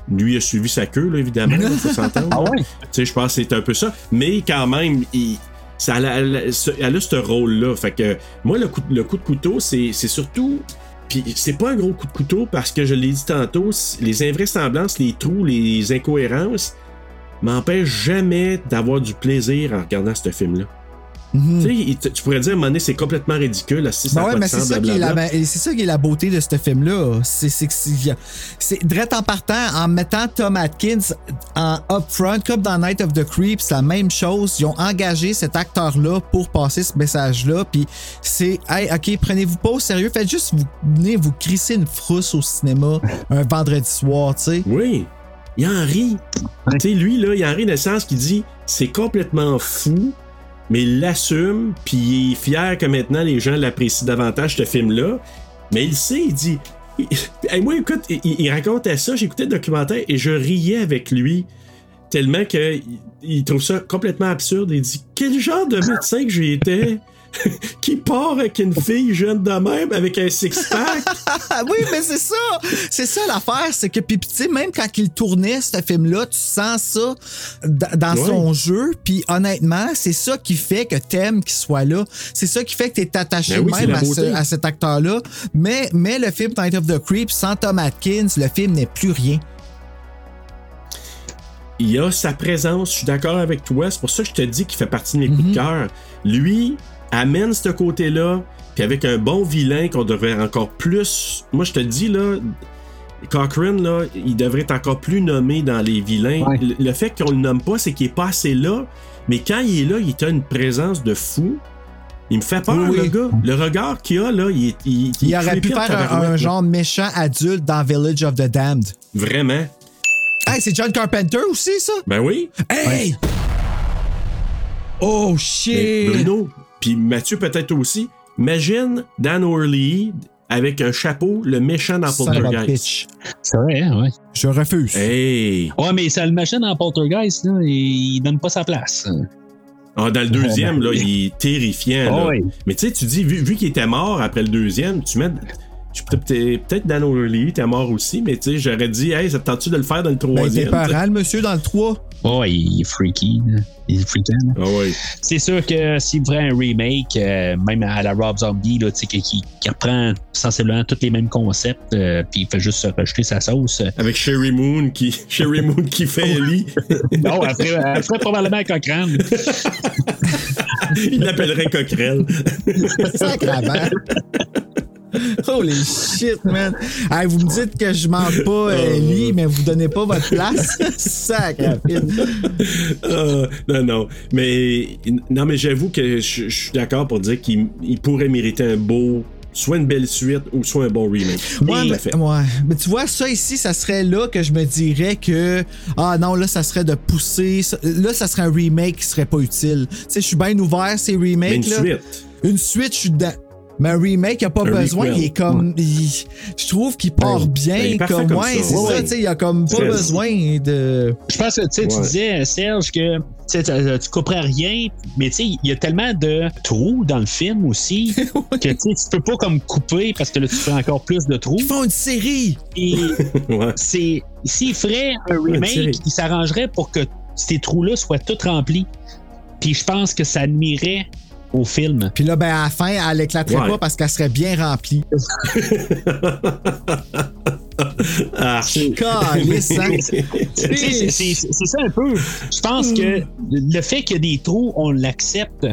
lui a suivi sa queue, là, évidemment, il faut s'entendre. Ah ouais? Tu sais, je pense que c'est un peu ça. Mais quand même, il, ça, elle, a- elle a- ce- elle a ce rôle-là. Fait que moi, le coup, le coup de couteau, c'est c'est surtout. Puis c'est pas un gros coup de couteau parce que je l'ai dit tantôt, les invraisemblances, les trous, les incohérences m'empêchent jamais d'avoir du plaisir en regardant ce film-là. Mhm. Tu pourrais dire, à un moment donné, c'est complètement ridicule. Si ça Ben ouais, de mais c'est sens, ça, qui est la, blablabla. ben, c'est ça qui est la beauté de ce film-là. C'est c'est que c'est- c'est direct en partant, en mettant Tom Atkins en upfront, comme dans Night of the Creeps, c'est la même chose. Ils ont engagé cet acteur-là pour passer ce message-là. Puis c'est, hey, ok, prenez-vous pas au sérieux, faites juste vous venez vous crisser une frousse au cinéma un vendredi soir, tu sais. Oui, il en rit. Tu sais, lui, là, il en rit dans le sens qu'il dit c'est complètement fou, mais il l'assume, puis il est fier que maintenant les gens l'apprécient davantage, ce film-là. Mais il sait, il dit. moi, écoute, il, racontait ça, j'écoutais le documentaire et je riais avec lui. Tellement que il- il trouve ça complètement absurde. Il dit Quel genre de médecin que été qui part avec une fille jeune de même avec un six-pack oui, mais c'est ça! C'est ça l'affaire, c'est que, puis tu sais, même quand il tournait ce film-là, tu sens ça dans Ouais. son jeu, puis honnêtement, c'est ça qui fait que t'aimes qu'il soit là. C'est ça qui fait que t'es attaché Ben oui, même à, ce- beauté. à cet acteur-là. Mais, mais le film Night of the Creep, sans Tom Atkins, le film n'est plus rien. il a sa présence, je suis d'accord avec toi, c'est pour ça que je te dis qu'il fait partie de mes Mhm. coups de cœur. Lui amène ce côté-là, puis avec un bon vilain qu'on devrait encore plus. Moi, je te dis, là, Cochrane, là, il devrait être encore plus nommé dans les vilains. Ouais. Le, le fait qu'on le nomme pas, c'est qu'il est pas assez là, mais quand il est là, il a une présence de fou. Il me fait peur, Oui, le gars. Le regard qu'il a, là, il est. Il, aurait pu faire un, genre méchant adulte dans Village of the Damned. Vraiment. Hey, c'est John Carpenter aussi, ça? Ben oui. Hey! Oh Mais shit! Bruno, puis Mathieu peut-être aussi. Imagine Dan Orley avec un chapeau, le méchant dans Poltergeist. C'est vrai, hein, ouais. Je refuse. Hey! Ouais, mais ça le machin dans Poltergeist, là, il donne pas sa place. Ah, dans le deuxième, là, il est terrifiant. là. Oui. Mais tu sais, tu dis, vu, vu qu'il était mort après le deuxième, tu mets. Tu- peut- Peut-être Dan Orley était mort aussi, mais tu sais, j'aurais dit, hey, ça te tente-tu de le faire dans le Ben, il troisième? était parent, le monsieur, dans le 3. Oh, il est freaky. là. Il est freakant. là. Ah ouais. C'est sûr que s'il ferait un remake, euh, même à la Rob Zombie, là, tu sais, qui, qui- reprend sensiblement tous les mêmes concepts, euh, puis il fait juste se rejeter sa sauce. Avec Sherry Moon qui, Sherry Moon qui fait Ellie. non, après, après probablement Cochrane. il l'appellerait Coquerel. Sacrament. Holy shit, man. Hey, vous me dites que je manque pas euh, Ellie, mais vous donnez pas votre place. Sacrament. Ah, non, non. Mais, non, mais j'avoue que je, je suis d'accord pour dire qu'il il pourrait mériter un beau. Soit une belle suite ou soit un bon remake. Ouais, à mais, ouais. Mais tu vois, ça ici, ça serait là que je me dirais que. Ah non, là, ça serait de pousser. Là, ça serait un remake qui serait pas utile. Tu sais, je suis bien ouvert, ces remakes. Mais une là. suite. Une suite, je suis dedans. Mais un remake, il n'y a pas Un besoin. requel. Il est comme. il- je trouve qu'il part Ben, bien. il est parfait comme, comme ouais, c'est Ouais, ça. ouais. tu sais, Il n'y a comme pas besoin de. Je pense que tu sais, tu Ouais. disais, Serge, que tu couperais rien, mais tu sais, il y a tellement de trous dans le film aussi que tu peux pas comme couper parce que là, tu ferais encore plus de trous. Ils font une série. Et c'est s'il ferait un remake, série. il s'arrangerait pour que ces trous-là soient tous remplis. Puis je pense que ça nuirait au film. Puis là, ben, à la fin, elle éclaterait Ouais. pas parce qu'elle serait bien remplie. Ah, c'est- ça un peu. Je pense que le fait qu'il y a des trous, on l'accepte.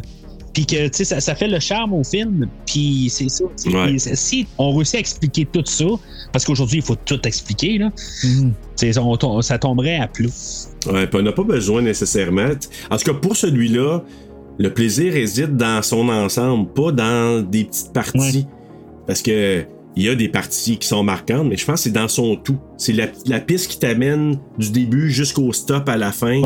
Puis que, tu sais, ça, ça fait le charme au film. Puis c'est ça. Ouais. Si on réussit à expliquer tout ça, parce qu'aujourd'hui, il faut tout expliquer, là, Mhm. on ça tomberait à plat. Ouais, puis on n'a pas besoin nécessairement. En tout cas, pour celui-là, le plaisir réside dans son ensemble, pas dans des petites parties. Parce que il y a des parties qui sont marquantes, mais je pense que c'est dans son tout. C'est la, la piste qui t'amène du début jusqu'au stop à la fin.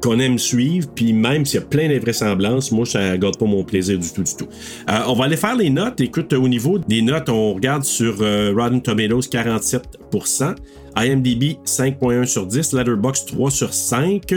Qu'on aime suivre, puis même s'il y a plein d'invraisemblances, moi, ça garde pas mon plaisir du tout, du tout. Euh, on va aller faire les notes. Écoute, au niveau des notes, on regarde sur euh, Rotten Tomatoes 47%, IMDb 5.1 sur 10, Letterboxd 3 sur 5.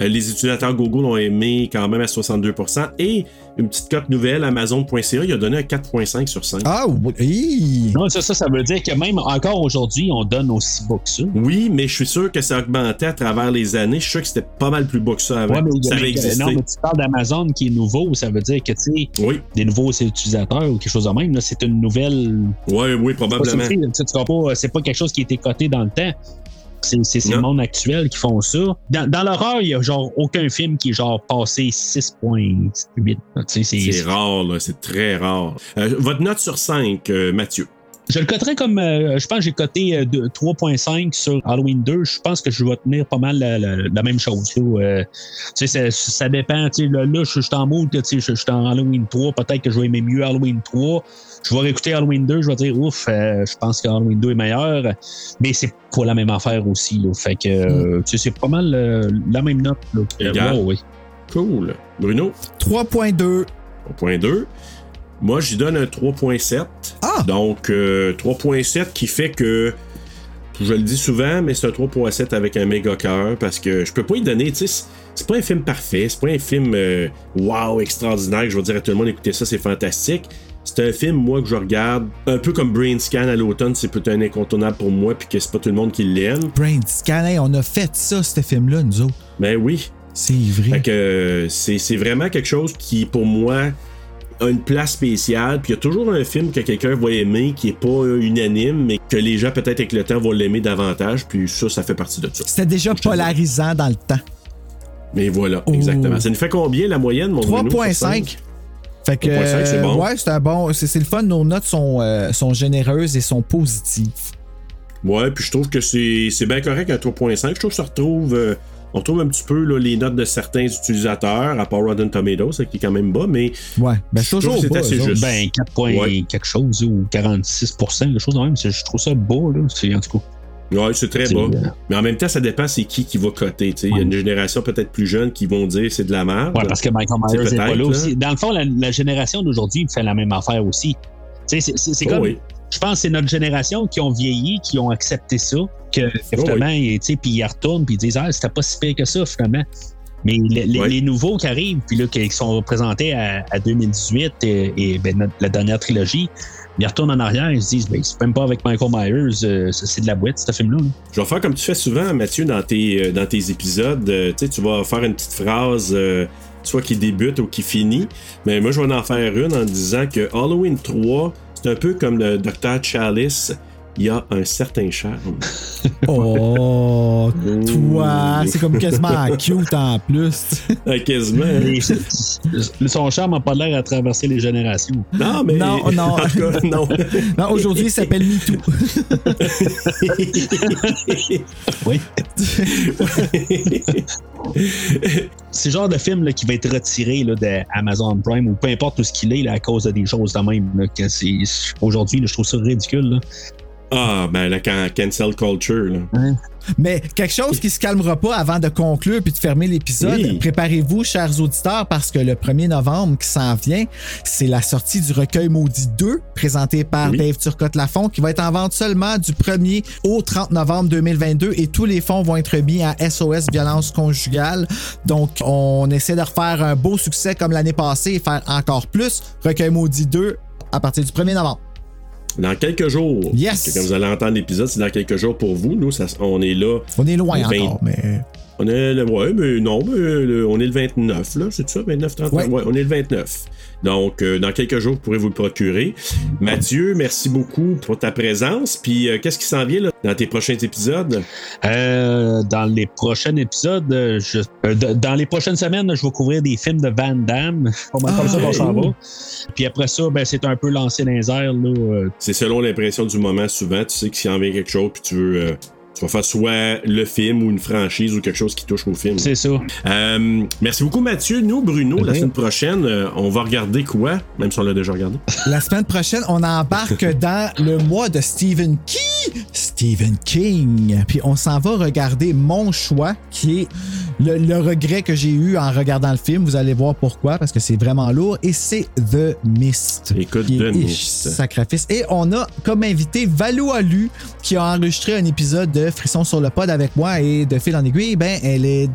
Euh, les utilisateurs Google ont aimé quand même à 62%. Et une petite cote nouvelle, Amazon.ca, il a donné un 4.5 sur 5. Ah, oui. Non, ça, ça, ça veut dire que même encore aujourd'hui, on donne aussi bas que ça. Oui, mais je suis sûr que ça a augmenté à travers les années. Je suis sûr que c'était pas mal plus bas que ça avant. Ouais, mais, ça avait mais- existé. non, mais tu parles d'Amazon qui est nouveau, ça veut dire que, tu sais, des nouveaux utilisateurs ou quelque chose de même, là, c'est une nouvelle. Oui, oui, probablement. Tu sais, tu comprends pas, C'est pas quelque chose qui a été coté dans le temps. C'est c'est- c'est le monde actuel qui font ça. Dans, dans l'horreur, il y a genre aucun film qui est genre passé 6.8. Tu sais, c'est- C'est rare, là. C'est très rare. Euh, votre note sur 5, euh, Mathieu. Je le coterais comme. euh, je pense que j'ai coté euh, de- 3.5 sur Halloween 2. Je pense que je vais tenir pas mal la, la- la même chose. là. Ça, ça dépend. Là, là, je suis en Je je suis en Halloween 3. Peut-être que je vais aimer mieux Halloween 3. Je vais réécouter Halloween 2. Je vais dire, ouf, euh, je pense que Halloween 2 est meilleur. Mais c'est pas la même affaire aussi. Là. Fait que, euh, tu sais, c'est pas mal euh, la même note. Là. Euh, Égal. ouais. Cool. Bruno? 3.2. 3.2. Moi, j'y donne un 3.7. Ah! Donc, euh, 3.7 qui fait que, je le dis souvent, mais c'est un 3.7 avec un méga cœur parce que je peux pas y donner, tu sais, c'est- c'est pas un film parfait, c'est pas un film euh, wow, extraordinaire, que je vais dire à tout le monde, écoutez ça, c'est fantastique. C'est un film, moi, que je regarde un peu comme Brain Scan à l'automne, c'est peut-être un incontournable pour moi, puis que c'est pas tout le monde qui l'aime. Brain Scan, hey, on a fait ça, ce film-là, nous autres. Ben oui. C'est vrai. Fait que euh, c'est c'est vraiment quelque chose qui, pour moi, a une place spéciale. Puis il y a toujours un film que quelqu'un va aimer qui est pas unanime, mais que les gens, peut-être avec le temps, vont l'aimer davantage. Puis ça, ça fait partie de ça. C'était déjà polarisant dans le temps. Mais voilà, Oh. exactement. Ça nous fait combien la moyenne, mon Bruno, sur 3.5. Fait que, 3.5, c'est bon. euh, ouais, c'est un bon. C'est c'est le fun. Nos notes sont, euh, sont généreuses et sont positives. Ouais, puis je trouve que c'est c'est bien correct un 3.5. Je trouve que ça retrouve. euh, on retrouve un petit peu là, les notes de certains utilisateurs, à part Rotten Tomatoes, qui est quand même bas, mais. Ouais, ben je trouve toujours que c'est assez juste. Ben, 4 points Ouais. quelque chose ou 46 quelque chose de même. Je trouve ça beau, là. C'est en tout cas. Ouais, c'est très bas. Mais en même temps, ça dépend c'est qui qui va coter. Il y a une génération peut-être plus jeune qui vont dire c'est de la merde. Ouais, parce que Michael Myers n'est pas là là. aussi. Dans le fond, la, la génération d'aujourd'hui fait la même affaire aussi. C'est- c'est c'est Oh comme. oui. Je pense que c'est notre génération qui ont vieilli, qui ont accepté ça, que, Oh finalement, ils- puis ils retournent, puis ils disent, ah, c'était pas si pire que ça, finalement. Mais les, les- Ouais. les nouveaux qui arrivent, puis là, qui sont représentés à, à 2018 et, et, ben, notre- la dernière trilogie, ils retournent en arrière, ils se disent, ben, c'est même pas avec Michael Myers, euh, c'est de la boîte, ce film-là. là. Je vais faire comme tu fais souvent, Mathieu, dans tes, euh, dans tes épisodes. Euh, tu vas faire une petite phrase, soit qui débute ou qui finit. Mais moi, je vais en faire une en disant que Halloween 3, c'est un peu comme le Dr. Chalice. Il y a un certain charme. Oh, toi, c'est comme quasiment cute en plus. Euh, quasiment. Son charme n'a pas l'air à traverser les générations. Non, mais. Non, non. En tout cas, non. Non, aujourd'hui, il s'appelle MeToo. Oui. C'est le genre de film là, qui va être retiré là, de Amazon Prime ou peu importe où ce qu'il est là, à cause de des choses de même. là, que c'est- Aujourd'hui, je trouve ça ridicule. là. Ah, ben la can- cancel culture. Là. Mais quelque chose qui se calmera pas avant de conclure puis de fermer l'épisode. Oui. Préparez-vous, chers auditeurs, parce que le 1er novembre qui s'en vient, c'est la sortie du recueil Maudit 2, présenté par Oui. Dave Turcotte-Lafont, qui va être en vente seulement du 1er au 30 novembre 2022 et tous les fonds vont être mis à SOS Violence Conjugale. Donc, on essaie de refaire un beau succès comme l'année passée et faire encore plus. Recueil Maudit 2 à partir du 1er novembre. Dans quelques jours. Yes. Parce que Quand vous allez entendre l'épisode, c'est dans quelques jours pour vous. Nous, ça- on est là. On est loin le 20 encore, mais. On est le, ouais, mais non, mais le- on est le 29, là, c'est ça, 29, 30? Ouais. Ouais, on est le 29. Donc, euh, dans quelques jours, vous pourrez vous le procurer. Mathieu, merci beaucoup pour ta présence. Puis, euh, qu'est-ce qui s'en vient là, dans tes prochains épisodes? Euh, dans les prochains épisodes, euh, je- euh, dans les prochaines semaines, je vais couvrir des films de Van Damme. Comme ça qu'on s'en va. Puis après ça, ben, c'est un peu lancé dans les airs. Là, euh, C'est selon l'impression du moment, souvent. Tu sais qu'il s'en vient quelque chose, puis tu veux. Tu vas faire soit le film ou une franchise ou quelque chose qui touche au film. c'est ça. Euh, merci beaucoup, Mathieu. Nous, Bruno, la semaine prochaine, euh, on va regarder quoi? Même si on l'a déjà regardé. La semaine prochaine, on embarque dans le mois de Stephen King. Stephen King. Puis on s'en va regarder mon choix, qui est le, le regret que j'ai eu en regardant le film. Vous allez voir pourquoi, parce que c'est vraiment lourd. Et c'est The Mist. Écoute, Qui est- The Ich, Mist. Sacrifice. Et on a comme invité Valou Alu, qui a enregistré un épisode de Frisson sur le pod avec moi et de fil en aiguille. Ben, elle est.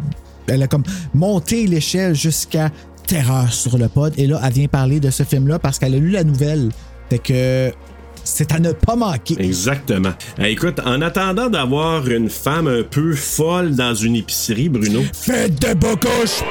Elle a comme monté l'échelle jusqu'à Terreur sur le pod. Et là, elle vient parler de ce film-là parce qu'elle a lu la nouvelle. Fait que c'est à ne pas manquer. Exactement. Euh, écoute, en attendant d'avoir une femme un peu folle dans une épicerie, Bruno, Faites de bocouche!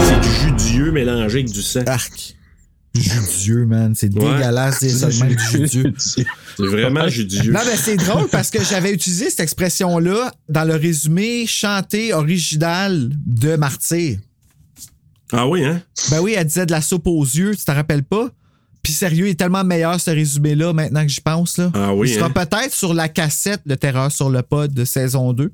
c'est du jus d'yeux mélangé avec du sang. Arc. Judieux, man. C'est Ouais. dégueulasse de même, judieux. C'est vraiment jus d'yeux. Non, mais c'est drôle parce que j'avais utilisé cette expression-là dans le résumé chanté original de Martyr. Ah oui, hein? Ben oui, elle disait de la soupe aux yeux, tu t'en rappelles pas? Puis sérieux, il est tellement meilleur ce résumé-là maintenant que j'y pense. Là. Ah oui, Il sera hein? peut-être sur la cassette de Terreur sur le pod de saison 2.